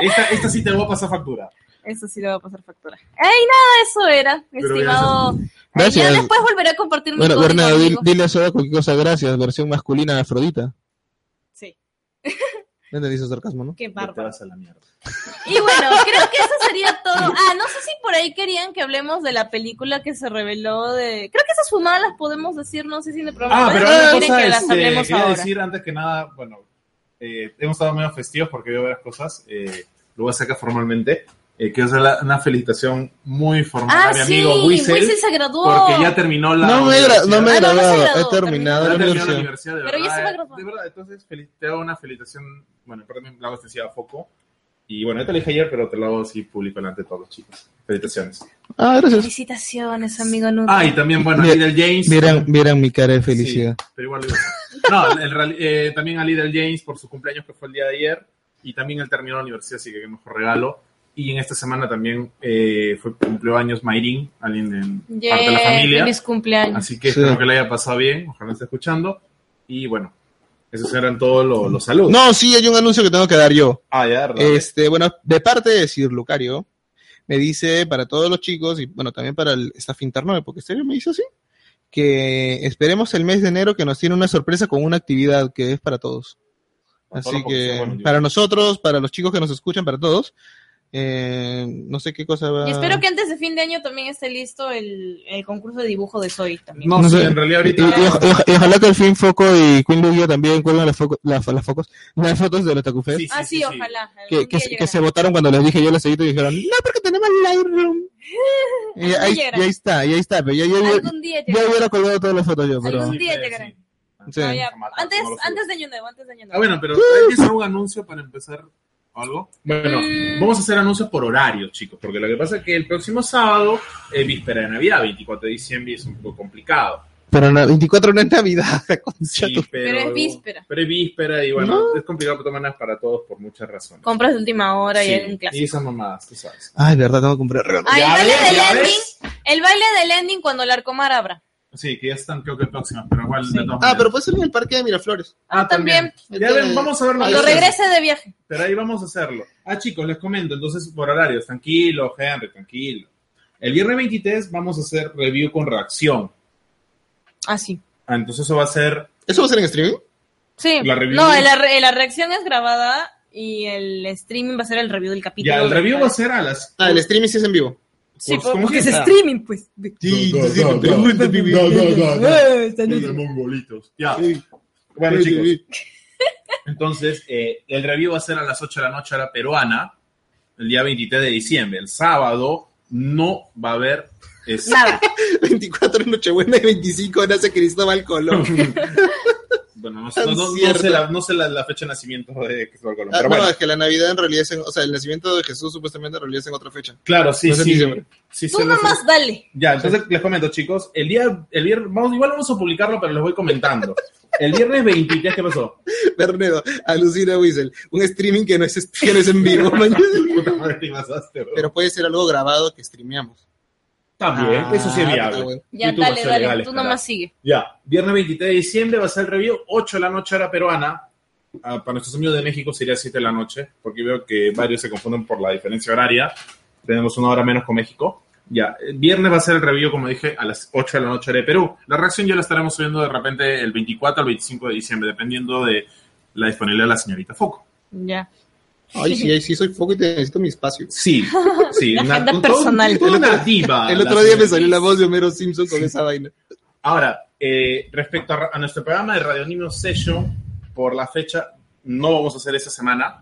[SPEAKER 2] [laughs] Esta, esta sí te voy a pasar factura.
[SPEAKER 1] Eso sí le va a pasar factura. ¡Ey, nada! Eso era,
[SPEAKER 2] Pero
[SPEAKER 1] estimado.
[SPEAKER 3] Gracias.
[SPEAKER 1] ya después volveré a compartir mi
[SPEAKER 3] Bueno, Bernardo, dile a Soda cualquier cosa, gracias. Versión masculina de Afrodita.
[SPEAKER 1] Sí, [laughs]
[SPEAKER 3] No entendiste sarcasmo, ¿no?
[SPEAKER 1] qué
[SPEAKER 2] te
[SPEAKER 1] bárbaro.
[SPEAKER 2] vas a la mierda.
[SPEAKER 1] Y bueno, creo que eso sería todo. Ah, no sé si por ahí querían que hablemos de la película que se reveló de... Creo que esas fumadas las podemos decir, no sé si en el programa.
[SPEAKER 2] Ah, pero
[SPEAKER 1] ¿Quieren
[SPEAKER 2] una cosa,
[SPEAKER 1] que las
[SPEAKER 2] este,
[SPEAKER 1] hablemos
[SPEAKER 2] quería
[SPEAKER 1] ahora?
[SPEAKER 2] decir antes que nada, bueno, eh, hemos estado medio festivos porque veo varias cosas. Eh, lo voy a sacar formalmente. Eh, quiero hacer la- una felicitación muy formal
[SPEAKER 1] Ah,
[SPEAKER 2] a mi
[SPEAKER 1] sí,
[SPEAKER 2] amigo Whistle,
[SPEAKER 1] Whistle se graduó.
[SPEAKER 2] porque ya terminó la
[SPEAKER 3] No me, gra- no me he
[SPEAKER 1] Ah, no, no se
[SPEAKER 3] graduado,
[SPEAKER 1] graduó,
[SPEAKER 3] he terminado
[SPEAKER 2] Ya
[SPEAKER 3] la
[SPEAKER 2] terminó la
[SPEAKER 3] universidad.
[SPEAKER 2] de
[SPEAKER 1] Pero ya
[SPEAKER 2] verdad.
[SPEAKER 1] se va a
[SPEAKER 2] eh,
[SPEAKER 1] graduar.
[SPEAKER 2] De verdad, entonces te hago una felicitación, bueno, perdón, la hago extensiva a Foco. Y bueno, yo te lo dije ayer, pero te lo hago así público delante de todos los chicos. Felicitaciones.
[SPEAKER 3] Ah, gracias.
[SPEAKER 1] Felicitaciones, amigo Nuno.
[SPEAKER 2] Ah, y también, bueno, a Little James.
[SPEAKER 3] Vieran, vieran mi cara de felicidad.
[SPEAKER 2] Sí, pero igual lo. No, el real- eh, también a Little James por su cumpleaños que fue el día de ayer. Y también él terminó la universidad, así que qué mejor regalo. Y en esta semana también eh, fue cumplió años Mayrin, alguien en
[SPEAKER 1] Yeah,
[SPEAKER 2] parte de la familia.
[SPEAKER 1] Feliz cumpleaños.
[SPEAKER 2] Así que
[SPEAKER 3] Sí.
[SPEAKER 2] espero que le haya pasado bien, ojalá esté escuchando. Y bueno, esos eran todos los, los saludos.
[SPEAKER 3] No, sí, hay un anuncio que tengo que dar yo.
[SPEAKER 2] Ah, ya, ¿verdad?
[SPEAKER 3] Este, bueno, de parte de Sir Lucario, me dice para todos los chicos y bueno, también para el staff interno, porque serio me dice así, que esperemos el mes de enero que nos tiene una sorpresa con una actividad que es para todos. Así que para nosotros, para los chicos que nos escuchan, para todos, eh, no sé qué cosa va
[SPEAKER 1] Y espero que antes de fin de año también esté listo el, el concurso de dibujo de Soy también.
[SPEAKER 2] No,
[SPEAKER 3] no
[SPEAKER 2] sí,
[SPEAKER 3] sé.
[SPEAKER 2] en realidad
[SPEAKER 3] Y, y-
[SPEAKER 2] ahorita...
[SPEAKER 3] y oja- y ojalá que el Fin Foco y Queen Lugia también cuelguen las, foco- las, las focos, las fotos de los Takufes.
[SPEAKER 2] Sí,
[SPEAKER 1] ah, sí, ojalá.
[SPEAKER 3] que, que, que se votaron cuando les dije yo les seguí y dijeron, no, porque tenemos Lightroom. [laughs] y, ahí, y ahí está, y ahí está, pero ya, ya, ya,
[SPEAKER 1] Algún día
[SPEAKER 3] hubiera colgado todas las fotos yo, pero...
[SPEAKER 1] Algún día llegará.
[SPEAKER 3] Sí.
[SPEAKER 1] No.
[SPEAKER 2] Jamás,
[SPEAKER 1] Antes, antes de año nuevo, antes de año nuevo.
[SPEAKER 2] Ah, bueno, pero ¿tienes algún anuncio para empezar o algo? Bueno,
[SPEAKER 1] Mm.
[SPEAKER 2] vamos a hacer anuncios por horario, chicos, porque lo que pasa es que el próximo sábado es víspera de Navidad, 24 de diciembre, y es un poco complicado.
[SPEAKER 3] Pero la 24 no es Navidad, [laughs]
[SPEAKER 2] Sí, pero,
[SPEAKER 1] Pero es víspera.
[SPEAKER 2] Pero es víspera y bueno,
[SPEAKER 3] No.
[SPEAKER 2] es complicado maneras para todos por muchas razones.
[SPEAKER 1] Compras de última hora y
[SPEAKER 2] Sí,
[SPEAKER 1] es un clásico.
[SPEAKER 2] y esas mamadas, tú sabes.
[SPEAKER 3] Ay, verdad, tengo que comprar regalo.
[SPEAKER 1] El
[SPEAKER 2] ¿Ya
[SPEAKER 1] baile
[SPEAKER 2] ves?
[SPEAKER 1] del
[SPEAKER 2] ¿Ya
[SPEAKER 1] ending,
[SPEAKER 2] ves?
[SPEAKER 1] el baile del ending cuando el arcomar abra.
[SPEAKER 2] Sí, que ya están creo que próximas, pero igual
[SPEAKER 1] Sí.
[SPEAKER 2] de todas
[SPEAKER 3] Ah,
[SPEAKER 2] maneras.
[SPEAKER 3] pero puede ser en el parque de Miraflores.
[SPEAKER 1] Ah, también.
[SPEAKER 2] Ya
[SPEAKER 3] Entonces,
[SPEAKER 2] ven, vamos a verlo.
[SPEAKER 1] Cuando regrese de viaje.
[SPEAKER 2] Pero ahí vamos a hacerlo. Ah, chicos, les comento, entonces por horarios, tranquilo, Henry, tranquilo. El viernes 23 vamos a hacer review con reacción.
[SPEAKER 1] Ah, sí.
[SPEAKER 2] Ah, entonces eso va a ser
[SPEAKER 3] ¿Eso va a ser en streaming?
[SPEAKER 1] Sí.
[SPEAKER 2] La review.
[SPEAKER 1] No, la, re- la reacción es grabada y el streaming va a ser el review del capítulo.
[SPEAKER 2] Ya, el review va a ser a las.
[SPEAKER 3] Ah, el streaming sí es en vivo.
[SPEAKER 1] Sí,
[SPEAKER 2] pues, ¿cómo
[SPEAKER 1] porque
[SPEAKER 2] que
[SPEAKER 1] es streaming, pues.
[SPEAKER 3] Sí,
[SPEAKER 2] No, no,
[SPEAKER 3] sí,
[SPEAKER 2] no, no. No, no, no, no.
[SPEAKER 1] Eh,
[SPEAKER 2] mongolitos. Ya.
[SPEAKER 3] Sí.
[SPEAKER 2] Bueno,
[SPEAKER 3] Sí,
[SPEAKER 2] chicos,
[SPEAKER 3] sí,
[SPEAKER 2] entonces eh, el review va a ser a las 8 de la noche hora peruana, el día 23 de diciembre. El sábado no va a haber. es-
[SPEAKER 1] Nada. [laughs]
[SPEAKER 3] 24 en Nochebuena y 25 nace Cristóbal Colón. [laughs]
[SPEAKER 2] bueno, no, no- no- no
[SPEAKER 3] cierto.
[SPEAKER 2] sé, la, no sé la, la fecha de nacimiento de Cristóbal Colón.
[SPEAKER 3] Ah,
[SPEAKER 2] pero
[SPEAKER 3] no,
[SPEAKER 2] bueno,
[SPEAKER 3] es que la Navidad en realidad es en, o sea, el nacimiento de Jesús supuestamente en realidad es en otra fecha.
[SPEAKER 2] claro, sí, sí.
[SPEAKER 3] diciembre.
[SPEAKER 2] sí,
[SPEAKER 1] Tú nomás dale.
[SPEAKER 2] Ya, entonces les comento, chicos. El día, el viernes, vamos, igual vamos a publicarlo, pero les voy comentando. El viernes 23, ¿qué pasó?
[SPEAKER 3] Bernedo, alucina Whistle. Un streaming que no es, que no es en vivo, [laughs]
[SPEAKER 2] bro.
[SPEAKER 3] pero puede ser algo grabado que streameamos.
[SPEAKER 2] También,
[SPEAKER 3] Ah,
[SPEAKER 2] eso sí es
[SPEAKER 3] puta,
[SPEAKER 2] viable.
[SPEAKER 3] bueno.
[SPEAKER 1] Ya,
[SPEAKER 2] YouTube
[SPEAKER 1] dale, dale.
[SPEAKER 2] legal,
[SPEAKER 1] Tú nomás sigue.
[SPEAKER 2] Ya, viernes 23 de diciembre va a ser el review, 8 de la noche hora peruana. Ah, para nuestros amigos de México sería 7 de la noche, porque veo que varios se confunden por la diferencia horaria. Tenemos una hora menos con México. Ya, el viernes va a ser el review, como dije, a las 8 de la noche hora de Perú. La reacción ya la estaremos subiendo de repente el 24 al 25 de diciembre, dependiendo de la disponibilidad de la señorita Foco.
[SPEAKER 1] Ya.
[SPEAKER 3] Ay, sí, sí, soy foco y te necesito mi espacio.
[SPEAKER 2] Sí, sí.
[SPEAKER 1] La agenda
[SPEAKER 2] todo-
[SPEAKER 1] personal.
[SPEAKER 2] todo
[SPEAKER 3] El otro-
[SPEAKER 2] una diva,
[SPEAKER 3] El otro día me salió la voz de Homero Simpson con esa vaina.
[SPEAKER 2] Ahora, eh, respecto a, a nuestro programa de Radio Anime Session, por la fecha, no vamos a hacer esa semana.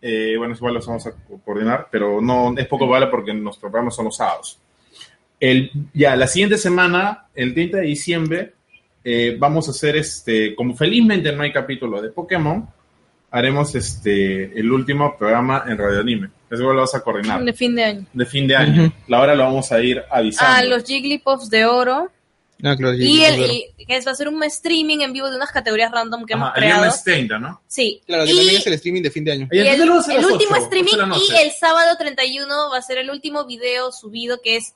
[SPEAKER 2] Eh, bueno, igual los vamos a co- coordinar, pero no es poco vale porque nuestros programas son los sábados. El, ya, la siguiente semana, el 30 de diciembre, eh, vamos a hacer este, como felizmente no hay capítulo de Pokémon, haremos este, el último programa en Radio Anime. Eso igual lo vas a coordinar.
[SPEAKER 1] De fin de año.
[SPEAKER 2] De fin de año.
[SPEAKER 3] Ujú.
[SPEAKER 2] La hora lo vamos a ir avisando.
[SPEAKER 1] Ah, los Jigglypuffs de oro.
[SPEAKER 3] Ah, claro,
[SPEAKER 1] Y, el, y que es- va a ser un streaming en vivo de unas categorías random que
[SPEAKER 2] Ajá,
[SPEAKER 1] hemos
[SPEAKER 2] el
[SPEAKER 1] creado.
[SPEAKER 2] viernes 30, ¿no?
[SPEAKER 1] Sí.
[SPEAKER 3] Claro,
[SPEAKER 1] y,
[SPEAKER 3] también es el streaming de fin de año.
[SPEAKER 1] y el,
[SPEAKER 2] a
[SPEAKER 1] el
[SPEAKER 2] las
[SPEAKER 1] último
[SPEAKER 2] 8,
[SPEAKER 1] streaming
[SPEAKER 2] 8
[SPEAKER 1] y el sábado 31 va a ser el último video subido que es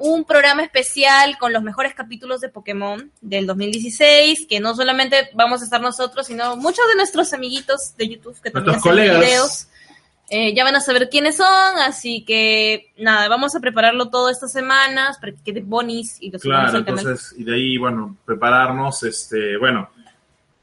[SPEAKER 1] un programa especial con los mejores capítulos de Pokémon del 2016, que no solamente vamos a estar nosotros, sino muchos de nuestros amiguitos de YouTube que también hacen videos. Eh, ya van a saber quiénes son, así que nada, vamos a prepararlo todo estas semanas para que quede bonis y lo subamos
[SPEAKER 2] Claro, entonces, y de ahí, bueno, prepararnos, este, bueno,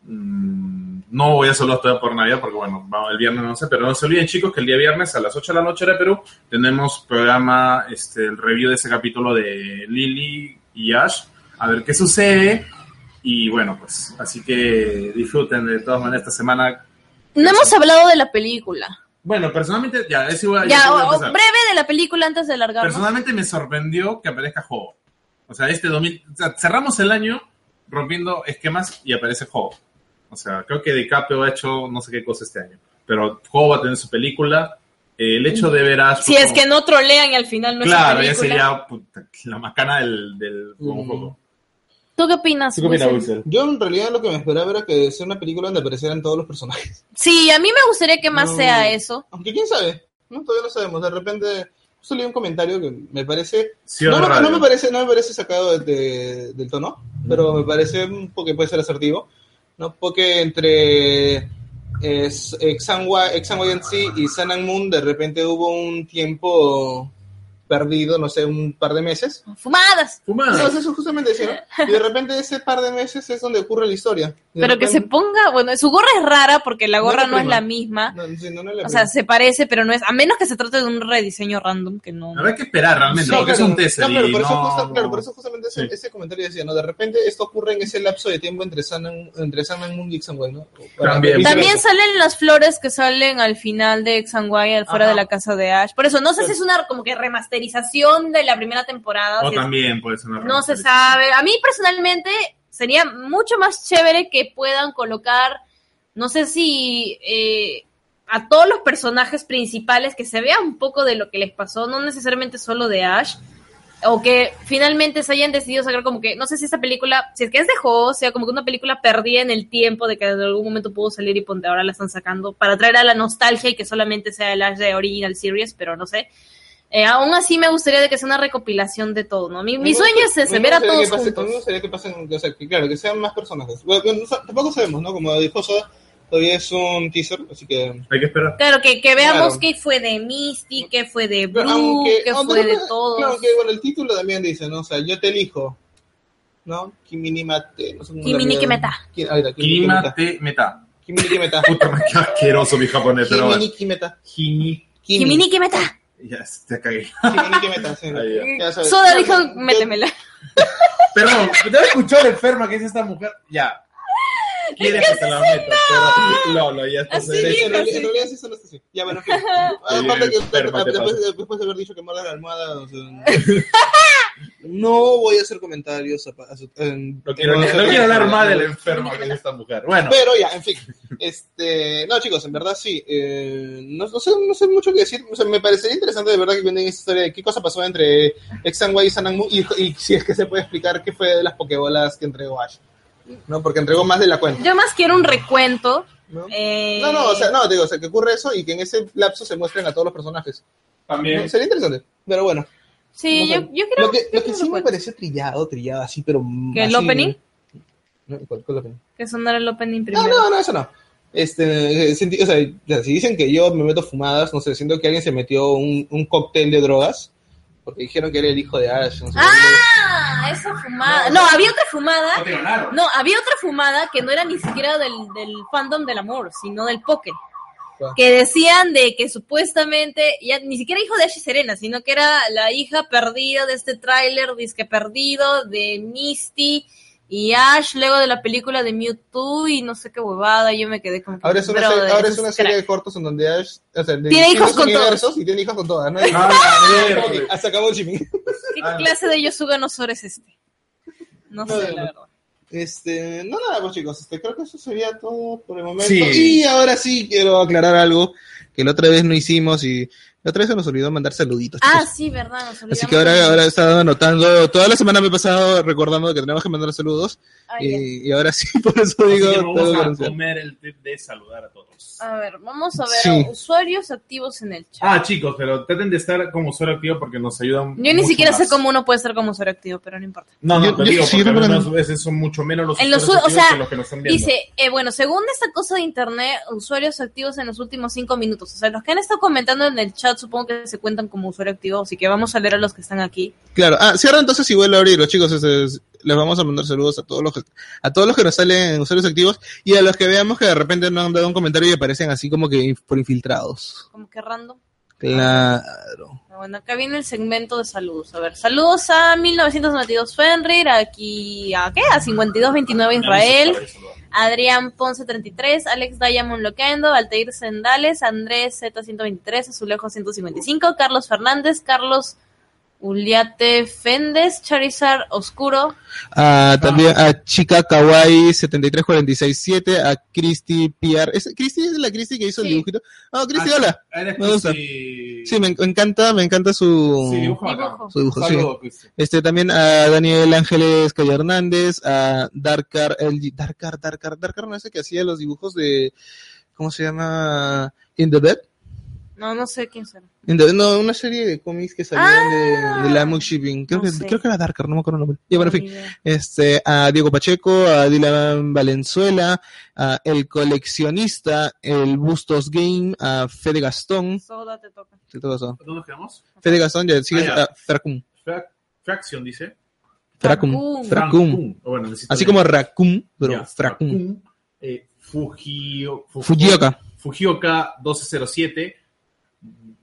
[SPEAKER 2] no voy a solo todavía por Navidad, porque bueno, el viernes no sé, pero no se olviden chicos que el día viernes a las 8 de la noche de Perú tenemos programa, este, el review de ese capítulo de Lily y Ash, a ver qué sucede, y bueno, pues, así que disfruten de todas maneras esta semana.
[SPEAKER 1] No hemos hablado de la película.
[SPEAKER 2] Bueno, personalmente, ya, es igual.
[SPEAKER 1] Ya, o- o breve de la película antes de largarnos.
[SPEAKER 2] Personalmente me sorprendió que aparezca Juego. O sea, este 2000, o sea, cerramos el año rompiendo esquemas y aparece Juego. O sea, creo que DiCaprio ha hecho no sé qué cosa este año. Pero Juego va a tener su película. Eh, el hecho de ver a
[SPEAKER 1] Si
[SPEAKER 2] fue
[SPEAKER 1] es
[SPEAKER 2] como-
[SPEAKER 1] que no trolean y al final no
[SPEAKER 2] Claro,
[SPEAKER 1] es
[SPEAKER 2] ya
[SPEAKER 1] una película.
[SPEAKER 2] sería puta, la macana del, del como
[SPEAKER 3] Mm.
[SPEAKER 2] Juego.
[SPEAKER 1] ¿Tú qué opinas?
[SPEAKER 2] ¿Tú qué opinas,
[SPEAKER 1] Wilson?
[SPEAKER 2] Wilson?
[SPEAKER 3] Yo en realidad lo que me esperaba era que sea una película donde aparecieran todos los personajes.
[SPEAKER 1] Sí, a mí me gustaría que más
[SPEAKER 3] No.
[SPEAKER 1] sea eso.
[SPEAKER 3] Aunque quién sabe, no, todavía no sabemos. De repente, justo leí un comentario que me parece
[SPEAKER 2] Sí,
[SPEAKER 3] no, no, no me parece, no me parece sacado de- de- del tono, pero me parece un poco que puede ser asertivo, ¿no? Porque entre eh, Exanguayancy y Sun and Moon de repente hubo un tiempo perdido, no sé, un par de meses.
[SPEAKER 1] Fumadas.
[SPEAKER 2] Fumada.
[SPEAKER 3] No, eso justamente decía, ¿no? Y de repente ese par de meses es donde ocurre la historia.
[SPEAKER 1] Pero que se ponga, bueno, su gorra es rara porque la gorra no es la misma.
[SPEAKER 3] No, sí, no, no es la
[SPEAKER 1] O sea, se parece, pero no es, a menos que se trate de un rediseño random, que no.
[SPEAKER 2] Habrá que esperar realmente,
[SPEAKER 3] No,
[SPEAKER 2] porque es un
[SPEAKER 3] no, claro, por eso,
[SPEAKER 2] no-
[SPEAKER 3] justa- claro, por eso justamente ese,
[SPEAKER 2] Sí.
[SPEAKER 3] ese comentario decía, ¿no? De repente esto ocurre en ese lapso de tiempo entre Sun and, entre Moon y Xanguay, ¿no?
[SPEAKER 2] También.
[SPEAKER 1] Salen las flores que salen al final de Xanguay, fuera
[SPEAKER 3] Ajá.
[SPEAKER 1] de la casa de Ash. Por eso, no sé si es una como que remasterización de la primera temporada.
[SPEAKER 2] O
[SPEAKER 1] si es-
[SPEAKER 2] también puede ser una
[SPEAKER 1] No se sabe. A mí personalmente sería mucho más chévere que puedan colocar, no sé si eh, a todos los personajes principales que se vea un poco de lo que les pasó, no necesariamente solo de Ash, o que finalmente se hayan decidido sacar como que, no sé si esta película, si es que es de juego, sea como que una película perdida en el tiempo de que en algún momento pudo salir y ponte ahora la están sacando para traer a la nostalgia y que solamente sea el Ash de Original Series, pero no sé. Eh, aún así me gustaría de que sea una recopilación de todo, ¿no? Mi, mi sueño
[SPEAKER 3] gusta-
[SPEAKER 1] es ese, ver a todos
[SPEAKER 3] que pase-
[SPEAKER 1] juntos.
[SPEAKER 3] A mí me gustaría que pasen, o sea, que claro, que sean más personajes. Bueno, no tampoco sabemos, ¿no? Como dijo Soda, todavía es un teaser, así que...
[SPEAKER 2] Hay que esperar.
[SPEAKER 1] Claro, que, que veamos
[SPEAKER 3] Claro.
[SPEAKER 1] qué fue de Misty, qué fue de Blue,
[SPEAKER 3] aunque,
[SPEAKER 1] qué
[SPEAKER 3] aunque
[SPEAKER 1] fue de todos.
[SPEAKER 3] Claro, que bueno, el título también dice, ¿no? O sea, yo te elijo, ¿no? Kimini Mate, no sé cómo
[SPEAKER 1] Kimini
[SPEAKER 3] la-
[SPEAKER 1] Kimeta.
[SPEAKER 3] Ki- ah, mira, Kimini
[SPEAKER 2] Klima
[SPEAKER 3] Kimeta.
[SPEAKER 2] te meta.
[SPEAKER 3] Kimini Kimeta.
[SPEAKER 2] Puta, [laughs] qué asqueroso mi japonés, pero bueno.
[SPEAKER 3] Kimini Kimeta.
[SPEAKER 2] Kimi.
[SPEAKER 1] Kimini Kimeta. [laughs]
[SPEAKER 2] Ya, te cagué.
[SPEAKER 3] Sí. Ya sabes.
[SPEAKER 1] Soda dijo, métemela. [laughs]
[SPEAKER 2] Perdón, ¿te has escuchado la enferma que dice esta mujer? Ya. Quieres que te la meta, pero Lolo, ya está.
[SPEAKER 3] En realidad,
[SPEAKER 1] sí.
[SPEAKER 3] las así. Ya, bueno. Aparte [laughs] que
[SPEAKER 2] enferma te
[SPEAKER 3] después, de haber dicho que muerda la almohada, o sea, No voy a hacer comentarios a, a su- en-
[SPEAKER 2] No quiero,
[SPEAKER 3] en-
[SPEAKER 2] no quiero hablar mal del enfermo que es esta mujer. Bueno,
[SPEAKER 3] Pero ya, en fin. Este, no, chicos, en verdad sí. eh, no, no sé, no sé mucho que decir. O sea, me parecería interesante de verdad que vienen esta historia de qué cosa pasó entre Exanway y Sanangmu y, y si es que se puede explicar qué fue de las pokebolas que entregó Ash. ¿No? Porque entregó más de la cuenta.
[SPEAKER 1] Yo más quiero un recuento.
[SPEAKER 3] ¿no?
[SPEAKER 1] eh,
[SPEAKER 3] No, no, o sea, no, digo, o sea, que ocurre eso y que en ese lapso se muestren a todos los personajes.
[SPEAKER 2] también.
[SPEAKER 3] Sería interesante, pero bueno.
[SPEAKER 1] Sí,
[SPEAKER 3] no
[SPEAKER 1] yo, yo quiero.
[SPEAKER 3] Lo que, lo que sí me pareció trillado, trillado así, pero.
[SPEAKER 1] ¿Que el opening?
[SPEAKER 3] ¿No? ¿Cuál, cuál opening?
[SPEAKER 1] Que sonara el opening
[SPEAKER 3] No,
[SPEAKER 1] primero.
[SPEAKER 3] no, no, eso no. Este, eh, sentí- o sea, si dicen que yo me meto fumadas, no sé, siento que alguien se metió un, un cóctel de drogas, porque dijeron que era el hijo de Ash. No sé,
[SPEAKER 1] Ah, esa fumada. No, había otra fumada.
[SPEAKER 2] No.
[SPEAKER 1] No, había otra fumada que no era ni siquiera del, del fandom del amor, sino del poke. Que decían de que supuestamente, ya ni siquiera hijo de Ash y Serena, sino que era la hija perdida de este tráiler, disque perdido, de Misty y Ash, luego de la película de Mewtwo y no sé qué huevada, yo me quedé como que,
[SPEAKER 3] Ahora es una, serie, ahora es una serie de cortos en donde Ash o sea, de
[SPEAKER 1] Tiene hijos con todos.
[SPEAKER 3] y tiene hijos con todas. ¿no?
[SPEAKER 2] Ah, [laughs]
[SPEAKER 3] se acabó shipping.
[SPEAKER 1] ¿Qué clase de Yosuga no es este? No
[SPEAKER 3] No,
[SPEAKER 1] sé,
[SPEAKER 3] no,
[SPEAKER 1] la verdad.
[SPEAKER 3] Este, no nada, pues chicos, este, creo que eso sería todo por el momento.
[SPEAKER 2] Sí.
[SPEAKER 3] Y ahora sí quiero aclarar algo que la otra vez no hicimos y la otra vez se nos olvidó mandar saluditos.
[SPEAKER 1] Ah, sí, verdad. nos
[SPEAKER 3] Así que ahora, ahora he estado anotando, toda la semana me he pasado recordando que tenemos que mandar saludos
[SPEAKER 1] Ah,
[SPEAKER 3] y, y ahora sí, [laughs] por eso
[SPEAKER 2] Así
[SPEAKER 3] digo,
[SPEAKER 2] que vamos a comer el tip de saludar a todos.
[SPEAKER 1] A ver, vamos a ver
[SPEAKER 3] Sí.
[SPEAKER 1] usuarios activos en el chat.
[SPEAKER 2] Ah, chicos, pero traten de estar como usuario activo porque nos ayudan.
[SPEAKER 1] Yo ni siquiera
[SPEAKER 2] más.
[SPEAKER 1] sé cómo uno puede ser como usuario activo, pero no importa.
[SPEAKER 2] No, no,
[SPEAKER 3] Yo-
[SPEAKER 2] pero
[SPEAKER 3] yo
[SPEAKER 2] digo,
[SPEAKER 3] sí,
[SPEAKER 2] porque
[SPEAKER 3] no,
[SPEAKER 2] algunas
[SPEAKER 3] no.
[SPEAKER 2] veces son mucho menos los
[SPEAKER 1] En los o sea,
[SPEAKER 2] que los que nos están viendo.
[SPEAKER 1] Dice, eh, bueno, según esta cosa de internet, usuarios activos en los últimos cinco minutos. O sea, los que han estado comentando en el chat supongo que se cuentan como usuario activo, así que vamos a leer a los que están aquí.
[SPEAKER 3] Claro, ah, cierra entonces y vuelve a abrir, los chicos, este, es- les vamos a mandar saludos a todos los que, a todos los que nos salen en usuarios activos y a los que veamos que de repente no han dado un comentario y aparecen así como que por infiltrados.
[SPEAKER 1] Como que random.
[SPEAKER 3] Claro.
[SPEAKER 1] Ah, Bueno, acá viene el segmento de saludos. A ver, saludos a 1992 Fenrir, aquí a qué? A 5229 Israel, Adrián Ponce 33, Alex Diamond Loquendo, Altair Sendales, Andrés Z123, Azulejo 155, Carlos Fernández, Carlos Uliate Fendes, Charizard Oscuro,
[SPEAKER 3] Ah, también a Chica Kawaii 73467, a Christy PR. ¿Es, ¿Christy es la Christy que hizo el dibujito? Ah, Christy,
[SPEAKER 2] Ah,
[SPEAKER 3] hola. Me gusta. Sí, me, me encanta, me encanta su,
[SPEAKER 2] Sí, dibujo
[SPEAKER 3] su dibujo. Este también a Daniel Ángeles Calle Hernández, a Darkar, el Darkar, Darkar, Darkar, no ese que hacía los dibujos de, ¿cómo se llama? In the Bed.
[SPEAKER 1] No, no sé quién será.
[SPEAKER 3] No, una serie de cómics que salían
[SPEAKER 1] Ah.
[SPEAKER 3] de, de la Amok Shipping. Creo,
[SPEAKER 1] No
[SPEAKER 3] que,
[SPEAKER 1] sé.
[SPEAKER 3] creo que era Darkar, no me acuerdo el nombre. Y bueno, en fin. Este, a Diego Pacheco, a Dylan Valenzuela, a El Coleccionista, el Bustos Game, a Fede Gastón.
[SPEAKER 1] Soda te toca.
[SPEAKER 3] Todo eso.
[SPEAKER 2] ¿Dónde quedamos?
[SPEAKER 3] Fede Gastón, ya sigues
[SPEAKER 2] Ah, ya.
[SPEAKER 3] a Fracum.
[SPEAKER 2] Frac- Fraction dice.
[SPEAKER 3] Fracum.
[SPEAKER 1] Fracum.
[SPEAKER 2] Oh, bueno,
[SPEAKER 3] Así como Racum, pero
[SPEAKER 2] Ya,
[SPEAKER 3] Fracum.
[SPEAKER 2] Fracum. Eh,
[SPEAKER 3] Fujioka.
[SPEAKER 2] Fujioka 1207.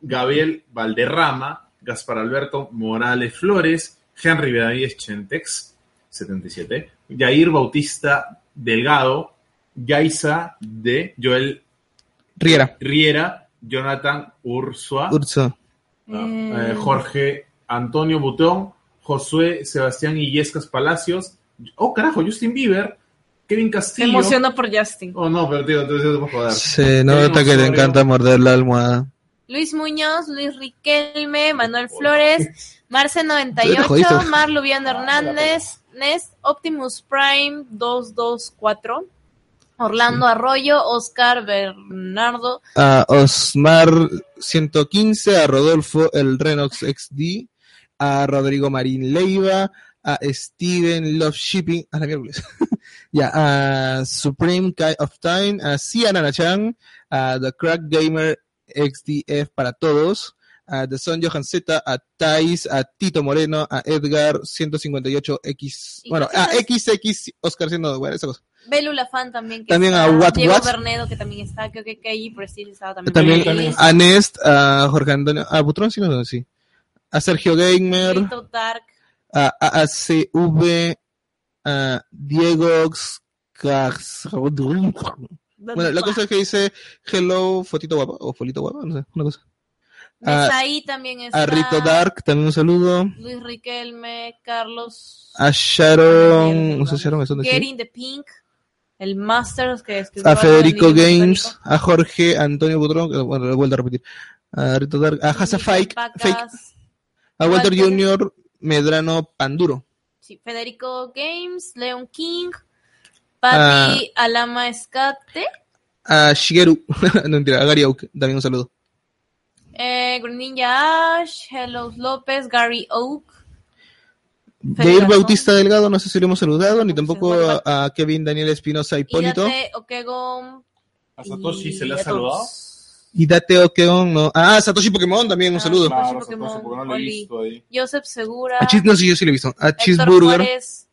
[SPEAKER 2] Gabriel Valderrama. Gaspar Alberto Morales Flores. Henry Benavides Chentex 77. Jair Bautista Delgado. Yaisa de Joel
[SPEAKER 3] Riera.
[SPEAKER 2] Riera. Jonathan Ursua. Ah,
[SPEAKER 1] Eh,
[SPEAKER 2] eh, Jorge Antonio Butón, Josué Sebastián Illescas Palacios, oh carajo, Justin Bieber, Kevin
[SPEAKER 1] Se
[SPEAKER 2] Castillo.
[SPEAKER 1] emocionó por Justin.
[SPEAKER 2] Oh no, pero tío, entonces te puedo joder.
[SPEAKER 3] Se nota que te
[SPEAKER 2] Osorio.
[SPEAKER 3] encanta morder la almohada.
[SPEAKER 1] Luis Muñoz, Luis Riquelme, Manuel Flores, Marce
[SPEAKER 3] Te
[SPEAKER 1] 98,
[SPEAKER 3] jodiste.
[SPEAKER 1] Mar Lubián Hernández, Nest, Optimus Prime 224, Orlando Arroyo, Oscar Bernardo,
[SPEAKER 3] A Osmar 115, a Rodolfo el Renox XD, a Rodrigo Marín Leiva, a Steven Love Shipping, a la miércoles. [laughs] ya, a Supreme Kind of Time, a Cian Anachan, a The Crack Gamer XDF para todos, a The Son Johan Z, a Thais, a Tito Moreno, a Edgar 158X,
[SPEAKER 1] ¿Y
[SPEAKER 3] bueno, a? XX Oscar siendo, bueno, esa cosa.
[SPEAKER 1] Belula Fan también. Que
[SPEAKER 3] También
[SPEAKER 1] está,
[SPEAKER 3] a What
[SPEAKER 1] Diego
[SPEAKER 3] What.
[SPEAKER 1] Bernedo que también está, creo que KI Prestige estaba también.
[SPEAKER 3] También
[SPEAKER 1] ahí.
[SPEAKER 3] a Nest, a Jorge Antonio, a Butrón, sí, no, sí. A Sergio Gamer,
[SPEAKER 1] Rito Dark,
[SPEAKER 3] a AACV, a Diego Cas- Bueno, la cosa es que dice hello, fotito guapa, o folito guapa, no sé, una cosa. A-
[SPEAKER 1] ahí también está.
[SPEAKER 3] A Rito Dark, también un saludo.
[SPEAKER 1] Luis Riquelme, Carlos.
[SPEAKER 3] A Sharon, no sé Sharon, ¿es dónde sí?
[SPEAKER 1] Getting the Pink. El Masters que escribió
[SPEAKER 3] A Federico Games,
[SPEAKER 1] Federico.
[SPEAKER 3] a Jorge Antonio Butrón, que bueno, lo vuelvo a repetir. A Rito Dark, a Hasa Fake,
[SPEAKER 1] Pacas.
[SPEAKER 3] Fake, a Walter
[SPEAKER 1] Walter.
[SPEAKER 3] Junior Medrano Panduro.
[SPEAKER 1] Sí, Federico Games, Leon King, Papi
[SPEAKER 3] Ah.
[SPEAKER 1] Alama Escate,
[SPEAKER 3] A Shigeru, [laughs] no mentira, a Gary Oak, también un saludo.
[SPEAKER 1] eh, Green Ninja Ash, Hello López, Gary Oak,
[SPEAKER 3] Jair
[SPEAKER 1] Federico.
[SPEAKER 3] Bautista Delgado, no sé si lo hemos saludado, ni
[SPEAKER 1] sé,
[SPEAKER 3] tampoco a, a Kevin Daniel Espinosa Hipólito.
[SPEAKER 1] Idate Okegon.
[SPEAKER 2] A Satoshi
[SPEAKER 1] y
[SPEAKER 2] se le ha saludado.
[SPEAKER 3] Y Date Okeon, no. Ah, Satoshi Pokémon también, un
[SPEAKER 1] Ah,
[SPEAKER 3] saludo.
[SPEAKER 1] Satoshi
[SPEAKER 2] Claro,
[SPEAKER 1] Pokémon,
[SPEAKER 2] Satoshi, porque no lo he
[SPEAKER 1] Oli.
[SPEAKER 2] visto ahí.
[SPEAKER 1] Joseph Segura,
[SPEAKER 3] A Chis, no, sí, yo sí lo he visto. A Cheeseburger,
[SPEAKER 1] Juárez,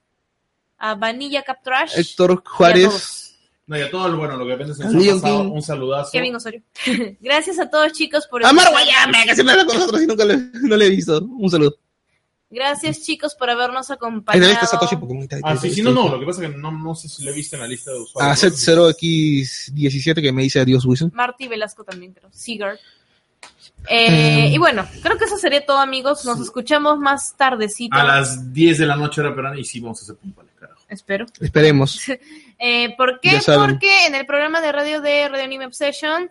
[SPEAKER 1] a Vanilla Captrash,
[SPEAKER 3] Héctor
[SPEAKER 1] a
[SPEAKER 3] Juárez.
[SPEAKER 2] No, y a todo el bueno, lo que depende es que
[SPEAKER 3] A
[SPEAKER 2] nos ha pasado un saludazo.
[SPEAKER 1] Kevin Osorio. [laughs] Gracias a todos chicos por
[SPEAKER 3] a Mar
[SPEAKER 1] escuchar-
[SPEAKER 3] Guayame, que se me habla con nosotros y nunca le, no le he visto. Un saludo.
[SPEAKER 1] Gracias chicos por habernos acompañado.
[SPEAKER 2] Ah, sí, sí, no, no, lo que pasa es que no, no sé si lo he visto en la lista de
[SPEAKER 3] A
[SPEAKER 2] usuarios.
[SPEAKER 3] Set 0X17 que me dice adiós, Wilson.
[SPEAKER 1] Marty Velasco también, creo. Sigurd. Eh,
[SPEAKER 3] Mm.
[SPEAKER 1] Y bueno, creo que eso sería todo, amigos. Nos
[SPEAKER 2] Sí.
[SPEAKER 1] escuchamos más tardecito.
[SPEAKER 2] A las 10 de la noche hora peruana y sí vamos
[SPEAKER 1] Espero.
[SPEAKER 3] Esperemos. [laughs]
[SPEAKER 1] Eh, ¿Por qué? Porque en el programa de radio de Radio Anime Obsession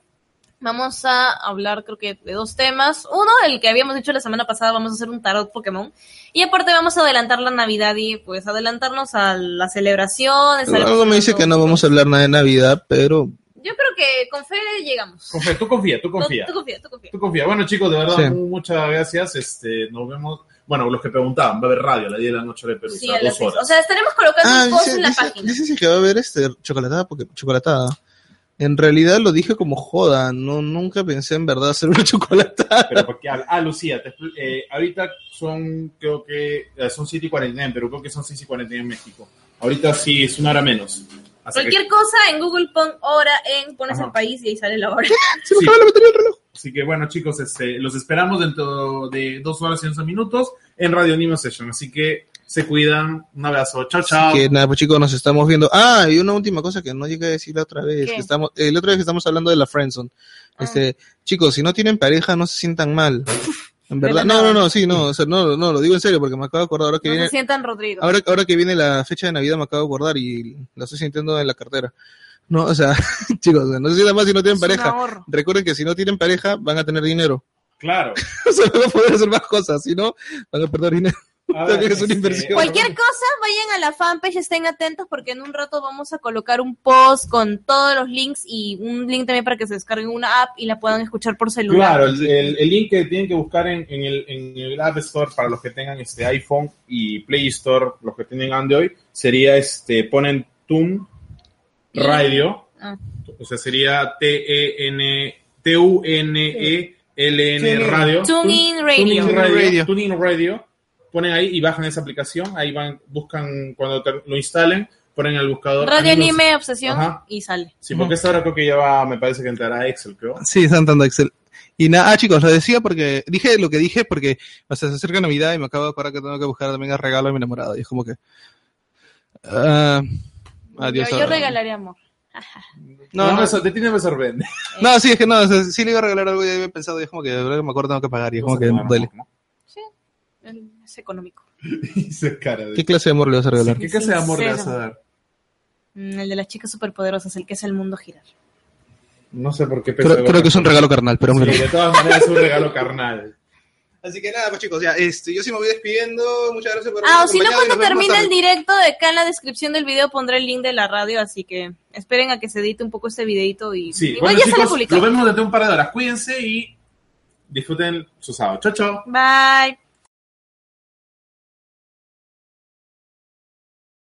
[SPEAKER 1] vamos a hablar, creo que, de dos temas. Uno, el que habíamos dicho la semana pasada, vamos a hacer un tarot Pokémon. Y aparte vamos a adelantar la Navidad y pues adelantarnos a las celebraciones.
[SPEAKER 3] Algo me dice que no vamos a hablar nada de Navidad, pero
[SPEAKER 1] Yo creo que con fe llegamos.
[SPEAKER 2] Confía, tú confía, tú
[SPEAKER 1] Tú-
[SPEAKER 2] confía.
[SPEAKER 1] Tú, confía, tú confía.
[SPEAKER 2] Tú confía. Bueno, chicos, de verdad,
[SPEAKER 3] Sí.
[SPEAKER 2] muchas gracias. Este, nos vemos. Bueno, los que preguntaban, va a haber radio a las 10 de la noche de Perú,
[SPEAKER 1] Sí,
[SPEAKER 2] o sea,
[SPEAKER 1] a las
[SPEAKER 2] horas.
[SPEAKER 1] O sea, estaremos colocando
[SPEAKER 3] Ah,
[SPEAKER 1] un post
[SPEAKER 3] dice,
[SPEAKER 1] en la
[SPEAKER 3] dice-
[SPEAKER 1] página.
[SPEAKER 3] dice que va a haber este chocolatada porque chocolatada. En realidad lo dije como joda, no nunca pensé en verdad hacer una [laughs] chocolatada.
[SPEAKER 2] Pero porque, ah, ah, Lucía, te eh, ahorita son, creo que, eh, son 7 y 49 en Perú, creo que son 6 y 49 en México. Ahorita sí es una hora menos. Así que-
[SPEAKER 1] Cualquier cosa en Google pon hora en, pones
[SPEAKER 2] Ajá.
[SPEAKER 1] el país y ahí sale la hora. [laughs]
[SPEAKER 3] Se me
[SPEAKER 2] sí.
[SPEAKER 3] acaba la batería del reloj.
[SPEAKER 2] Así que bueno, chicos, este, los esperamos dentro de dos horas y 11 minutos en Radio Anime Session. Así que se cuidan. Un abrazo. Chao, chao.
[SPEAKER 3] Que nada, pues chicos, nos estamos viendo. Ah, y una última cosa que no llegué a decir la otra vez.
[SPEAKER 1] ¿Qué?
[SPEAKER 3] Que estamos, el otro vez que estamos hablando de la Friendzone.
[SPEAKER 1] Ah.
[SPEAKER 3] Este, chicos, si no tienen pareja, no se sientan mal. [laughs] En verdad,
[SPEAKER 1] la
[SPEAKER 3] no, no, no, sí, no, o sea, no, no, lo digo en serio porque me acabo de acordar ahora que
[SPEAKER 1] No
[SPEAKER 3] viene,
[SPEAKER 1] se sientan Rodrigo.
[SPEAKER 3] ahora, ahora que viene la fecha de Navidad me acabo de acordar y la estoy sintiendo en la cartera. No, o sea, [laughs] chicos, no se sientan mal si no tienen
[SPEAKER 1] Es
[SPEAKER 3] pareja. Recuerden que si no tienen pareja, van a tener dinero.
[SPEAKER 2] Claro. [laughs]
[SPEAKER 3] O sea, van a poder hacer más cosas, si no, van a perder dinero.
[SPEAKER 2] A [laughs]
[SPEAKER 3] También es una
[SPEAKER 2] este,
[SPEAKER 3] inversión.
[SPEAKER 1] Cualquier cosa, vayan a la fanpage, estén atentos porque en un rato vamos a colocar un post con todos los links y un link también para que se descarguen una app y la puedan escuchar por celular.
[SPEAKER 2] Claro, el, el- el link que tienen que buscar en, en el, en el App Store para los que tengan este iPhone y Play Store, los que tienen Android, sería este, ponen Tune
[SPEAKER 1] Y-
[SPEAKER 2] Radio,
[SPEAKER 1] Ah.
[SPEAKER 2] o sea, sería T-E-N, T-U-N-E-L-N
[SPEAKER 3] Tuning.
[SPEAKER 2] Radio.
[SPEAKER 1] TuneIn Radio.
[SPEAKER 2] Tuning
[SPEAKER 3] Radio.
[SPEAKER 2] Radio. Tuning Radio. Ponen ahí y bajan esa aplicación, ahí van, buscan, cuando te- lo instalen, ponen el buscador.
[SPEAKER 1] Radio
[SPEAKER 2] Amigos-
[SPEAKER 1] Anime Obsesión
[SPEAKER 2] Ajá.
[SPEAKER 1] y sale.
[SPEAKER 2] Sí, porque esta hora creo que ya va, me parece que entrará Excel, creo.
[SPEAKER 3] Sí, están dando Excel. Y nada, ah, chicos, lo decía porque dije lo que dije porque o sea, se acerca Navidad y me acabo de acordar que tengo que buscar también el regalo a mi enamorado. Y es como que. ah, adiós.
[SPEAKER 1] yo, yo regalaré amor.
[SPEAKER 2] No,
[SPEAKER 3] No,
[SPEAKER 2] no,
[SPEAKER 3] no.
[SPEAKER 2] eso, de ti no me sorprende.
[SPEAKER 3] No, sí, es que no, o sea, sí le iba a regalar algo y ya había pensado y es como que de verdad que me acuerdo tengo que pagar y es como que duele.
[SPEAKER 1] Sí, es económico. [laughs]
[SPEAKER 2] Esa cara de-
[SPEAKER 3] ¿Qué clase de amor le vas a regalar?
[SPEAKER 2] ¿Qué clase de amor le vas a dar?
[SPEAKER 1] Mm, El de las chicas superpoderosas, el que hace el mundo girar.
[SPEAKER 2] No sé por qué
[SPEAKER 3] Creo, creo que es un regalo carnal, pero
[SPEAKER 2] Sí,
[SPEAKER 3] hombre.
[SPEAKER 2] de todas maneras es un regalo carnal.
[SPEAKER 3] Así que nada, pues chicos, ya, este, yo sí me voy despidiendo. Muchas gracias por
[SPEAKER 1] Ah, o si no, cuando termine el directo, de acá en la descripción del video pondré el link de la radio, así que esperen a que se edite un poco este videito y
[SPEAKER 2] Sí,
[SPEAKER 1] igual
[SPEAKER 2] bueno,
[SPEAKER 1] ya sale
[SPEAKER 2] chicos,
[SPEAKER 1] publicado.
[SPEAKER 2] nos vemos dentro de un par de horas. Cuídense y disfruten su sábado. Chao, chao.
[SPEAKER 1] Bye.